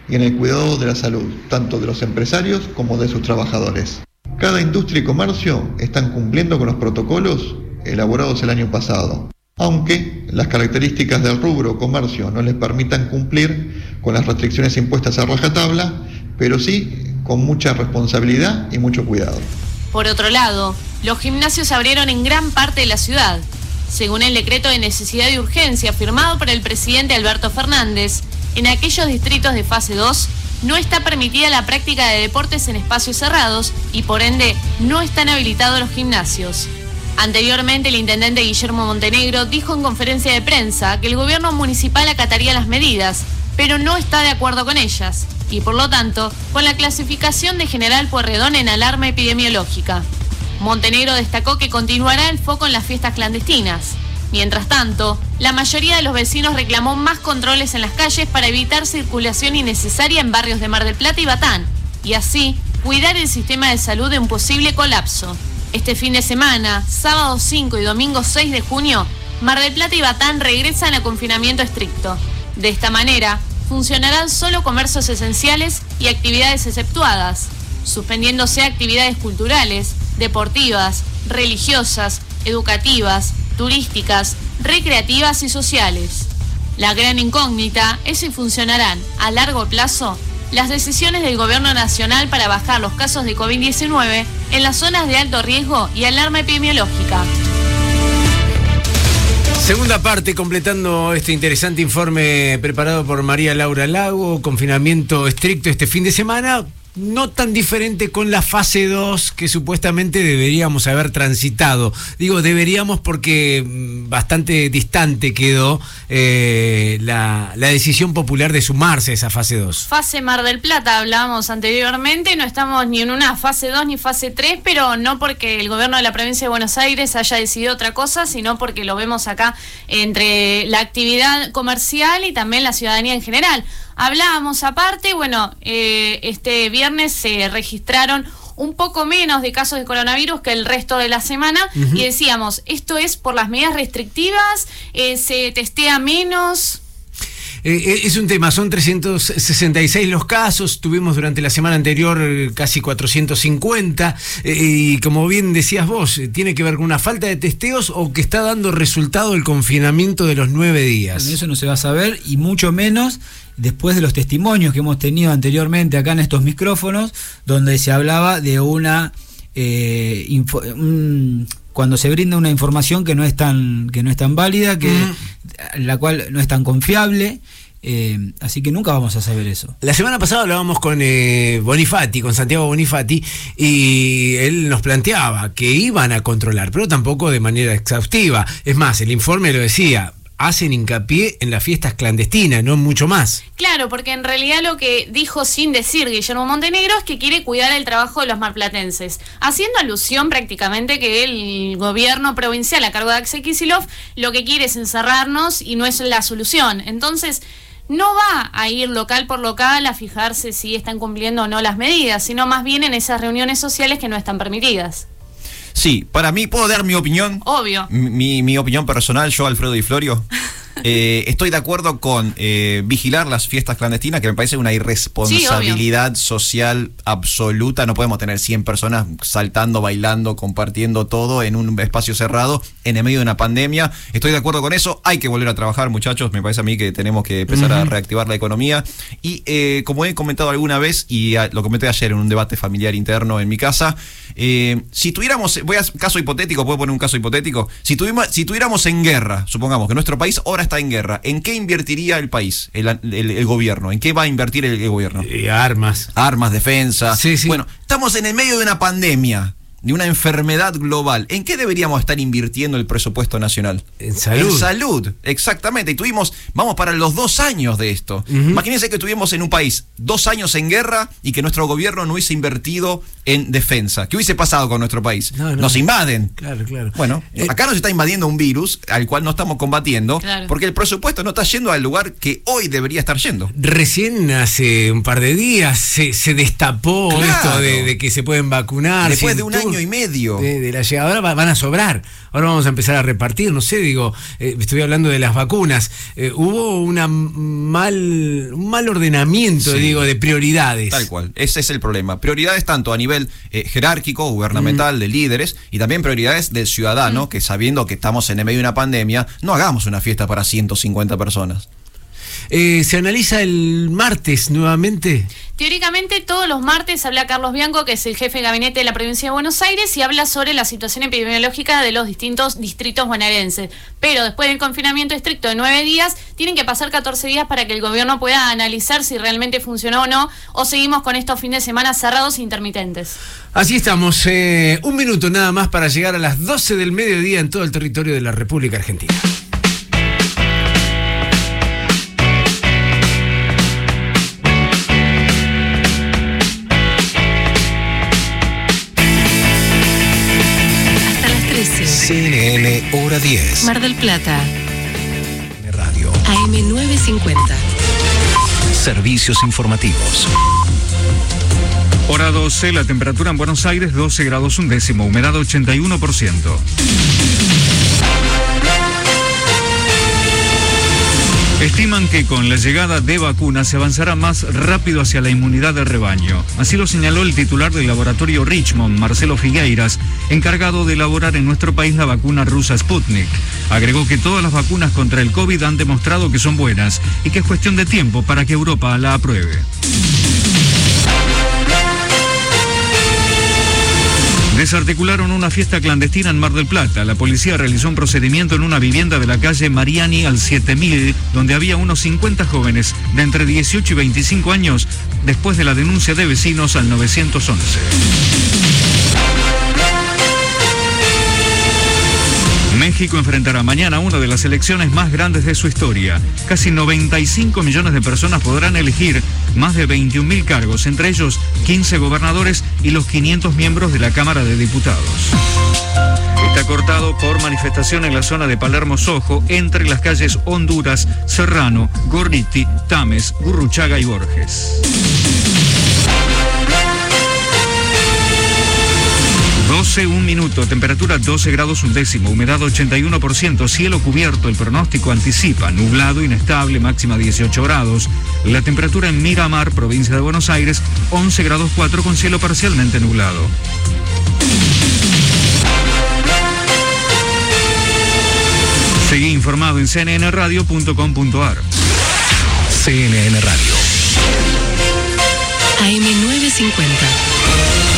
y en el cuidado de la salud, tanto de los empresarios como de sus trabajadores. Cada industria y comercio están cumpliendo con los protocolos elaborados el año pasado, aunque las características del rubro comercio no les permitan cumplir con las restricciones impuestas a rajatabla, pero sí con mucha responsabilidad y mucho cuidado. Por otro lado, los gimnasios abrieron en gran parte de la ciudad. Según el decreto de necesidad y urgencia firmado por el presidente Alberto Fernández, en aquellos distritos de fase 2 no está permitida la práctica de deportes en espacios cerrados y por ende no están habilitados los gimnasios. Anteriormente, el intendente Guillermo Montenegro dijo en conferencia de prensa que el gobierno municipal acataría las medidas, pero no está de acuerdo con ellas, y por lo tanto, con la clasificación de General Puerredón en alarma epidemiológica. Montenegro destacó que continuará el foco en las fiestas clandestinas. Mientras tanto, la mayoría de los vecinos reclamó más controles en las calles para evitar circulación innecesaria en barrios de Mar del Plata y Batán, y así cuidar el sistema de salud de un posible colapso. Este fin de semana, sábado 5 y domingo 6 de junio, Mar del Plata y Batán regresan a confinamiento estricto. De esta manera, funcionarán solo comercios esenciales y actividades exceptuadas, suspendiéndose actividades culturales, deportivas, religiosas, educativas, turísticas, recreativas y sociales. La gran incógnita es si funcionarán a largo plazo las decisiones del Gobierno Nacional para bajar los casos de COVID-19 en las zonas de alto riesgo y alarma epidemiológica. Segunda parte, completando este interesante informe preparado por María Laura Lago, confinamiento estricto este fin de semana, no tan diferente con la fase 2 que supuestamente deberíamos haber transitado. Digo deberíamos porque mm, bastante distante quedó eh, la, la decisión popular de sumarse a esa fase 2. Fase Mar del Plata, hablábamos anteriormente, no estamos ni en una fase 2 ni fase 3, pero no porque el gobierno de la provincia de Buenos Aires haya decidido otra cosa, sino porque lo vemos acá entre la actividad comercial y también la ciudadanía en general. Hablábamos aparte, bueno, eh, este viernes se registraron un poco menos de casos de coronavirus que el resto de la semana y decíamos, esto es por las medidas restrictivas, Eh, se testea menos. Eh, eh, es un tema, son 366 los casos, tuvimos durante la semana anterior casi 450 eh, y como bien decías vos, tiene que ver con una falta de testeos o que está dando resultado el confinamiento de los nueve días. Bueno, eso no se va a saber y mucho menos después de los testimonios que hemos tenido anteriormente acá en estos micrófonos, donde se hablaba de una eh, info- un- cuando se brinda una información que no es tan que no es tan válida, que la cual no es tan confiable, eh, así que nunca vamos a saber eso. La semana pasada hablábamos con eh, Bonifati, con Santiago Bonifati, y él nos planteaba que iban a controlar, pero tampoco de manera exhaustiva. Es más, el informe lo decía, hacen hincapié en las fiestas clandestinas, no mucho más. Claro, porque en realidad lo que dijo sin decir Guillermo Montenegro es que quiere cuidar el trabajo de los marplatenses, haciendo alusión prácticamente que el gobierno provincial a cargo de Axel Kicillof lo que quiere es encerrarnos y no es la solución. Entonces, no va a ir local por local a fijarse si están cumpliendo o no las medidas, sino más bien en esas reuniones sociales que no están permitidas. Sí, para mí, ¿puedo dar mi opinión? Obvio. Mi, mi opinión personal, yo, Alfredo y Florio. Eh, estoy de acuerdo con eh, vigilar las fiestas clandestinas, que me parece una irresponsabilidad social absoluta. No podemos tener 100 personas saltando, bailando, compartiendo todo en un espacio cerrado en el medio de una pandemia. Estoy de acuerdo con eso. Hay que volver a trabajar, muchachos. Me parece a mí que tenemos que empezar a reactivar la economía. Y eh, como he comentado alguna vez, y lo comenté ayer en un debate familiar interno en mi casa, eh, si tuviéramos, voy a caso hipotético, puedo poner un caso hipotético, si, tuvimos, si tuviéramos en guerra, supongamos que nuestro país ahora está en guerra, ¿en qué invertiría el país, el, el- el gobierno? ¿En qué va a invertir el, el gobierno? Eh, armas. Armas, defensa. Bueno, estamos en el medio de una pandemia. De una enfermedad global. ¿En qué deberíamos estar invirtiendo el presupuesto nacional? En salud. En salud, exactamente. Y tuvimos, vamos para los dos años de esto. Imagínense que estuvimos en un país dos años en guerra y que nuestro gobierno no hubiese invertido en defensa. ¿Qué hubiese pasado con nuestro país? No, no. Nos invaden. Claro, claro. Bueno, acá nos está invadiendo un virus al cual no estamos combatiendo Claro. porque el presupuesto no está yendo al lugar que hoy debería estar yendo. Recién hace un par de días se, se destapó Claro. esto de, de que se pueden vacunar. Después de un tur- año y medio. De, de la llegada. Ahora va- van a sobrar. Ahora vamos a empezar a repartir. No sé, digo, eh, estoy hablando de las vacunas. Eh, hubo una mal, un mal ordenamiento, Sí. digo, de prioridades. Tal cual, ese es el problema. Prioridades tanto a nivel eh, jerárquico, gubernamental, de líderes, y también prioridades del ciudadano, que sabiendo que estamos en el medio de una pandemia, no hagamos una fiesta para 150 personas. Eh, se analiza el martes nuevamente. Teóricamente todos los martes habla Carlos Bianco, que es el jefe de gabinete de la provincia de Buenos Aires, y habla sobre la situación epidemiológica de los distintos distritos bonaerenses. Pero después del confinamiento estricto de nueve días, tienen que pasar 14 días para que el gobierno pueda analizar si realmente funcionó o no, o seguimos con estos fines de semana cerrados e intermitentes. Así estamos. eh, un minuto nada más para llegar a las 12 del mediodía en todo el territorio de la República Argentina. 10. Mar del Plata. Radio. AM950. Servicios informativos. Hora 12, la temperatura en Buenos Aires 12 grados un décimo, humedad 81%. Estiman que con la llegada de vacunas se avanzará más rápido hacia la inmunidad de rebaño. Así lo señaló el titular del laboratorio Richmond, Marcelo Figueiras, encargado de elaborar en nuestro país la vacuna rusa Sputnik. Agregó que todas las vacunas contra el COVID han demostrado que son buenas y que es cuestión de tiempo para que Europa la apruebe. Desarticularon una fiesta clandestina en Mar del Plata. La policía realizó un procedimiento en una vivienda de la calle Mariani al 7000, donde había unos 50 jóvenes de entre 18 y 25 años, después de la denuncia de vecinos al 911. México enfrentará mañana una de las elecciones más grandes de su historia. Casi 95 millones de personas podrán elegir más de 21 mil cargos, entre ellos 15 gobernadores y los 500 miembros de la Cámara de Diputados. Está cortado por manifestación en la zona de Palermo Sojo entre las calles Honduras, Serrano, Gorriti, Tames, Gurruchaga y Borges. 12, un minuto, temperatura 12 grados un décimo, humedad 81%, cielo cubierto, el pronóstico anticipa, nublado, inestable, máxima 18 grados. La temperatura en Miramar, provincia de Buenos Aires, 11 grados 4 con cielo parcialmente nublado. Seguí informado en cnnradio.com.ar. CNN Radio. AM950.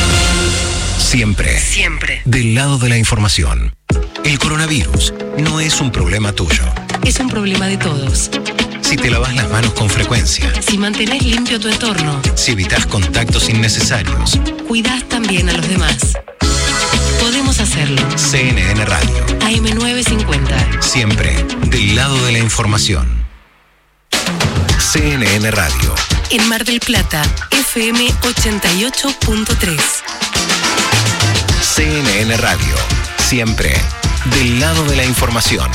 Siempre. Siempre. Del lado de la información. El coronavirus no es un problema tuyo. Es un problema de todos. Si te lavas las manos con frecuencia, Si mantenés limpio tu entorno, si evitas contactos innecesarios, cuidás también a los demás. Podemos hacerlo. CNN Radio. AM950. Siempre del lado de la información. CNN Radio. En Mar del Plata, FM 88.3. CNN Radio. Siempre del lado de la información.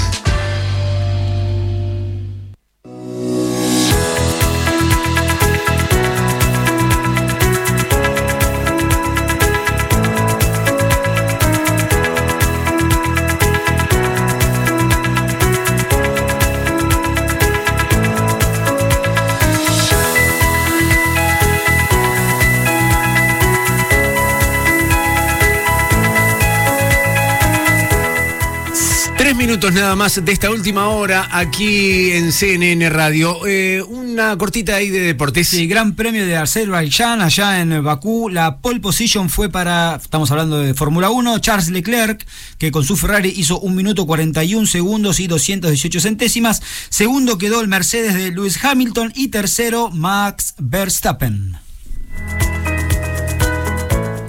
Minutos nada más de esta última hora aquí en CNN Radio. Eh, una cortita ahí de deportes. Sí, Gran Premio de Azerbaiyán allá en Bakú. La pole position fue para, estamos hablando de Fórmula 1, Charles Leclerc, que con su Ferrari hizo 1 minuto 41 segundos y 218 centésimas. Segundo quedó el Mercedes de Lewis Hamilton y tercero Max Verstappen.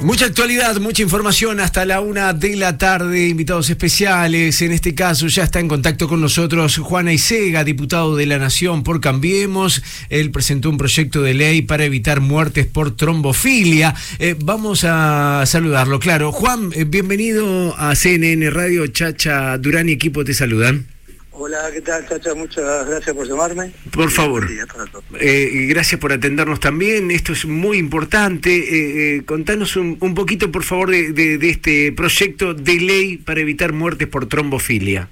Mucha actualidad, mucha información hasta la una de la tarde, invitados especiales. En este caso ya está en contacto con nosotros Juana Isega, diputado de la Nación por Cambiemos. Él presentó un proyecto de ley para evitar muertes por trombofilia. Eh, vamos a saludarlo, claro. Juan, eh, bienvenido a CNN Radio. Chacha Durán y equipo te saludan. Hola, ¿qué tal, Chacha? Muchas gracias por llamarme. Por favor. Eh, y gracias por atendernos también. Esto es muy importante. Eh, eh, contanos un, un poquito, por favor, de, de- de este proyecto de ley para evitar muertes por trombofilia.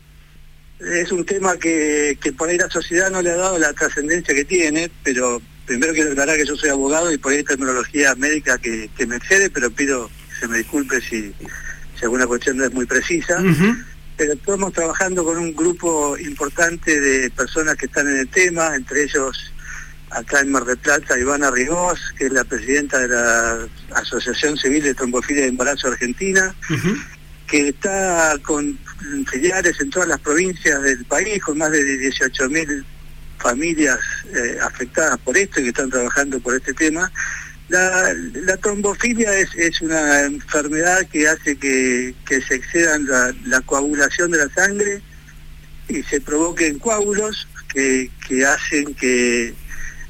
Es un tema que, que por ahí la sociedad no le ha dado la trascendencia que tiene, pero primero quiero aclarar que yo soy abogado y por ahí hay terminología médica que, que me excede, pero pido que se me disculpe si, si alguna cuestión no es muy precisa. Pero estamos trabajando con un grupo importante de personas que están en el tema, entre ellos acá en Mar del Plata, Ivana Rigós, que es la presidenta de la Asociación Civil de Trombofilia de Embarazo Argentina, que está con filiales en todas las provincias del país, con más de 18.000 familias eh, afectadas por esto y que están trabajando por este tema. La, la trombofilia es, una enfermedad que hace que, que se excedan la, la coagulación de la sangre y se provoquen coágulos que, que hacen que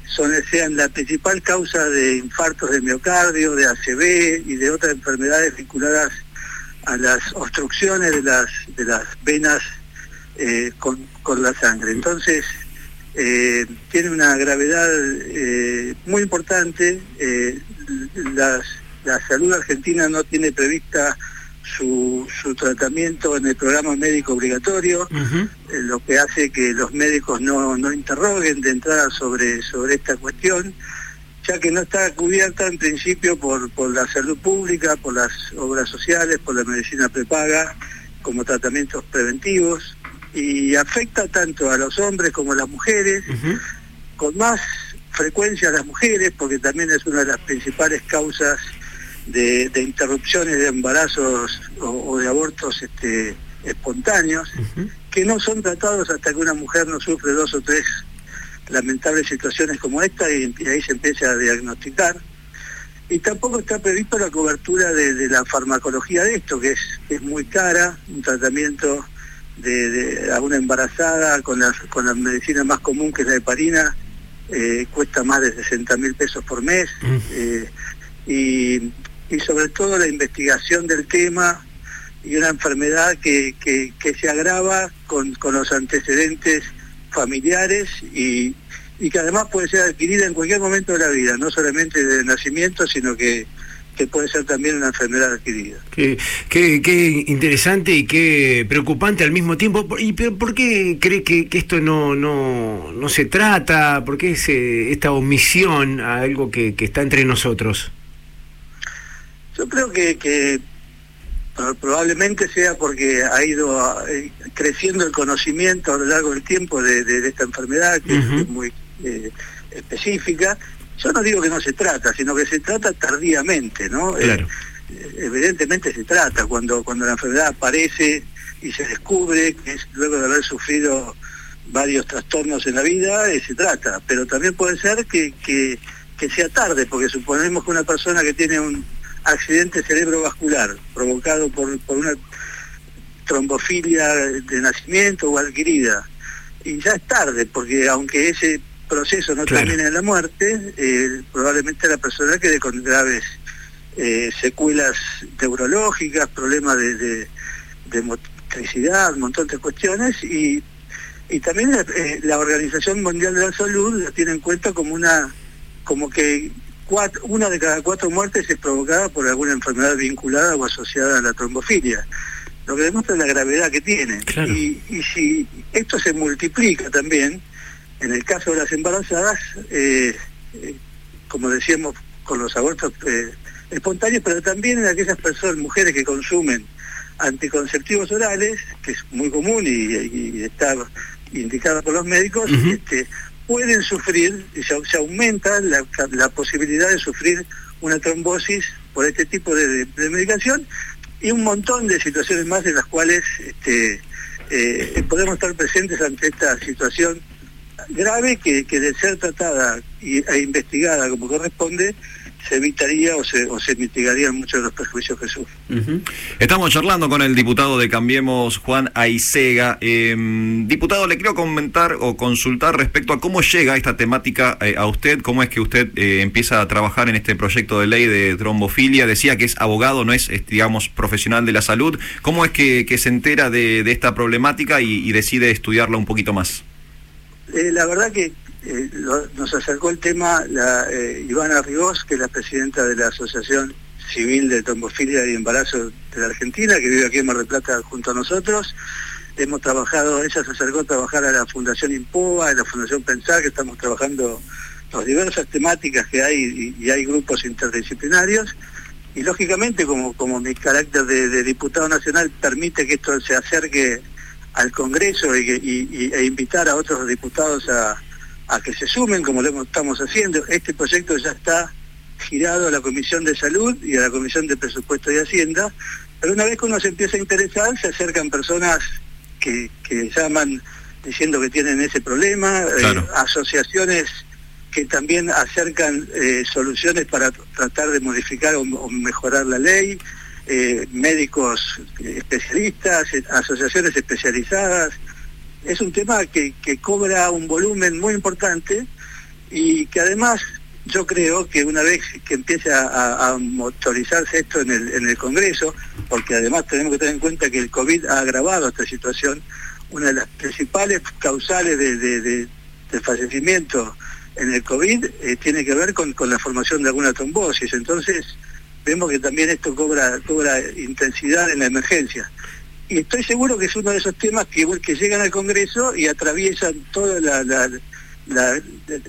son, sean la principal causa de infartos de miocardio, de ACV y de otras enfermedades vinculadas a las obstrucciones de las, de las venas eh, con, con la sangre. Entonces, eh, tiene una gravedad eh, muy importante. eh, las- la salud argentina no tiene prevista su, su tratamiento en el programa médico obligatorio, lo que hace que los médicos no, no interroguen de entrada sobre, sobre esta cuestión, ya que no está cubierta en principio por, por la salud pública, por las obras sociales, por la medicina prepaga, como tratamientos preventivos, y afecta tanto a los hombres como a las mujeres, con más frecuencia a las mujeres, porque también es una de las principales causas de, de interrupciones de embarazos o, o de abortos este, espontáneos, que no son tratados hasta que una mujer no sufre dos o tres lamentables situaciones como esta y, y ahí se empieza a diagnosticar. Y tampoco está previsto la cobertura de, de la farmacología de esto, que es, es muy cara, un tratamiento de, de- a una embarazada con la, con la medicina más común que es la heparina, eh, cuesta más de 60 mil pesos por mes. eh, y, y sobre todo la investigación del tema y una enfermedad que, que- que se agrava con, con los antecedentes familiares y, y que además puede ser adquirida en cualquier momento de la vida, no solamente de nacimiento, sino que, que puede ser también una enfermedad adquirida. Qué, qué- qué interesante y qué preocupante al mismo tiempo. Por- ¿Y pero por qué cree que, que esto no, no, no se trata? ¿Por qué es, eh, esta omisión a algo que, que está entre nosotros? Yo creo que, que pro- probablemente sea porque ha ido eh, creciendo el conocimiento a lo largo del tiempo de, de- de esta enfermedad, que es muy eh, específica. Yo no digo que no se trata, sino que se trata tardíamente, ¿no? Eh, Claro. eh, evidentemente se trata cuando, cuando la enfermedad aparece y se descubre que es luego de haber sufrido varios trastornos en la vida, eh, se trata. Pero también puede ser que, que, que sea tarde, porque suponemos que una persona que tiene un accidente cerebrovascular provocado por, por una trombofilia de nacimiento o adquirida, y ya es tarde, porque aunque ese proceso no Claro. termine en la muerte, eh, probablemente la persona quede con graves eh, secuelas neurológicas, problemas de, de, de motricidad, un montón de cuestiones, y, y también eh, la Organización Mundial de la Salud la tiene en cuenta como una, como que cuatro- una de cada cuatro muertes es provocada por alguna enfermedad vinculada o asociada a la trombofilia, lo que demuestra la gravedad que tiene. Y, y si esto se multiplica también, en el caso de las embarazadas, eh, eh, como decíamos, con los abortos eh, espontáneos, pero también en aquellas personas, mujeres que consumen anticonceptivos orales, que es muy común y, y está indicado por los médicos, este, pueden sufrir, y se, se aumenta la, la posibilidad de sufrir una trombosis por este tipo de, de medicación y un montón de situaciones más en las cuales este, eh, podemos estar presentes ante esta situación grave que, que de ser tratada e investigada como corresponde, se evitaría o se, o se mitigarían muchos de los perjuicios que sufre. Estamos charlando con el diputado de Cambiemos, Juan Aicega. Eh, diputado, le quiero comentar o consultar respecto a cómo llega esta temática eh, a usted, cómo es que usted eh, empieza a trabajar en este proyecto de ley de trombofilia. Decía que es abogado, no es, digamos, profesional de la salud. ¿Cómo es que, se entera de, esta problemática y decide estudiarla un poquito más? Eh, la verdad que eh, nos acercó el tema la, eh, Ivana Rigós, que es la presidenta de la Asociación Civil de Trombofilia y Embarazo de la Argentina, que vive aquí en Mar del Plata junto a nosotros. Hemos trabajado, ella se acercó a trabajar a la Fundación Impoa, a la Fundación Pensar, que estamos trabajando las diversas temáticas que hay y, hay grupos interdisciplinarios. Y lógicamente, como, como mi carácter de diputado nacional permite que esto se acerque al Congreso y, y- y- e invitar a otros diputados a, a que se sumen, como lo estamos haciendo. Este proyecto ya está girado a la Comisión de Salud y a la Comisión de Presupuesto y Hacienda, pero una vez que uno se empieza a interesar, se acercan personas que, que llaman diciendo que tienen ese problema, eh, asociaciones que también acercan eh, soluciones para tr- tratar de modificar o, o mejorar la ley, eh, médicos especialistas, eh, asociaciones especializadas. Es un tema que, cobra un volumen muy importante y que además yo creo que una vez que empiece a, motorizarse esto en el, en el Congreso, porque además tenemos que tener en cuenta que el COVID ha agravado esta situación, una de las principales causales de, de- de- fallecimiento en el COVID eh, tiene que ver con, con la formación de alguna trombosis. Entonces, vemos que también esto cobra, cobra intensidad en la emergencia. Y estoy seguro que es uno de esos temas que, que llegan al Congreso y atraviesan todo la, la- la-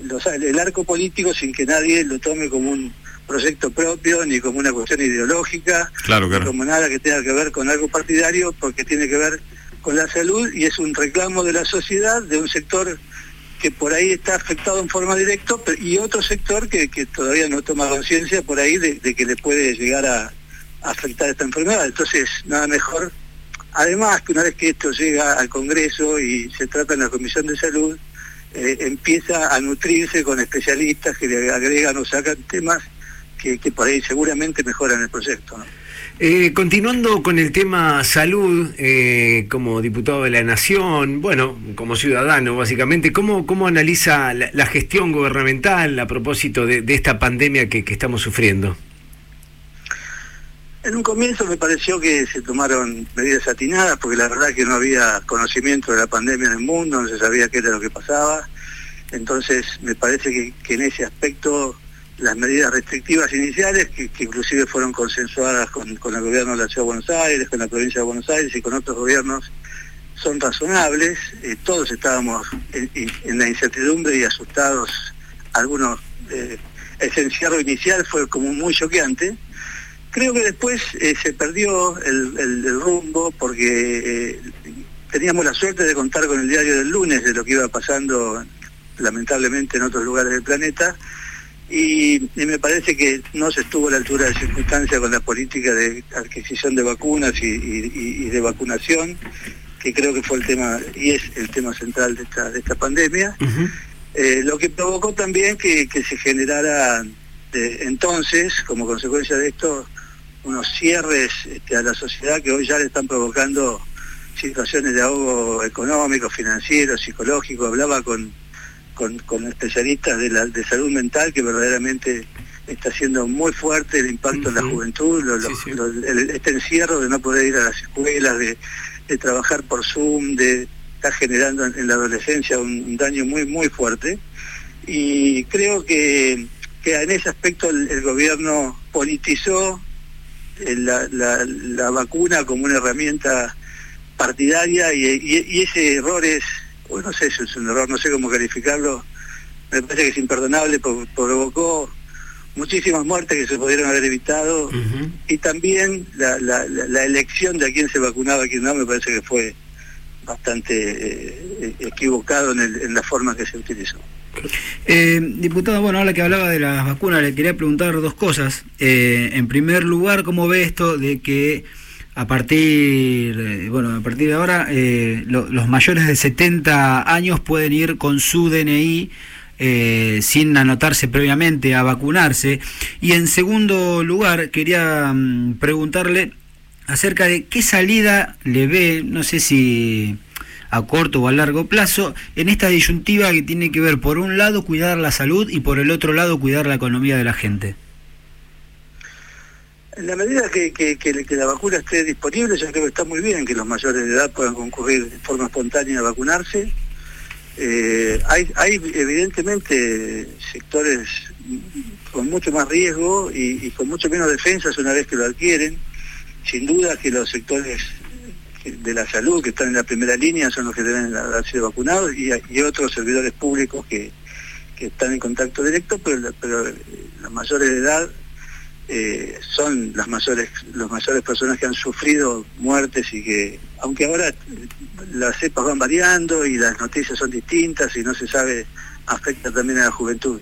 los- el arco político sin que nadie lo tome como un proyecto propio ni como una cuestión ideológica, Claro, ni claro. como nada que tenga que ver con algo partidario, porque tiene que ver con la salud y es un reclamo de la sociedad, de un sector que por ahí está afectado en forma directa y otro sector que, que todavía no toma conciencia por ahí de, que le puede llegar a, a afectar esta enfermedad. Entonces, nada mejor. Además, que una vez que esto llega al Congreso y se trata en la Comisión de Salud, eh, empieza a nutrirse con especialistas que le agregan o sacan temas que, que por ahí seguramente mejoran el proyecto. Eh, continuando con el tema salud, eh, como diputado de la Nación, bueno, como ciudadano básicamente, ¿cómo, cómo analiza la, gestión gubernamental a propósito de, esta pandemia que, estamos sufriendo? En un comienzo me pareció que se tomaron medidas atinadas porque la verdad que no había conocimiento de la pandemia en el mundo, no se sabía qué era lo que pasaba. Entonces me parece que en ese aspecto las medidas restrictivas iniciales, que, inclusive fueron consensuadas con, el gobierno de la Ciudad de Buenos Aires, con la provincia de Buenos Aires y con otros gobiernos, son razonables. Eh, todos estábamos en, en- la incertidumbre y asustados. Algunos, eh, ese encierro inicial fue como muy choqueante. Creo que después eh, se perdió el, el- el rumbo porque eh, teníamos la suerte de contar con el diario del lunes de lo que iba pasando lamentablemente en otros lugares del planeta y, y me parece que no se estuvo a la altura de circunstancia con la política de adquisición de vacunas y, y- y- y de vacunación, que creo que fue el tema y es el tema central de esta, de esta pandemia. Eh, lo que provocó también que, que se generara entonces, como consecuencia de esto, unos cierres este, a la sociedad que hoy ya le están provocando situaciones de ahogo económico, financiero, psicológico. Hablaba con, con, con especialistas de, la, de salud mental que verdaderamente está siendo muy fuerte el impacto en la juventud, lo- lo- lo- el- este encierro de no poder ir a las escuelas, de, de trabajar por Zoom, de estar generando en, en la adolescencia un, un daño muy, muy fuerte. Y creo que, que en ese aspecto el, el gobierno politizó eh, la, la- la vacuna como una herramienta partidaria y, y- y ese error es, bueno, no sé si es un error, no sé cómo calificarlo, me parece que es imperdonable, por- provocó muchísimas muertes que se pudieron haber evitado y también la, la- la- la elección de a quién se vacunaba, a quién no, me parece que fue bastante eh, equivocado en, el- en la forma que se utilizó. Eh, diputado, bueno, ahora que hablaba de las vacunas, le quería preguntar dos cosas. Eh, en primer lugar, ¿cómo ve esto de que a partir, eh, bueno, a partir de ahora eh, lo- los mayores de 70 años pueden ir con su DNI eh, sin anotarse previamente a vacunarse? Y en segundo lugar, quería mm, preguntarle acerca de qué salida le ve, no sé si a corto o a largo plazo, en esta disyuntiva que tiene que ver, por un lado, cuidar la salud y por el otro lado, cuidar la economía de la gente. En la medida que, que- que- la vacuna esté disponible, yo creo que está muy bien que los mayores de edad puedan concurrir de forma espontánea a vacunarse. Eh, hay, hay evidentemente sectores con mucho más riesgo y, y con mucho menos defensas una vez que lo adquieren. Sin duda que los sectores de la salud que están en la primera línea son los que deben haber sido vacunados y, y otros servidores públicos que, que están en contacto directo, pero, pero eh, los mayores de edad eh, son las mayores las mayores personas que han sufrido muertes y que aunque ahora las cepas van variando y las noticias son distintas y no se sabe afecta también a la juventud.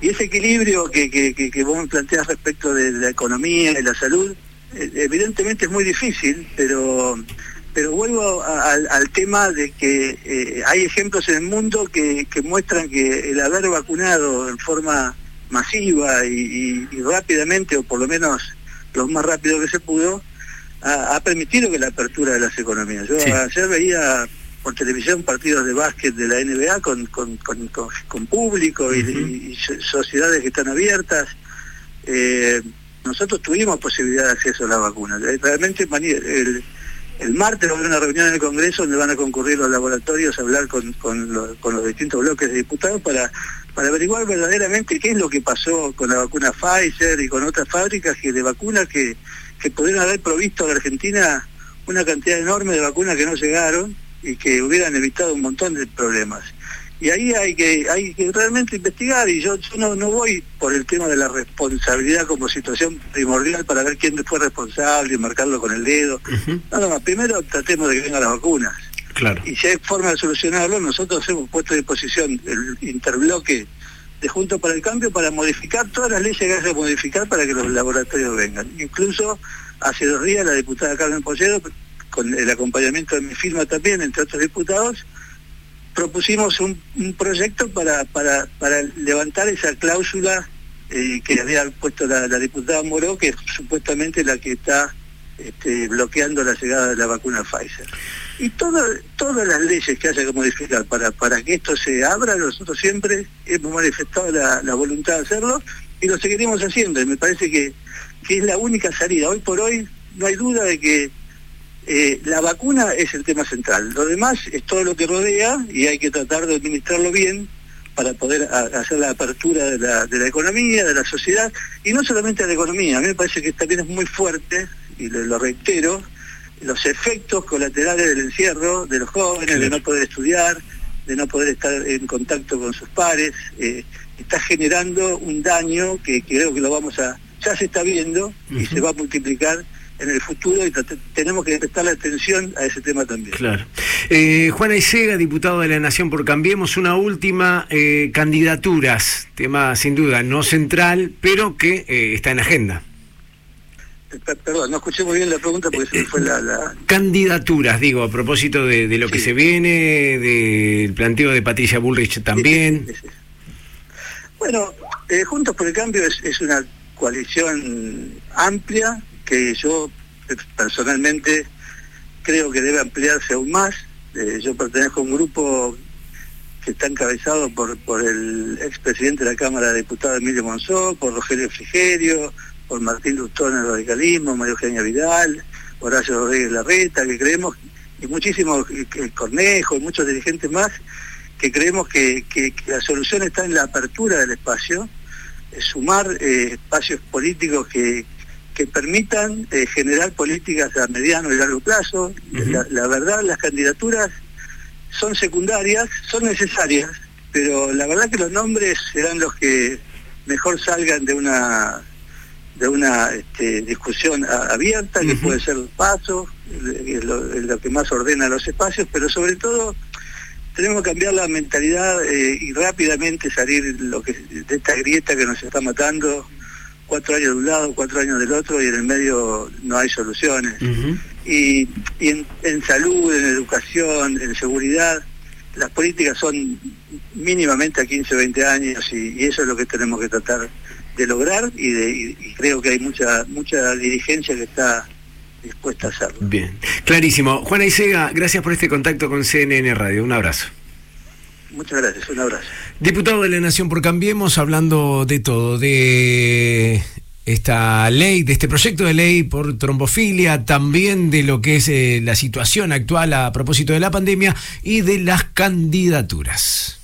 Y ese equilibrio que, que, que, que vos me planteas respecto de la economía y la salud eh, evidentemente es muy difícil pero pero vuelvo al tema de que eh, hay ejemplos en el mundo que, que muestran que el haber vacunado en forma masiva y, y- y rápidamente, o por lo menos lo más rápido que se pudo, ha, ha permitido que la apertura de las economías. Yo Sí. ayer veía por televisión partidos de básquet de la NBA con, con, con- con- público y, y- y so- sociedades que están abiertas. Eh, nosotros tuvimos posibilidad de acceso a la vacuna. Eh, Realmente el, El martes va a haber una reunión en el Congreso donde van a concurrir los laboratorios a hablar con, con los distintos bloques de diputados para, para averiguar verdaderamente qué es lo que pasó con la vacuna Pfizer y con otras fábricas que de vacunas que, que podrían haber provisto a la Argentina una cantidad enorme de vacunas que no llegaron y que hubieran evitado un montón de problemas. Y ahí hay que, hay que realmente investigar y yo, yo no, no voy por el tema de la responsabilidad como situación primordial para ver quién fue responsable y marcarlo con el dedo. No, no, primero tratemos de que vengan las vacunas. Claro. Y si hay forma de solucionarlo, nosotros hemos puesto a disposición el interbloque de Juntos para el Cambio para modificar todas las leyes que haya que modificar para que los laboratorios vengan. Incluso hace dos días la diputada Carmen Pollero, con el acompañamiento de mi firma también, entre otros diputados, propusimos un, un proyecto para, para, para levantar esa cláusula eh, que había puesto la, la diputada Moró, que es supuestamente la que está este, bloqueando la llegada de la vacuna Pfizer. Y todo- todas las leyes que haya que modificar para, para que esto se abra, nosotros siempre hemos manifestado la, la voluntad de hacerlo y lo seguiremos haciendo. Y me parece que, que es la única salida. Hoy por hoy no hay duda de que eh, la vacuna es el tema central. Lo demás es todo lo que rodea y hay que tratar de administrarlo bien para poder hacer la apertura de la, de la economía, de la sociedad, y no solamente de la economía. A mí me parece que también es muy fuerte, y lo, lo reitero, los efectos colaterales del encierro de los jóvenes, de no poder estudiar, de no poder estar en contacto con sus pares, eh, está generando un daño que creo que lo vamos a, ya se está viendo y se va a multiplicar en el futuro y tenemos que prestarle atención a ese tema también. Claro. Eh, Juana Isega, diputado de la Nación por Cambiemos, una última eh, candidaturas, tema sin duda no central, pero que eh, está en agenda. Per- Perdón, no escuché muy bien la pregunta porque se me fue la... la- Candidaturas, digo, a propósito de, de lo que se viene, del planteo de Patricia Bullrich también. Bueno, eh, Juntos por el Cambio es, es una coalición amplia que yo eh, personalmente creo que debe ampliarse aún más. Eh, yo pertenezco a un grupo que está encabezado por, por el expresidente de la Cámara de Diputados Emilio Monzó, por Rogelio Frigerio, por Martín Lustón en el radicalismo, María Eugenia Vidal, Horacio Rodríguez Larreta, que creemos, y muchísimos, que- Cornejo, muchos dirigentes más, que creemos que, que- que la solución está en la apertura del espacio, eh, sumar eh, espacios políticos que, que permitan eh, generar políticas a mediano y largo plazo. la, la verdad, las candidaturas son secundarias, son necesarias, pero la verdad que los nombres serán los que mejor salgan de una de una este, discusión a- abierta, que puede ser paso, es lo, es lo que más ordena los espacios, pero sobre todo tenemos que cambiar la mentalidad eh, y rápidamente salir lo que, de esta grieta que nos está matando, cuatro años de un lado, cuatro años del otro, y en el medio no hay soluciones. Y, y en, en salud, en educación, en seguridad, las políticas son mínimamente a 15, 20 años y, y eso es lo que tenemos que tratar de lograr y, de- y- y creo que hay mucha mucha dirigencia que está dispuesta a hacerlo. Bien, clarísimo. Juana Isega, gracias por este contacto con CNN Radio. Un abrazo. Muchas gracias, un abrazo. Diputado de la Nación por Cambiemos, hablando de todo, de esta ley, de este proyecto de ley por trombofilia, también de lo que es eh, la situación actual a propósito de la pandemia y de las candidaturas.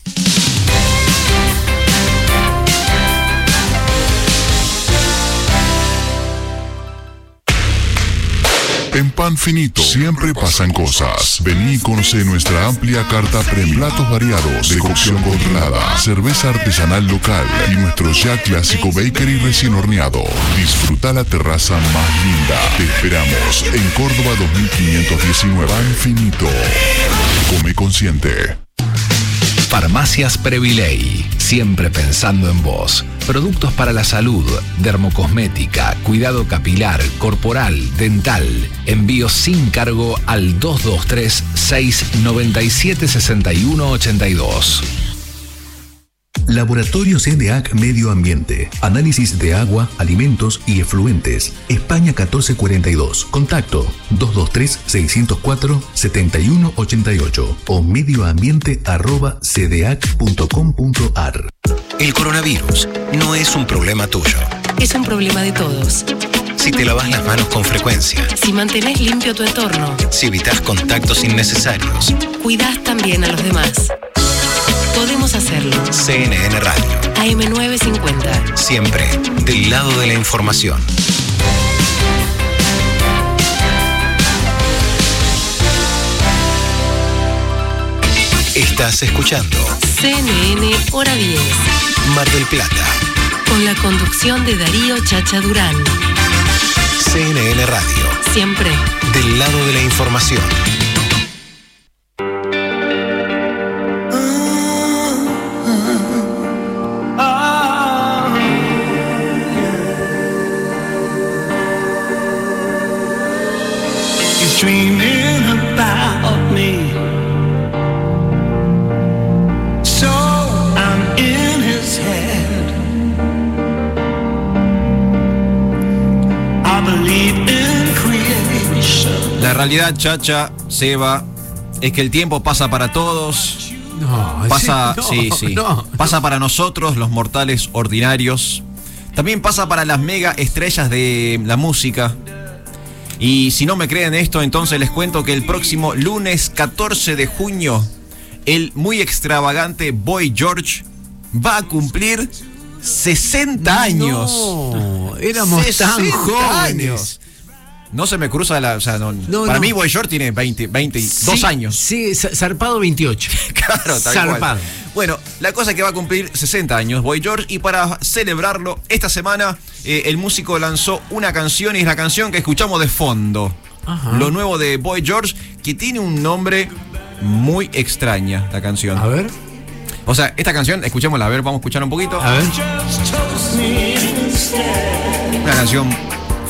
En Pan Finito siempre pasan cosas. Vení y conoce nuestra amplia carta premium. Platos variados, de cocción cerveza artesanal local y nuestro ya clásico bakery recién horneado. Disfruta la terraza más linda. Te esperamos en Córdoba 2519. Pan Finito. Come consciente. Farmacias Previley, siempre pensando en vos. Productos para la salud, dermocosmética, cuidado capilar, corporal, dental. Envío sin cargo al 223 697 6182. Laboratorio CDAC Medio Ambiente. Análisis de agua, alimentos y efluentes. España 1442. Contacto 223-604-7188 o medioambiente.cdac.com.ar. El coronavirus no es un problema tuyo. Es un problema de todos. Si te lavas las manos con frecuencia. Si mantenés limpio tu entorno, Si evitas contactos innecesarios. cuidás también a los demás. Podemos hacerlo. CNN Radio. AM950. Siempre del lado de la información. Estás escuchando CNN Hora 10. Mar del Plata. Con la conducción de Darío Chacha Durán. CNN Radio. Siempre. Del lado de la información. La realidad, Chacha, Seba, es que el tiempo pasa para todos. No, Pasa, no, sí, sí. no. Pasa para nosotros, los mortales ordinarios. También pasa para las mega estrellas de la música. Y si no me creen esto, entonces les cuento que el próximo lunes 14 de junio, el muy extravagante Boy George va a cumplir 60 años. Éramos tan 60 jóvenes. años. No se me cruza la. O sea, no, No, para no. mí, Boy George tiene 20, 22 Sí, años. Sí, za- zarpado 28. Claro, tal Zarpado. cual. Bueno, la cosa es que va a cumplir 60 años Boy George y para celebrarlo, esta semana eh, el músico lanzó una canción y es la canción que escuchamos de fondo. Ajá. Lo nuevo de Boy George, que tiene un nombre muy extraña, la canción. A ver. O sea, esta canción, escuchémosla, a ver, vamos a escuchar un poquito. A ver. Una canción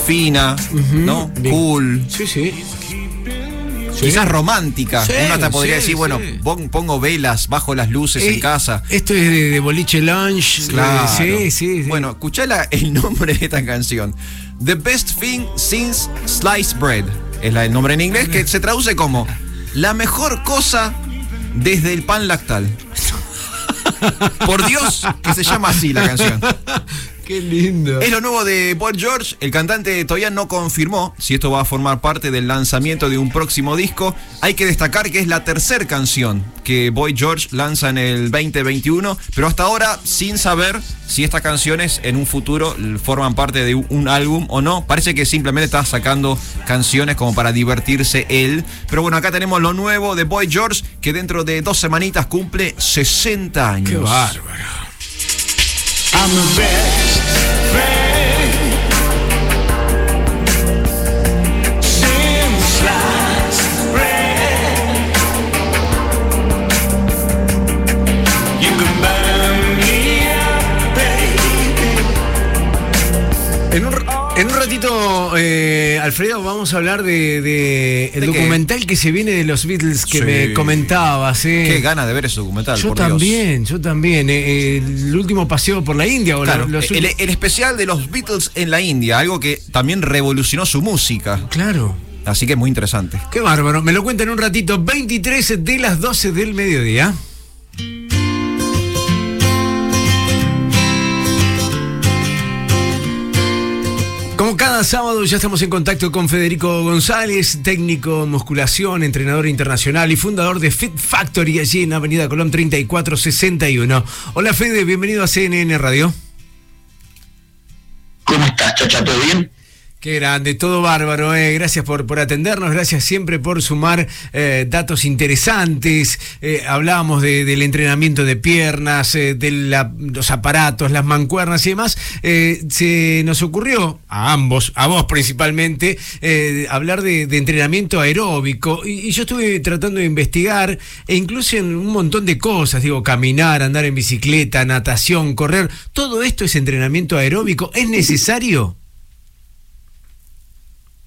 fina, ¿no? Cool. Sí, sí. Quizás romántica. Sí, Uno hasta podría sí, decir, bueno, sí. pongo velas bajo las luces Eh, en casa. Esto es de, de Boliche Lounge. Claro. eh, Sí, sí, sí. Bueno, escuchá la- el nombre de esta canción. The Best Thing Since Sliced Bread. Es la, el nombre en inglés que se traduce como La mejor cosa desde el pan lactal. Por Dios que se llama así la canción. Qué lindo. Es lo nuevo de Boy George. El cantante todavía no confirmó si esto va a formar parte del lanzamiento de un próximo disco. Hay que destacar que es la tercera canción que Boy George lanza en el 2021, pero hasta ahora sin saber si estas canciones en un futuro forman parte de un álbum o no. Parece que simplemente está sacando canciones como para divertirse él. Pero bueno, acá tenemos lo nuevo de Boy George que dentro de dos semanitas cumple 60 años. Qué bárbaro. I'm best baby. En un, en un ratito, eh, Alfredo, vamos a hablar de, de el documental que se viene de los Beatles que Sí. me comentabas. eh. Qué ganas de ver ese documental. Yo por Dios. también, yo también. eh, eh, el último paseo por la India. o la- Claro, los el, especial de los Beatles en la India, algo que también revolucionó su música. Claro. Así que muy interesante. Qué bárbaro. Me lo cuenta en un ratito. 23 de las 12 del mediodía. Cada sábado ya estamos en contacto con Federico González, técnico musculación, entrenador internacional y fundador de Fit Factory allí en Avenida Colón 3461. Hola Fede, bienvenido a CNN Radio. ¿Cómo estás, Chacha? ¿Todo bien? Qué grande, todo bárbaro, eh. gracias por, por atendernos, gracias siempre por sumar eh, datos interesantes. Eh, hablábamos de- del entrenamiento de piernas, eh, de la- los aparatos, las mancuernas y demás. Se nos ocurrió, a ambos, a vos principalmente, hablar de, de entrenamiento aeróbico. Y, y yo estuve tratando de investigar, e incluso en un montón de cosas, digo, caminar, andar en bicicleta, natación, correr, todo esto es entrenamiento aeróbico. ¿Es necesario?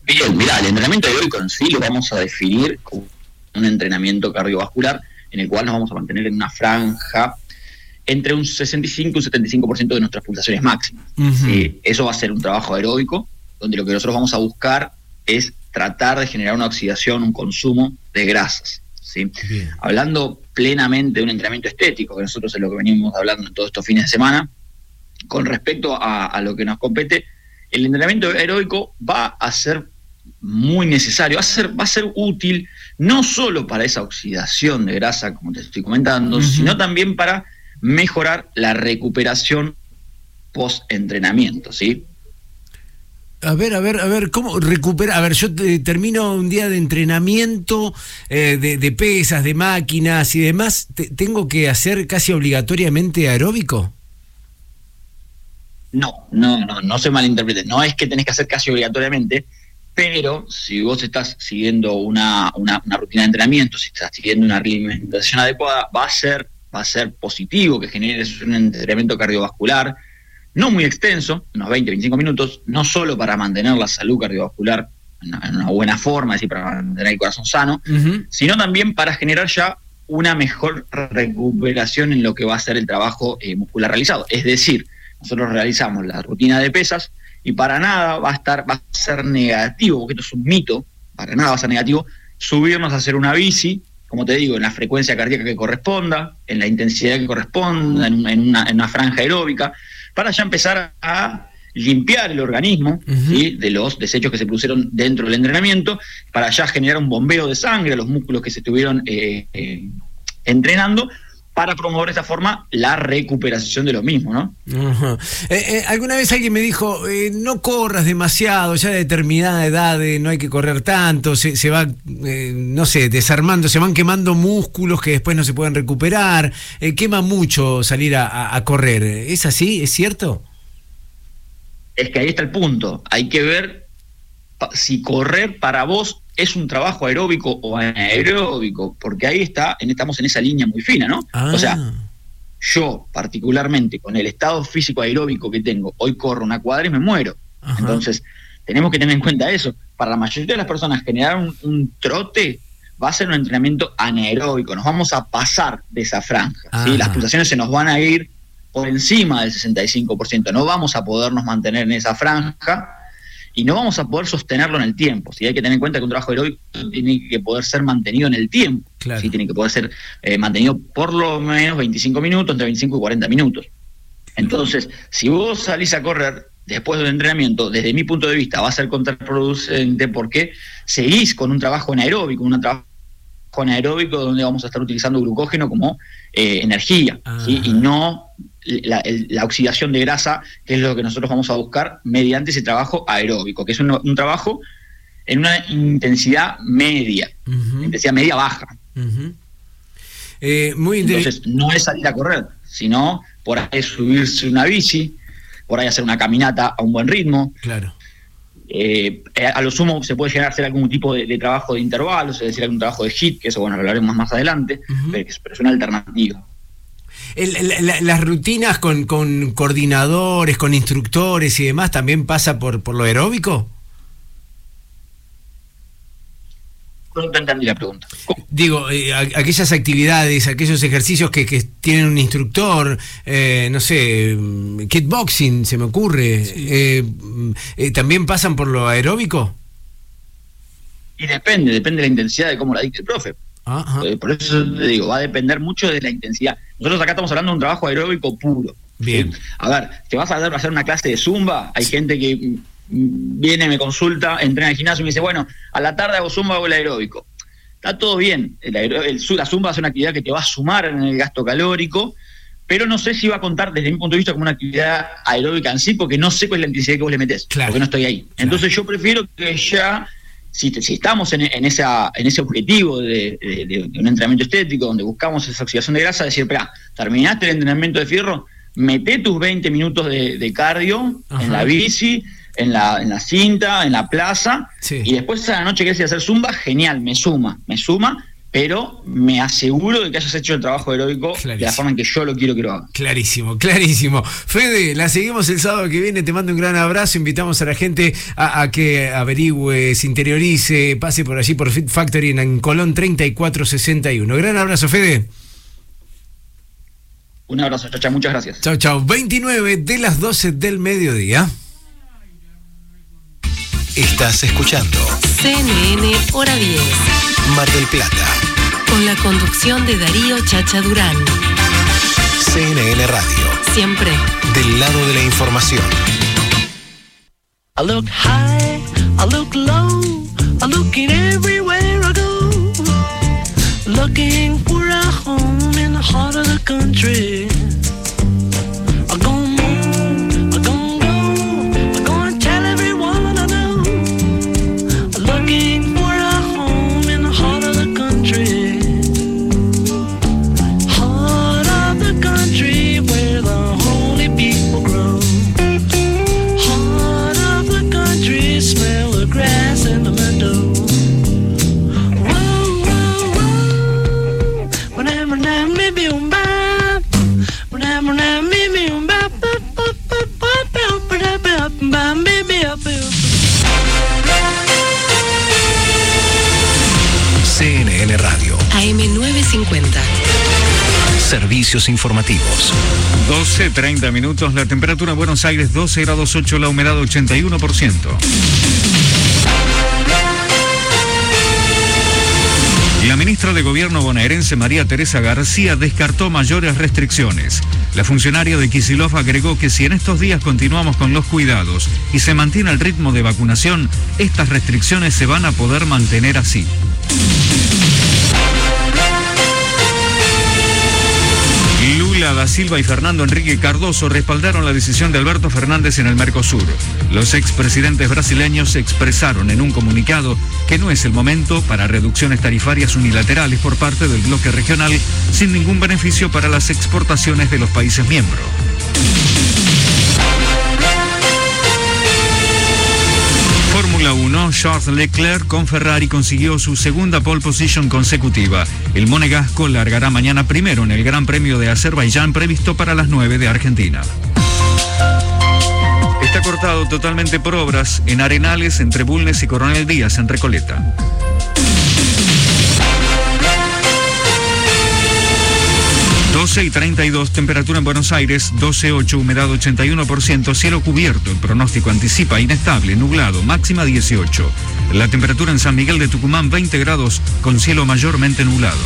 Bien, mira, el entrenamiento aeróbico en sí lo vamos a definir como un entrenamiento cardiovascular en el cual nos vamos a mantener en una franja entre un 65 y un 75% de nuestras pulsaciones máximas. Sí, eso va a ser un trabajo aeróbico, donde lo que nosotros vamos a buscar es tratar de generar una oxidación, un consumo de grasas. ¿sí? Hablando plenamente de un entrenamiento estético, que nosotros es lo que venimos hablando en todos estos fines de semana, con respecto a, a lo que nos compete, el entrenamiento aeróbico va a ser muy necesario, va a ser, va a ser útil no solo para esa oxidación de grasa, como te estoy comentando, sino también para mejorar la recuperación post-entrenamiento, ¿sí? A ver, a ver, a ver, ¿cómo recupera? A ver, yo te- termino un día de entrenamiento eh, de, de pesas, de máquinas y demás. te- ¿Tengo que hacer casi obligatoriamente aeróbico? No, no, no, no se malinterprete. No es que tenés que hacer casi obligatoriamente, pero si vos estás siguiendo una, una- una rutina de entrenamiento, si estás siguiendo una alimentación adecuada, va a ser, va a ser positivo que generes un entrenamiento cardiovascular, no muy extenso, unos 20, 25 minutos, no solo para mantener la salud cardiovascular en una, en una buena forma, es decir, para mantener el corazón sano, sino también para generar ya una mejor recuperación en lo que va a ser el trabajo eh, muscular realizado. Es decir, nosotros realizamos la rutina de pesas y para nada va a estar, va a ser negativo, porque esto es un mito, para nada va a ser negativo, subirnos a hacer una bici, como te digo, en la frecuencia cardíaca que corresponda, en la intensidad que corresponda, en, en una, en una franja aeróbica, para ya empezar a limpiar el organismo ¿sí? de los desechos que se produjeron dentro del entrenamiento, para ya generar un bombeo de sangre a los músculos que se estuvieron eh, eh, entrenando, para promover de esta forma la recuperación de lo mismo, ¿no? Eh, eh, alguna vez alguien me dijo, eh, no corras demasiado, ya de determinada edad no hay que correr tanto, se, se va, no sé, desarmando, se van quemando músculos que después no se pueden recuperar, quema mucho salir a, a- a correr. ¿Es así? ¿Es cierto? Es que ahí está el punto. Hay que ver si correr para vos es un trabajo aeróbico o anaeróbico, porque ahí está, en- estamos en esa línea muy fina, ¿no? O sea, yo particularmente con el estado físico aeróbico que tengo, hoy corro una cuadra y me muero. Entonces, tenemos que tener en cuenta eso. Para la mayoría de las personas, generar un, un trote va a ser un entrenamiento anaeróbico. Nos vamos a pasar de esa franja. ¿sí? Las pulsaciones se nos van a ir por encima del 65%. No vamos a podernos mantener en esa franja y no vamos a poder sostenerlo en el tiempo. ¿sí? Hay que tener en cuenta que un trabajo aeróbico tiene que poder ser mantenido en el tiempo. ¿sí? Tiene que poder ser eh, mantenido por lo menos 25 minutos, entre 25 y 40 minutos. Entonces, si vos salís a correr después del entrenamiento, desde mi punto de vista, va a ser contraproducente porque seguís con un trabajo anaeróbico, un trabajo anaeróbico donde vamos a estar utilizando glucógeno como eh, energía, ¿sí? y no la, oxidación de grasa, que es lo que nosotros vamos a buscar mediante ese trabajo aeróbico, que es un, un trabajo en una intensidad media, intensidad media baja. Eh, muy Entonces, no es salir a correr, sino por ahí subirse una bici, por ahí hacer una caminata a un buen ritmo. Claro. Eh, eh, a lo sumo se puede llegar a hacer algún tipo de, de trabajo de intervalos, es decir, algún trabajo de hit, que eso bueno, lo hablaremos más adelante, pero, es- pero es una alternativa. El- el- la- las rutinas con, con coordinadores, con instructores y demás, ¿también pasa por, por lo aeróbico? No te entendí la pregunta. Digo, eh, aquellas actividades, aquellos ejercicios que, que tienen un instructor, eh, no sé, mm, kickboxing se me ocurre, eh, mm, eh, ¿también pasan por lo aeróbico? Y depende, depende de la intensidad de cómo la dicte el profe. Por eso te digo, va a depender mucho de la intensidad. Nosotros acá estamos hablando de un trabajo aeróbico puro. Bien. A ver, te vas a dar a hacer una clase de zumba, hay gente que viene, me consulta, entrena en el gimnasio y me dice, bueno, a la tarde hago zumba, hago el aeróbico. Está todo bien, el el la zumba es una actividad que te va a sumar en el gasto calórico, pero no sé si va a contar desde mi punto de vista como una actividad aeróbica en sí, porque no sé cuál es la intensidad que vos le metés, porque no estoy ahí. Entonces yo prefiero que ya, si, te- si estamos en, en esa, en ese objetivo de, de- de- de un entrenamiento estético, donde buscamos esa oxidación de grasa, decir, espera, terminaste el entrenamiento de fierro, mete tus 20 minutos de, de cardio en la bici, en la, en la cinta, en la plaza, y después a la noche que ir a hacer zumba, genial, me suma, me suma, pero me aseguro de que hayas hecho el trabajo aeróbico de la forma en que yo lo quiero que lo haga. Clarísimo, clarísimo. Fede, la seguimos el sábado que viene. Te mando un gran abrazo. Invitamos a la gente a, a que averigüe, se interiorice, pase por allí por Fit Factory en, en Colón 3461. Gran abrazo, Fede. Un abrazo, chacha, muchas gracias. Chao, chao. 29 de las 12 del mediodía. Estás escuchando CNN Hora 10. Mar del Plata, Con la conducción de Darío Chacha Durán. CNN Radio, Siempre. del lado de la información. I look high, I look low, I'm looking everywhere I go. Looking for a home in the heart of the country. AM950. Servicios informativos. 12, 30 minutos, la temperatura en Buenos Aires 12 grados 8, la humedad 81%. La ministra de Gobierno bonaerense María Teresa García descartó mayores restricciones. La funcionaria de Kisilov agregó que si en estos días continuamos con los cuidados y se mantiene el ritmo de vacunación, estas restricciones se van a poder mantener así. Lula da Silva y Fernando Enrique Cardoso respaldaron la decisión de Alberto Fernández en el Mercosur. Los expresidentes brasileños expresaron en un comunicado que no es el momento para reducciones tarifarias unilaterales por parte del bloque regional sin ningún beneficio para las exportaciones de los países miembros. Fórmula 1, Charles Leclerc con Ferrari consiguió su segunda pole position consecutiva. El monegasco largará mañana primero en el Gran Premio de Azerbaiyán previsto para las 9 de Argentina. Está cortado totalmente por obras en Arenales entre Bulnes y Coronel Díaz en Recoleta. Y 32, temperatura en Buenos Aires, 12.8, humedad 81%, cielo cubierto, el pronóstico anticipa inestable, nublado, máxima 18. La temperatura en San Miguel de Tucumán, 20 grados, con cielo mayormente nublado.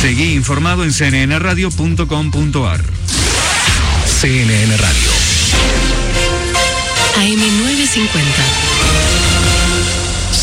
Seguí informado en cnnradio.com.ar. CNN Radio. AM950.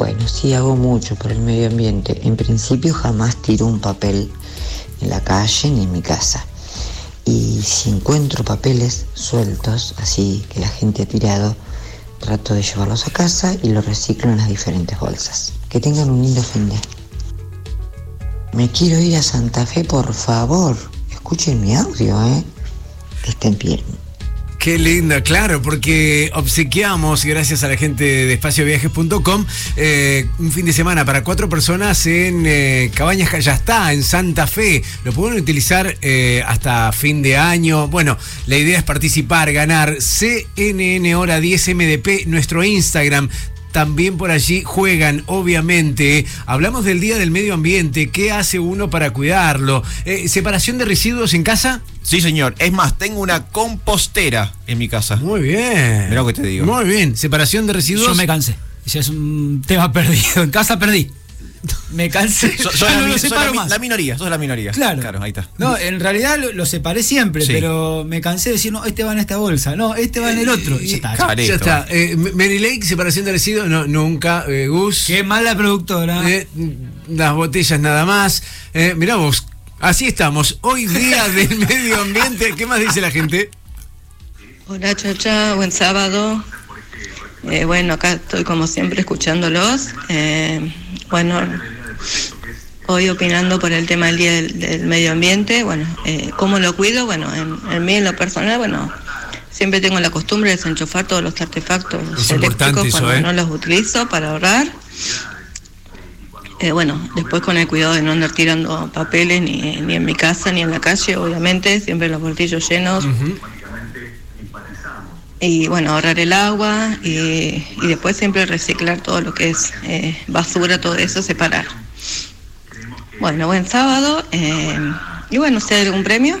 Bueno, sí hago mucho por el medio ambiente. En principio jamás tiro un papel en la calle ni en mi casa. Y si encuentro papeles sueltos, así que la gente ha tirado, trato de llevarlos a casa y los reciclo en las diferentes bolsas. Que tengan un lindo fin de. Me quiero ir a Santa Fe, por favor. Escuchen mi audio, ¿eh? Que estén bien. Qué linda, claro, porque obsequiamos, gracias a la gente de espacioviajes.com, eh, un fin de semana para cuatro personas en eh, Cabañas Callastá, en Santa Fe. Lo pueden utilizar eh, hasta fin de año. Bueno, la idea es participar, ganar CNN Hora 10 MDP, nuestro Instagram. También por allí juegan, obviamente. Hablamos del Día del Medio Ambiente. ¿Qué hace uno para cuidarlo? Eh, ¿Separación de residuos en casa? Sí, señor. Es más, tengo una compostera en mi casa. Muy bien. Mirá lo que te digo. Muy bien. ¿Separación de residuos? Yo me cansé. Ese es un tema perdido. En casa perdí. Me cansé. So- sos Ya la, lo separo la mi- más. la minoría, sos la minoría. Claro. ahí está. No, en realidad lo, lo separé siempre, Sí. pero me cansé de decir, no, este va en esta bolsa, no, este va en el otro. Y ya está. Ya está. Eh, Mary Lake, separación de residuos, no, nunca. Eh, Gus. Qué mala productora. Eh, las botellas nada más. Eh, mirá vos, así estamos. Hoy día del medio ambiente. ¿Qué más dice la gente? Hola Chacha, buen sábado. Eh, bueno, acá estoy como siempre escuchándolos. Eh, bueno, hoy opinando por el tema del Día del, del Medio Ambiente. Bueno, eh, ¿cómo lo cuido? Bueno, en, en mí, en lo personal, bueno, siempre tengo la costumbre de desenchufar todos los artefactos Es eléctricos eso, cuando ¿eh? no los utilizo para ahorrar. Eh, bueno, después con el cuidado de no andar tirando papeles ni, ni en mi casa ni en la calle, obviamente, siempre los bolsillos llenos. Y bueno, ahorrar el agua y, y después siempre reciclar todo lo que es eh, basura, todo eso, separar. Bueno, buen sábado. eh, y bueno, si hay algún premio,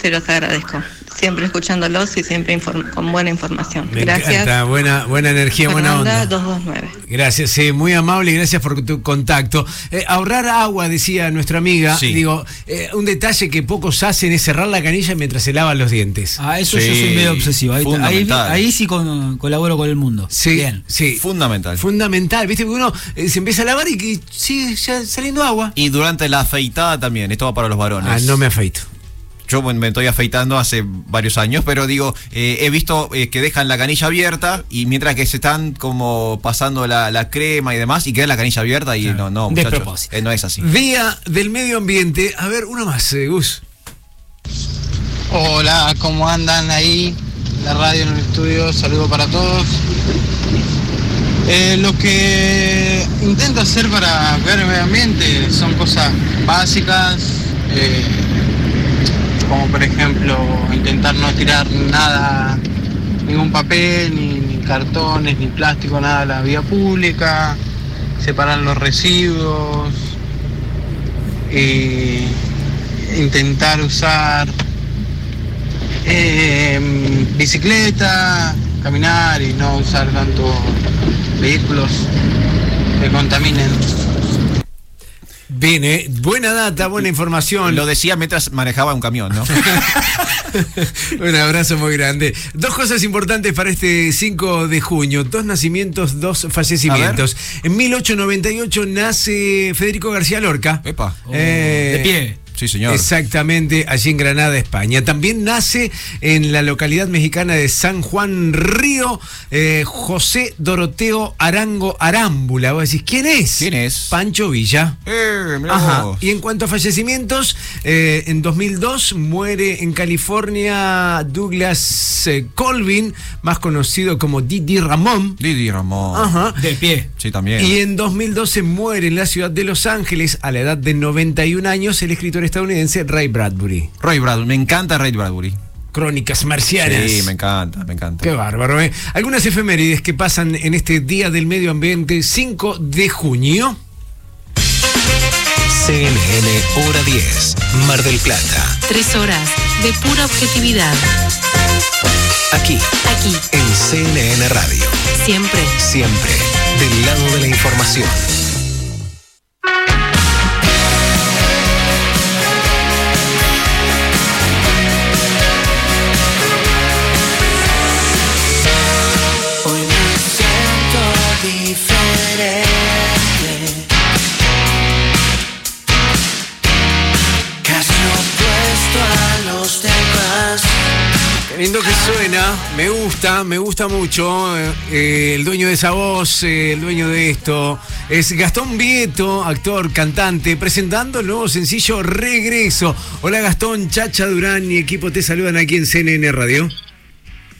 se los agradezco. Siempre escuchándolos y siempre inform- con buena información. Me Gracias. encanta, buena, buena energía, buena Fernanda, onda. 229. Gracias, sí, muy amable y gracias por tu contacto. Eh, ahorrar agua, decía nuestra amiga. Sí. Digo, eh, un detalle que pocos hacen es cerrar la canilla mientras se lavan los dientes. Ah, eso yo soy medio obsesivo. Ahí, ahí sí con- colaboro con el mundo. Sí, Bien. sí. Fundamental. Fundamental, viste, porque uno eh, se empieza a lavar y que sigue ya saliendo agua. Y durante la afeitada también, esto va para los varones. Ah, no me afeito. Yo me estoy afeitando hace varios años, pero digo, eh, he visto eh, que dejan la canilla abierta y mientras que se están como pasando la, la crema y demás, y queda la canilla abierta y no, no, muchachos, eh, no es así. Día del medio ambiente. A ver, uno más, eh, Gus. Hola, ¿cómo andan ahí? La radio en el estudio, saludo para todos. Eh, lo que intento hacer para cuidar el medio ambiente son cosas básicas, eh, como por ejemplo intentar no tirar nada, ningún papel, ni, cartones, ni plástico, nada a la vía pública, separar los residuos, y intentar usar eh, bicicleta, caminar y no usar tanto vehículos que contaminen. Bien, eh, buena data, buena información. Lo decía mientras manejaba un camión, ¿no? Un abrazo muy grande. Dos cosas importantes para este 5 de junio. Dos nacimientos, dos fallecimientos. En 1898 nace Federico García Lorca. Epa. Eh, de pie. Sí, señor. Exactamente, allí en Granada, España. También nace en la localidad mexicana de San Juan Río eh, José Doroteo Arango Arámbula. Vos decís, ¿quién es? ¿Quién es? Pancho Villa. Eh, Ajá. Y en cuanto a fallecimientos, eh, en 2002 muere en California Douglas eh, Colvin, más conocido como Didi Ramón. Didi Ramón. Ajá. De pie. Sí, también. Y en 2012 muere en la ciudad de Los Ángeles, a la edad de 91 años, el escritor estadounidense Ray Bradbury. Ray Bradbury, me encanta Ray Bradbury. Crónicas marcianas. Sí, me encanta, me encanta. Qué bárbaro, ¿eh? Algunas efemérides que pasan en este Día del Medio Ambiente, 5 de junio. CNN Hora 10, Mar del Plata. Tres horas de pura objetividad. Aquí, Aquí, en CNN Radio. siempre. Siempre del lado de la información. Lindo que suena, me gusta, me gusta mucho. eh, eh, el dueño de esa voz, eh, el dueño de esto, es Gastón Vieto, actor, cantante, presentando el nuevo sencillo Regreso. Hola Gastón, Chacha Durán y equipo te saludan aquí en CNN Radio.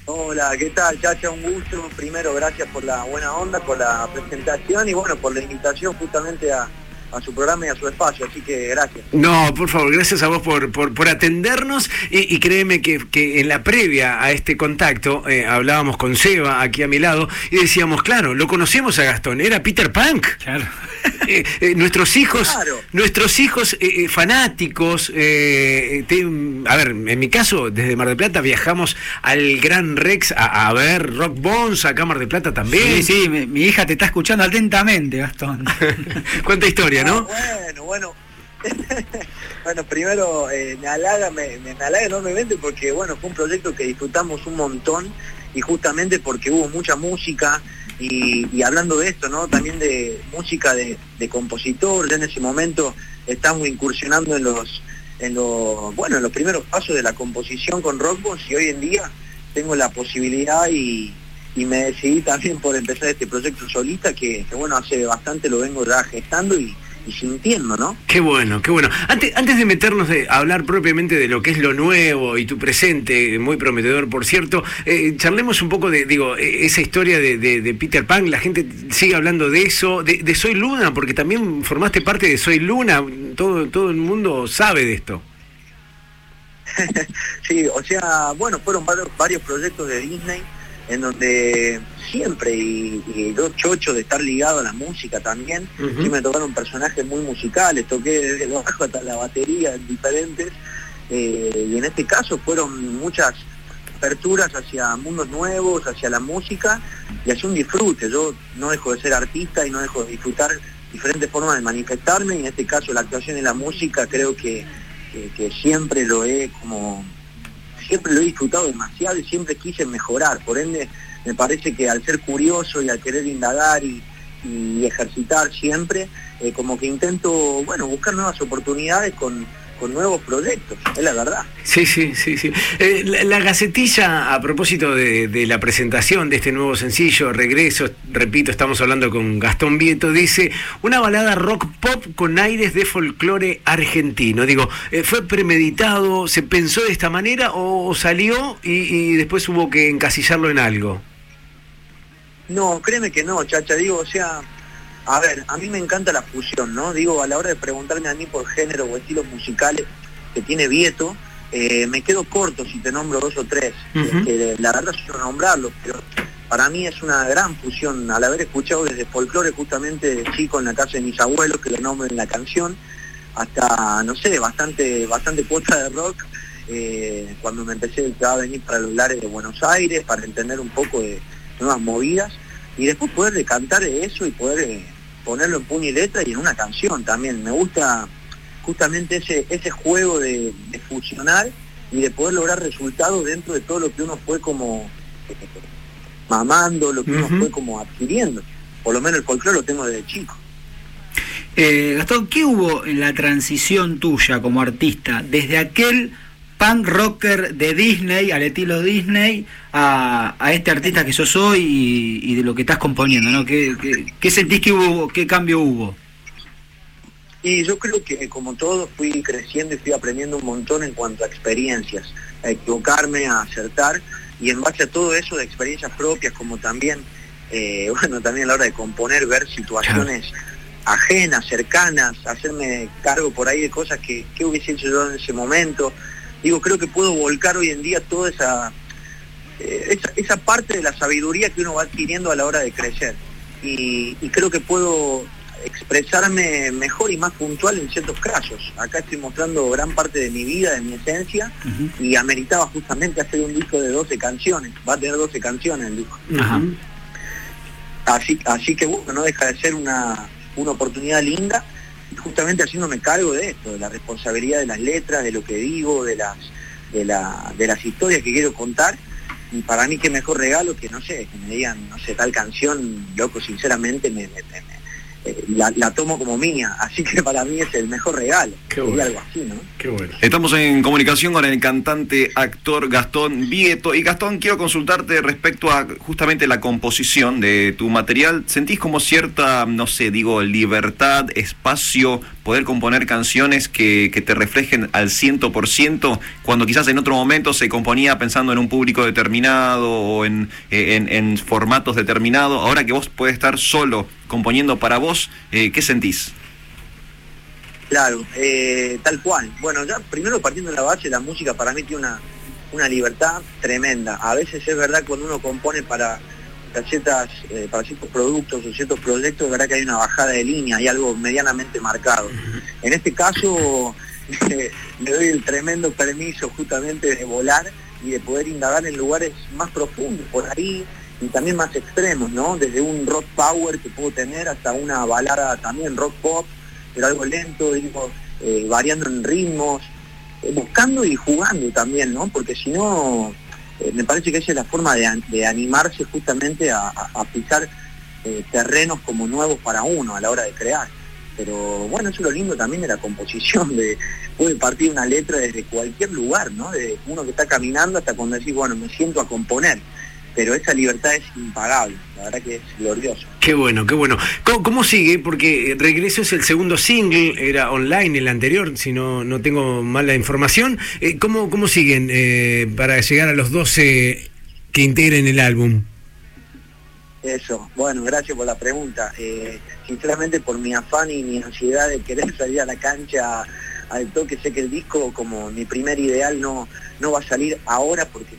Hola, ¿qué tal, Chacha? Un gusto. Primero, gracias por la buena onda, por la presentación y bueno, por la invitación justamente a, a su programa y a su espacio, así que gracias. No, por favor, gracias a vos por, por, por atendernos y, y créeme que, que en la previa a este contacto eh, hablábamos con Seba aquí a mi lado y decíamos, claro, lo conocemos a Gastón, era Peter Punk. Claro. Nuestros hijos, nuestros hijos eh, eh, fanáticos, eh, te- a ver, en mi caso, desde Mar del Plata viajamos al Gran Rex a, a ver Rock Bones, acá a Mar del Plata también. Sí, sí, mi, mi hija te está escuchando atentamente, Gastón. Cuánta historia, ¿no? Bueno, bueno. bueno, primero eh, me halaga, me, me halaga enormemente porque bueno, fue un proyecto que disfrutamos un montón y justamente porque hubo mucha música y, hablando de esto, ¿no? También de música de, compositor, ya en ese momento estamos incursionando en los, en los, bueno, en los primeros pasos de la composición con Rockbox y hoy en día tengo la posibilidad y, y me decidí también por empezar este proyecto solista que, que, bueno, hace bastante lo vengo ya gestando y, y sintiendo, ¿no? Qué bueno, qué bueno. Antes, antes de meternos de, a hablar propiamente de lo que es lo nuevo y tu presente, muy prometedor, por cierto, eh, charlemos un poco de, digo, eh, esa historia de, de- de Peter Pan, la gente sigue hablando de eso, de, de Soy Luna, porque también formaste parte de Soy Luna, todo, todo el mundo sabe de esto. Sí, o sea, bueno, fueron varios, varios proyectos de Disney en donde siempre, y, y yo chocho de estar ligado a la música también, Ujú. sí me tocaron personajes muy musicales, toqué desde el bajo hasta la batería en diferentes, eh, y en este caso fueron muchas aperturas hacia mundos nuevos, hacia la música y hacia un disfrute. Yo no dejo de ser artista y no dejo de disfrutar diferentes formas de manifestarme, y en este caso la actuación y la música creo que, que- que siempre lo he como siempre lo he disfrutado demasiado y siempre quise mejorar. Por ende, me parece que al ser curioso y al querer indagar y, ejercitar siempre, eh, como que intento, bueno, buscar nuevas oportunidades con, con nuevos proyectos, es la verdad. Sí, sí, sí, sí. Eh, la, la Gacetilla, a propósito de, de la presentación de este nuevo sencillo, Regreso, repito, estamos hablando con Gastón Vieto, dice, una balada rock pop con aires de folclore argentino. Digo, eh, ¿fue premeditado, se pensó de esta manera o salió y, y después hubo que encasillarlo en algo? No, créeme que no, chacha, digo, o sea, a ver, a mí me encanta la fusión, ¿no? Digo, a la hora de preguntarme a mí por género o estilos musicales que tiene Vieto, eh, me quedo corto si te nombro dos o tres, Ujú. que la verdad quiero nombrarlos, pero para mí es una gran fusión, al haber escuchado desde folclore justamente de chico en la casa de mis abuelos, que lo nombro en la canción, hasta, no sé, bastante, bastante cuota de rock, eh, cuando me empecé a venir para los lares de Buenos Aires, para entender un poco de nuevas movidas, y después poder decantar de eso y poder eh, ponerlo en puño y letra y en una canción también. Me gusta justamente ese, ese juego de, de fusionar y de poder lograr resultados dentro de todo lo que uno fue como eh, mamando, lo que uno fue como adquiriendo. Por lo menos el folclore lo tengo desde chico. Eh, Gastón, ¿qué hubo en la transición tuya como artista desde aquel punk rocker de Disney, al estilo Disney, a, a este artista que sos hoy y, y de lo que estás componiendo? ¿no? ¿Qué, qué, qué sentís que hubo, qué cambio hubo? Y yo creo que como todo fui creciendo y fui aprendiendo un montón en cuanto a experiencias, a equivocarme, a acertar y en base a todo eso de experiencias propias como también, eh, bueno, también a la hora de componer, ver situaciones ajenas, cercanas, hacerme cargo por ahí de cosas que, que hubiese hecho yo en ese momento. Digo, creo que puedo volcar hoy en día toda esa, eh, esa, esa parte de la sabiduría que uno va adquiriendo a la hora de crecer. Y, y creo que puedo expresarme mejor y más puntual en ciertos casos. Acá estoy mostrando gran parte de mi vida, de mi esencia, y ameritaba justamente hacer un disco de 12 canciones. Va a tener 12 canciones el disco. Así, así que bueno, no deja de ser una, una oportunidad linda, justamente haciéndome cargo de esto, de la responsabilidad de las letras, de lo que digo, de las, de la, de las historias que quiero contar. Y para mí qué mejor regalo que, no sé, que me digan, no sé, tal canción, loco, sinceramente me, me- me- eh, la, la tomo como mía. Así que para mí es el mejor regalo. Bueno. algo así, ¿no? Qué bueno. Estamos en comunicación con el cantante, actor Gastón Vieto. Y Gastón, quiero consultarte respecto a justamente la composición de tu material. ¿Sentís como cierta, no sé, digo, libertad, espacio, poder componer canciones que, que te reflejen al 100% cuando quizás en otro momento se componía pensando en un público determinado o en, en- en formatos determinados? Ahora que vos puedes estar solo componiendo para vos, eh, ¿qué sentís? Claro, eh, tal cual. Bueno, ya primero partiendo de la base, la música para mí tiene una, una libertad tremenda. A veces es verdad cuando uno compone para, para ciertas, eh, para ciertos productos o ciertos proyectos, es verdad que hay una bajada de línea, hay algo medianamente marcado. En este caso, me doy el tremendo permiso justamente de volar y de poder indagar en lugares más profundos por ahí y también más extremos, ¿no? Desde un rock power que puedo tener hasta una balada también rock pop, pero algo lento, digo, eh, variando en ritmos, eh, buscando y jugando también, ¿no? Porque si no, eh, me parece que esa es la forma de, de animarse justamente a, pisar terrenos como nuevos para uno a la hora de crear. Pero bueno, eso es lo lindo también de la composición, de puede partir una letra desde cualquier lugar, ¿no? De uno que está caminando hasta cuando decís, bueno, me siento a componer. Pero esa libertad es impagable, la verdad que es glorioso. Qué bueno, qué bueno. ¿Cómo, cómo sigue? Porque Regreso es el segundo single, era online el anterior, si no, no tengo mala información. Eh, ¿cómo, ¿Cómo siguen eh, para llegar a los 12 que integren el álbum? Eso, bueno, gracias por la pregunta. Eh, sinceramente por mi afán y mi ansiedad de querer salir a la cancha al toque, sé que el disco como mi primer ideal no, no va a salir ahora porque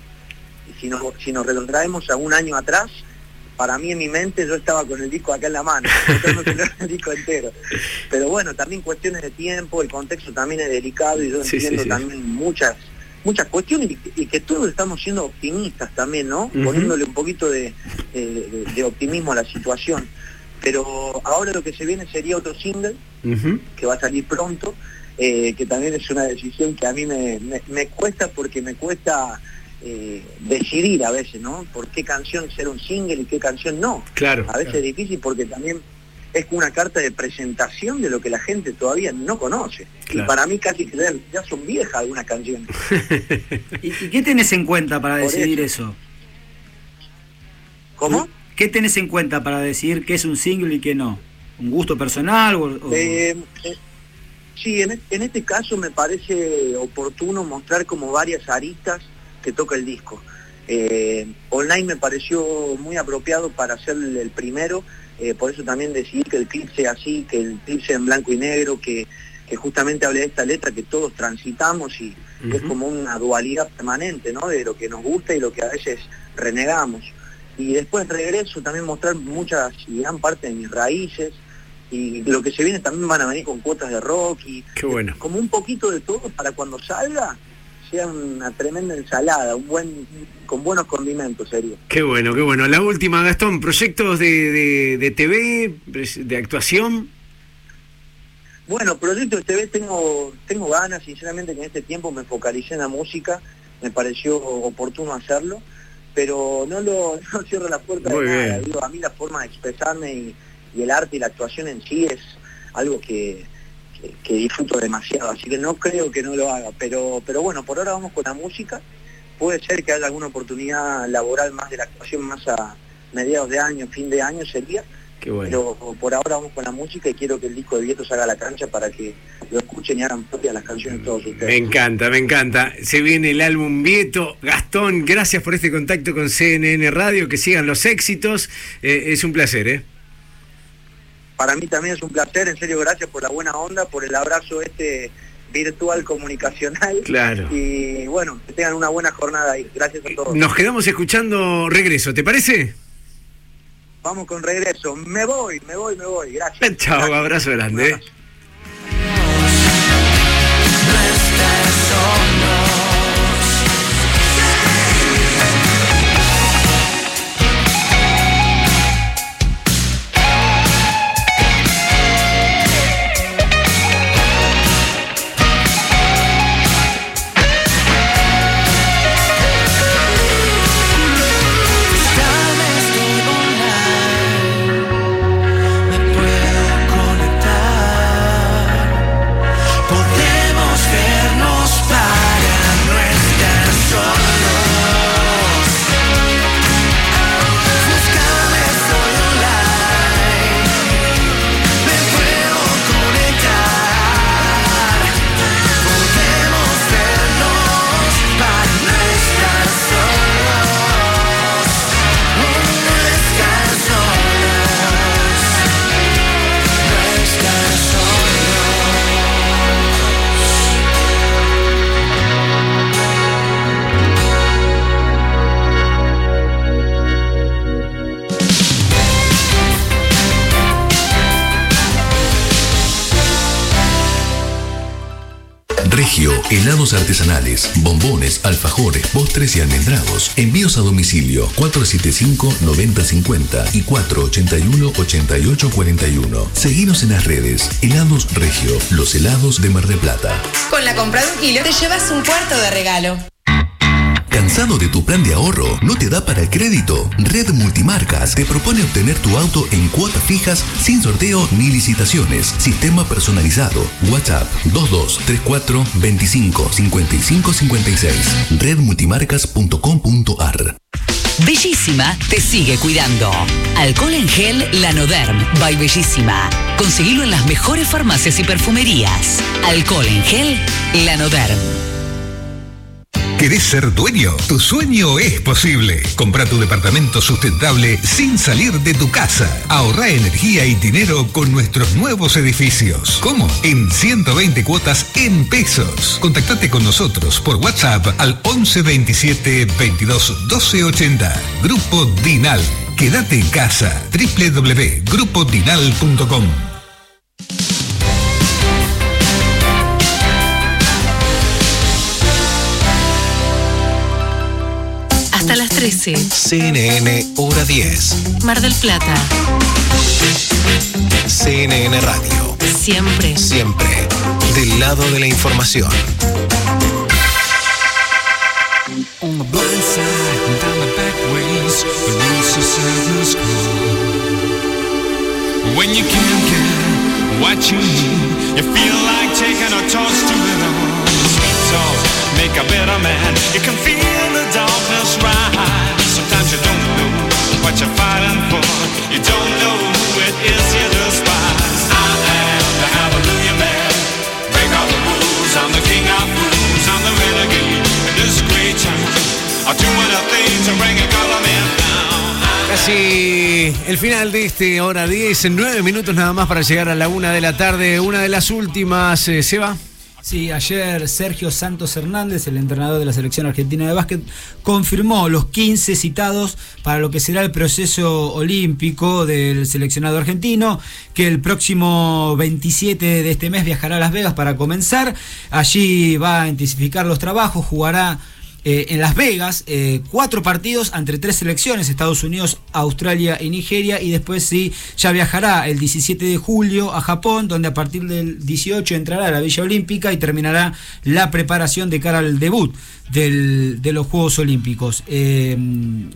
si nos, si nos retrotraemos a un año atrás, para mí en mi mente yo estaba con el disco acá en la mano, no el disco entero. Pero bueno, también cuestiones de tiempo, el contexto también es delicado y yo Sí, entiendo sí. también muchas muchas cuestiones y, que- y que todos estamos siendo optimistas también, ¿no? Poniéndole un poquito de, de- de- de optimismo a la situación. Pero ahora lo que se viene sería otro single que va a salir pronto, eh, que también es una decisión que a mí me, me- me cuesta porque me cuesta eh, decidir a veces, ¿no? Por qué canción ser un single y qué canción no. Claro, A veces claro. es difícil porque también es una carta de presentación de lo que la gente todavía no conoce. Claro. Y para mí casi que ya, ya son viejas algunas canciones. ¿Y, y qué tenés en cuenta para Por decidir eso. eso? ¿Cómo? ¿Qué tenés en cuenta para decidir qué es un single y qué no? ¿Un gusto personal? O, o- Eh, eh, sí, en, en este caso me parece oportuno mostrar como varias aristas que toca el disco. Eh, online me pareció muy apropiado para hacer el, primero, eh, por eso también decidí que el clip sea así, que el clip sea en blanco y negro, que, que justamente hable de esta letra que todos transitamos y es Ujú. como una dualidad permanente, ¿no? De lo que nos gusta y lo que a veces renegamos. Y después regreso también mostrar muchas y gran parte de mis raíces y lo que se viene también van a venir con cuotas de rock y Qué bueno. como un poquito de todo para cuando salga sea una tremenda ensalada, un buen con buenos condimentos sería. Qué bueno, qué bueno. La última, Gastón, proyectos de, de, de TV, de actuación. Bueno, proyecto de TV tengo, tengo ganas, sinceramente que en este tiempo me focalicé en la música, me pareció oportuno hacerlo, pero no lo no cierro la puerta Muy de nada. Digo, a mí la forma de expresarme y, y el arte y la actuación en sí es algo que, que, que disfruto demasiado, así que no creo que no lo haga, pero, pero bueno, por ahora vamos con la música, puede ser que haya alguna oportunidad laboral más de la actuación más a mediados de año, fin de año sería, Qué bueno. pero por ahora vamos con la música y quiero que el disco de Vieto salga a la cancha para que lo escuchen y hagan propias las canciones de todos ustedes. Me encanta, me encanta. Se viene el álbum Vieto. Gastón, gracias por este contacto con CNN Radio. Que sigan los éxitos. Eh, es un placer, ¿eh? Para mí también es un placer, en serio, gracias por la buena onda, por el abrazo este virtual comunicacional. Claro. Y bueno, que tengan una buena jornada y gracias a todos. Nos quedamos escuchando regreso, ¿te parece? Vamos con regreso. Me voy, me voy, me voy. Gracias. Chao, abrazo grande. ¿eh? Helados artesanales, bombones, alfajores, postres y almendrados. Envíos a domicilio 475-9050 y 481-8841. Seguinos en las redes. Helados Regio, los helados de Mar del Plata. Con la compra de un kilo te llevas un cuarto de regalo. ¿Cansado de tu plan de ahorro? ¿No te da para el crédito? Red Multimarcas te propone obtener tu auto en cuotas fijas sin sorteo ni licitaciones. Sistema personalizado. WhatsApp 2234 25 55 56. Redmultimarcas.com.ar Bellísima te sigue cuidando. Alcohol en gel Lanoderm by Bellísima. Conseguilo en las mejores farmacias y perfumerías. Alcohol en gel Lanoderm. ¿Querés ser dueño? Tu sueño es posible. Compra tu departamento sustentable sin salir de tu casa. Ahorra energía y dinero con nuestros nuevos edificios. ¿Cómo? En 120 cuotas en pesos. Contactate con nosotros por WhatsApp al 11 27 22 12 80. Grupo Dinal. Quédate en casa. www.grupodinal.com Hasta las 13. CNN Hora 10. Mar del Plata. CNN Radio. Siempre. Siempre. Del lado de la información. On the blind side and down the back ways, the roots of sadness grow. When you can't get what you need, you feel like taking a toast to it all. Sweet talk, make a better man. You can feel the darkness rise. Sometimes you don't know what you're fighting for. You don't know who it is you despise. I am the hallelujah man. Break all the rules. I'm the king of fools. I'm the renegade. In this great town. I'm doing a thing to bring a color man. Casi el final de este hora 10, en 9 minutos nada más para llegar a la una de la tarde. Una de las últimas, eh, Seba. Sí, ayer Sergio Santos Hernández, el entrenador de la selección argentina de básquet, confirmó los 15 citados para lo que será el proceso olímpico del seleccionado argentino, que el próximo 27 de este mes viajará a Las Vegas para comenzar. Allí va a intensificar los trabajos, jugará eh, en Las Vegas eh, cuatro partidos entre tres selecciones, Estados Unidos, Australia y Nigeria, y después sí, ya viajará el 17 de julio a Japón, donde a partir del 18 entrará a la Villa Olímpica y terminará la preparación de cara al debut del- de los Juegos Olímpicos. Eh,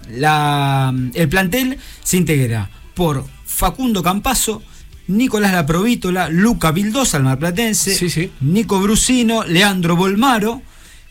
la- el plantel se integra por Facundo Campazo, Nicolás Laprovítola, Luca Vildosa, el marplatense, Nico Brusino, Leandro Bolmaro,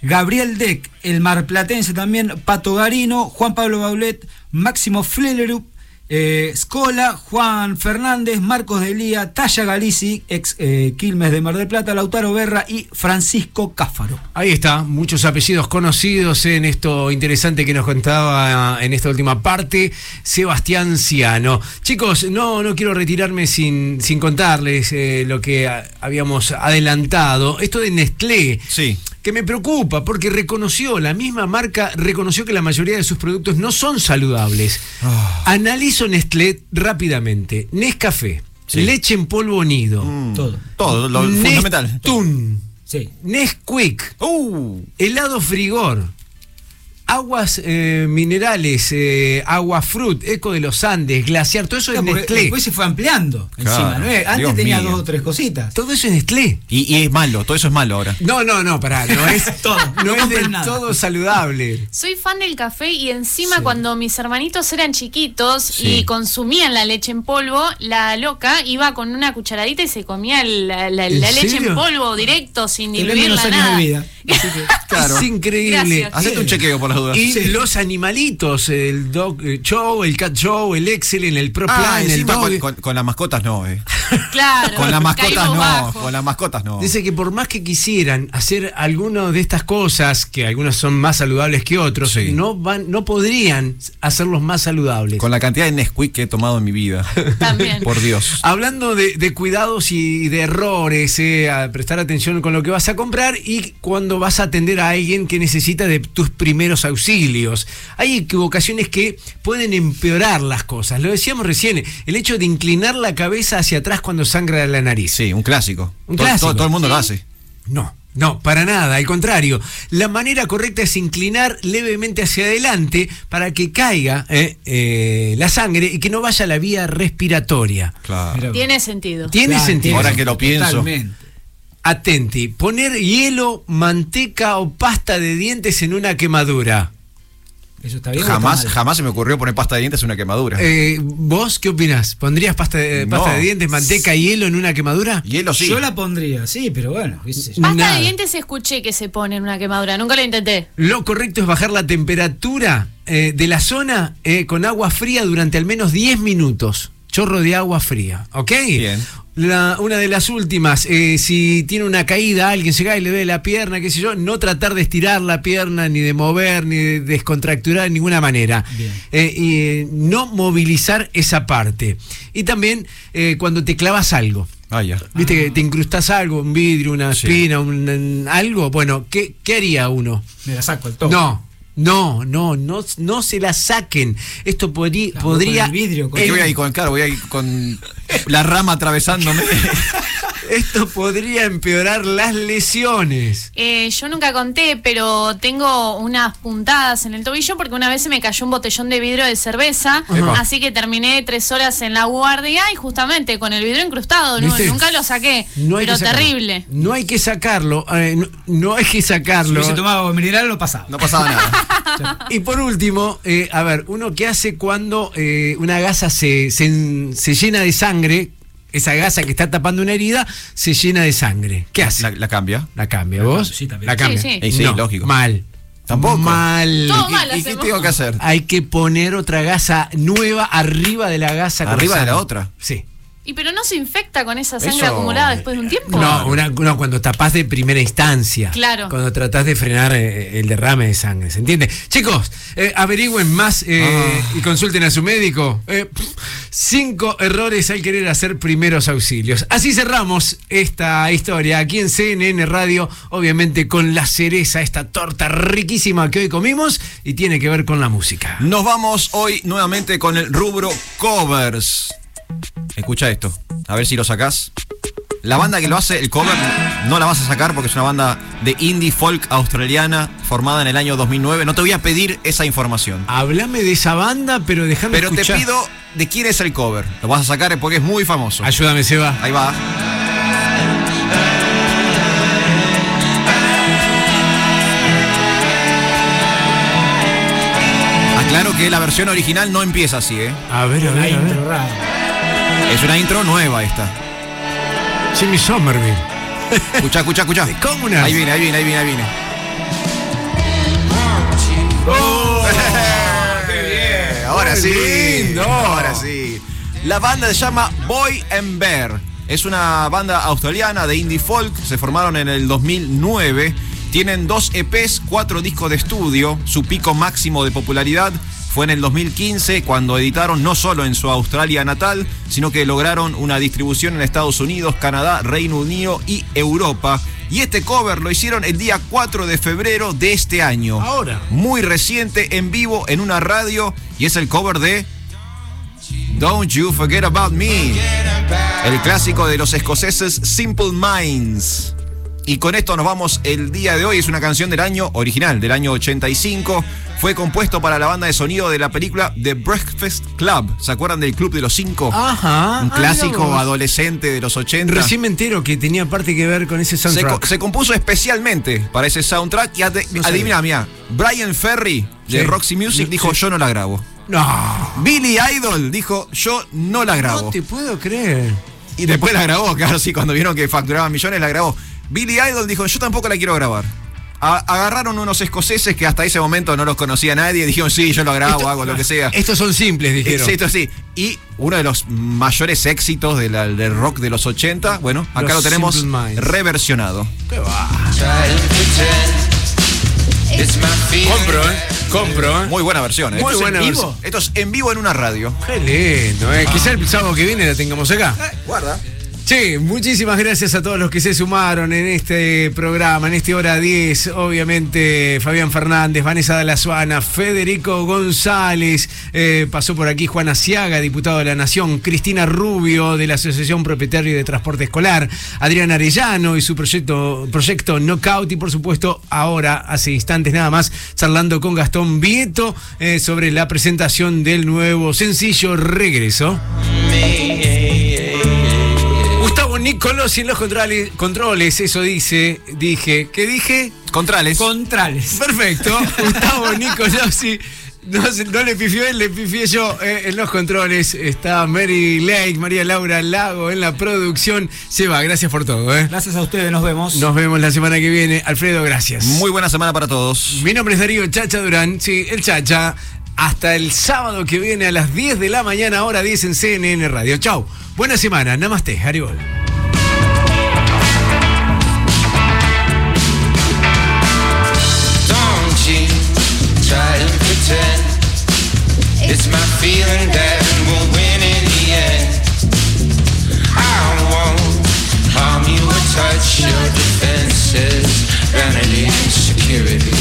Gabriel Deck, el marplatense también, Pato Garino, Juan Pablo Baulet, Máximo Flelerup, eh, Scola, Juan Fernández, Marcos de Lía, Taya Galici, ex eh, Quilmes de Mar del Plata, Lautaro Berra y Francisco Cáfaro. Ahí está, muchos apellidos conocidos en esto interesante que nos contaba en esta última parte, Sebastián Ciano. Chicos, no, no quiero retirarme sin, sin contarles eh, lo que a- habíamos adelantado. Esto de Nestlé. Sí. Que me preocupa porque reconoció, la misma marca reconoció que la mayoría de sus productos no son saludables. Analizo Nestlé rápidamente. Nescafé, Sí. leche en polvo nido. Todo. Todo, lo fundamental. Nestun. Sí. Nesquik. helado frigor. Aguas eh, minerales, eh, agua fruit, eco de los Andes, glaciar, todo eso es Claro, porque Nestlé. Después se fue ampliando Claro, encima. ¿no? Antes Dios tenía mío. dos o tres cositas. Todo eso es Nestlé. Y, y es malo, todo eso es malo ahora. No, no, no, pará, no es, Todo, no no es compren del nada. todo saludable. Soy fan del café y encima cuando mis hermanitos eran chiquitos Sí. y consumían la leche en polvo, la loca iba con una cucharadita y se comía la, la- ¿En la leche en polvo directo sin diluirla años nada. de vida. Es increíble. Hacete un chequeo por las dudas. Y Sí. los animalitos, el Dog Show, el Cat Show, el Excel, el Pro Ah, Plan, el con, con- con las mascotas no, eh. Claro. Con las mascotas no, bajo. con las mascotas no. Dice que por más que quisieran hacer alguno de estas cosas, que algunas son más saludables que otros, Sí. no van, no podrían hacerlos más saludables. Con la cantidad de Nesquik que he tomado en mi vida. También. Por Dios. Hablando de, de cuidados y de errores, eh, a prestar atención con lo que vas a comprar y cuando vas a atender a alguien que necesita de tus primeros auxilios. Hay equivocaciones que pueden empeorar las cosas. Lo decíamos recién, el hecho de inclinar la cabeza hacia atrás cuando sangra la nariz. Sí, un clásico. Un Todo- clásico. Todo, todo el mundo lo hace. No, no, para nada, al contrario. La manera correcta es inclinar levemente hacia adelante para que caiga eh, eh, la sangre y que no vaya a la vía respiratoria. Claro. Tiene sentido. Tiene Claro, sentido. Ahora que lo pienso. Totalmente. Atenti, poner hielo, manteca o pasta de dientes en una quemadura. ¿Eso está bien? está Jamás, mal? jamás se me ocurrió poner pasta de dientes en una quemadura. Eh, ¿Vos qué opinás? ¿Pondrías pasta de, No. pasta de dientes, manteca y hielo en una quemadura? Hielo sí. Yo la pondría, sí, pero bueno. qué sé yo. Pasta Nada. de dientes escuché que se pone en una quemadura, nunca lo intenté. Lo correcto es bajar la temperatura eh, de la zona eh, con agua fría durante al menos 10 minutos. Chorro de agua fría, ¿ok? Bien. La- una de las últimas, eh, si tiene una caída, alguien se cae y le ve la pierna, qué sé yo, no tratar de estirar la pierna, ni de mover, ni de descontracturar de ninguna manera. Eh, y eh, no movilizar esa parte. Y también eh, cuando te clavas algo. Ah, ya. Viste que te incrustas algo, un vidrio, una espina, un, un- algo. Bueno, ¿qué, qué haría uno? Me la saco el toque. No, no, no, no, no se la saquen. Esto podrí- Claro, podría. con el vidrio, con que voy ahí con, claro, voy ahí con la rama atravesándome. Esto podría empeorar las lesiones. Eh, yo nunca conté, pero tengo unas puntadas en el tobillo porque una vez se me cayó un botellón de vidrio de cerveza, Epa. así que terminé tres horas en la guardia y justamente con el vidrio incrustado, no- nunca lo saqué, No pero terrible. No hay que sacarlo. eh, no, no hay que Si sacarlo. hubiese tomado agua mineral, lo pasaba. No pasaba nada. Y por último, eh, a ver, uno que hace cuando eh, una gasa se, se, se llena de sangre, esa gasa que está tapando una herida, se llena de sangre. ¿Qué hace? La, la cambia. La cambia, ¿vos? Sí, también. La cambia. Sí, sí. No, lógico. Mal. Tampoco. Mal. Todo ¿Y- mal ¿Y, qué tengo que hacer? Hay que poner otra gasa nueva arriba de la gasa. ¿Arriba de la otra? Sí. ¿Y pero no se infecta con esa sangre Eso- acumulada después de un tiempo? No, una- no, cuando tapás de primera instancia. Claro. Cuando tratás de frenar eh, el derrame de sangre, ¿se entiende? Chicos, eh, averigüen más eh, Ah. y consulten a su médico. Eh, cinco errores al querer hacer primeros auxilios. Así cerramos esta historia aquí en CNN Radio, obviamente con la cereza, esta torta riquísima que hoy comimos y tiene que ver con la música. Nos vamos hoy nuevamente con el rubro covers. Escucha esto, a ver si lo sacás. La banda que lo hace, el cover, no la vas a sacar porque es una banda de indie folk australiana formada en el año 2009. No te voy a pedir esa información. Hablame de esa banda, pero déjame Pero te pido de quién es el cover. Lo vas a sacar porque es muy famoso. Ayúdame, Seba. Ahí va. Aclaro que la versión original no empieza así, ¿eh? A ver, a ver, a ver. Es una intro nueva esta. Jimmy Somerville. Escucha, escucha, escucha. Ahí viene, ahí viene, ahí viene, ahí viene. Ahora Qué sí. lindo. Ahora sí. La banda se llama Boy and Bear. Es una banda australiana de indie folk. Se formaron en el 2009. Tienen dos EPs, cuatro discos de estudio. Su pico máximo de popularidad fue en el 2015 cuando editaron no solo en su Australia natal, sino que lograron una distribución en Estados Unidos, Canadá, Reino Unido y Europa. Y este cover lo hicieron el día 4 de febrero de este año. Ahora. Muy reciente, en vivo, en una radio. Y es el cover de Don't You Forget About Me. El clásico de los escoceses Simple Minds. Y con esto nos vamos el día de hoy. Es una canción del año original, del año 85. Fue compuesto para la banda de sonido de la película The Breakfast Club. ¿Se acuerdan del Club de los Cinco? Ajá. Un Ah, clásico mirá vos. adolescente de los 80. Recién me entero que tenía parte que ver con ese Se, soundtrack. se compuso especialmente para ese soundtrack y ade- No adivina, mira, Brian Ferry de Sí. Roxy Music dijo yo no la grabo. No. Billy Idol dijo yo no la grabo. No te puedo creer. Y después la grabó, claro, sí, cuando vieron que facturaba millones la grabó. Billy Idol dijo yo tampoco la quiero grabar. A- agarraron unos escoceses que hasta ese momento no los conocía nadie, dijeron sí, yo lo grabo, Esto- hago lo que sea. Estos son simples, dijeron. Sí, esto sí. Y uno de los mayores éxitos de la- del rock de los 80, bueno, acá Los lo tenemos Simple Minds. reversionado. Compro, ¿eh? Compro, ¿eh? Muy buena versión, ¿eh? Muy Esto es buena en vivo. Esto es en vivo en una radio. Qué lindo, ¿eh? Quizá el sábado que viene la tengamos acá. Guarda. Sí, muchísimas gracias a todos los que se sumaron en este programa, en este hora 10. Obviamente, Fabián Fernández, Vanessa Dalazuana, Federico González, eh, pasó por aquí Juan Asiaga, diputado de la Nación, Cristina Rubio, de la Asociación Propietario de Transporte Escolar, Adrián Arellano y su proyecto, proyecto Knockout, y por supuesto, ahora, hace instantes nada más, charlando con Gastón Vieto eh, sobre la presentación del nuevo sencillo Regreso. Nicolosi en los controles, controles, eso dice, dije, ¿qué dije? Contrales. Contrales. Perfecto. Gustavo Nico Yossi. No, no le pifió él, le pifié yo eh, en los controles. Está Mary Lake, María Laura Lago en la producción. Seba, gracias por todo. ¿eh? Gracias a ustedes, nos vemos. Nos vemos la semana que viene. Alfredo, gracias. Muy buena semana para todos. Mi nombre es Darío Chacha Durán. Sí, el Chacha. Hasta el sábado que viene a las 10 de la mañana, hora 10 en CNN Radio. Chau. Buena semana. Namaste, Haribol. my feeling that we'll win in the end. I won't harm you or touch your defenses, vanity and security.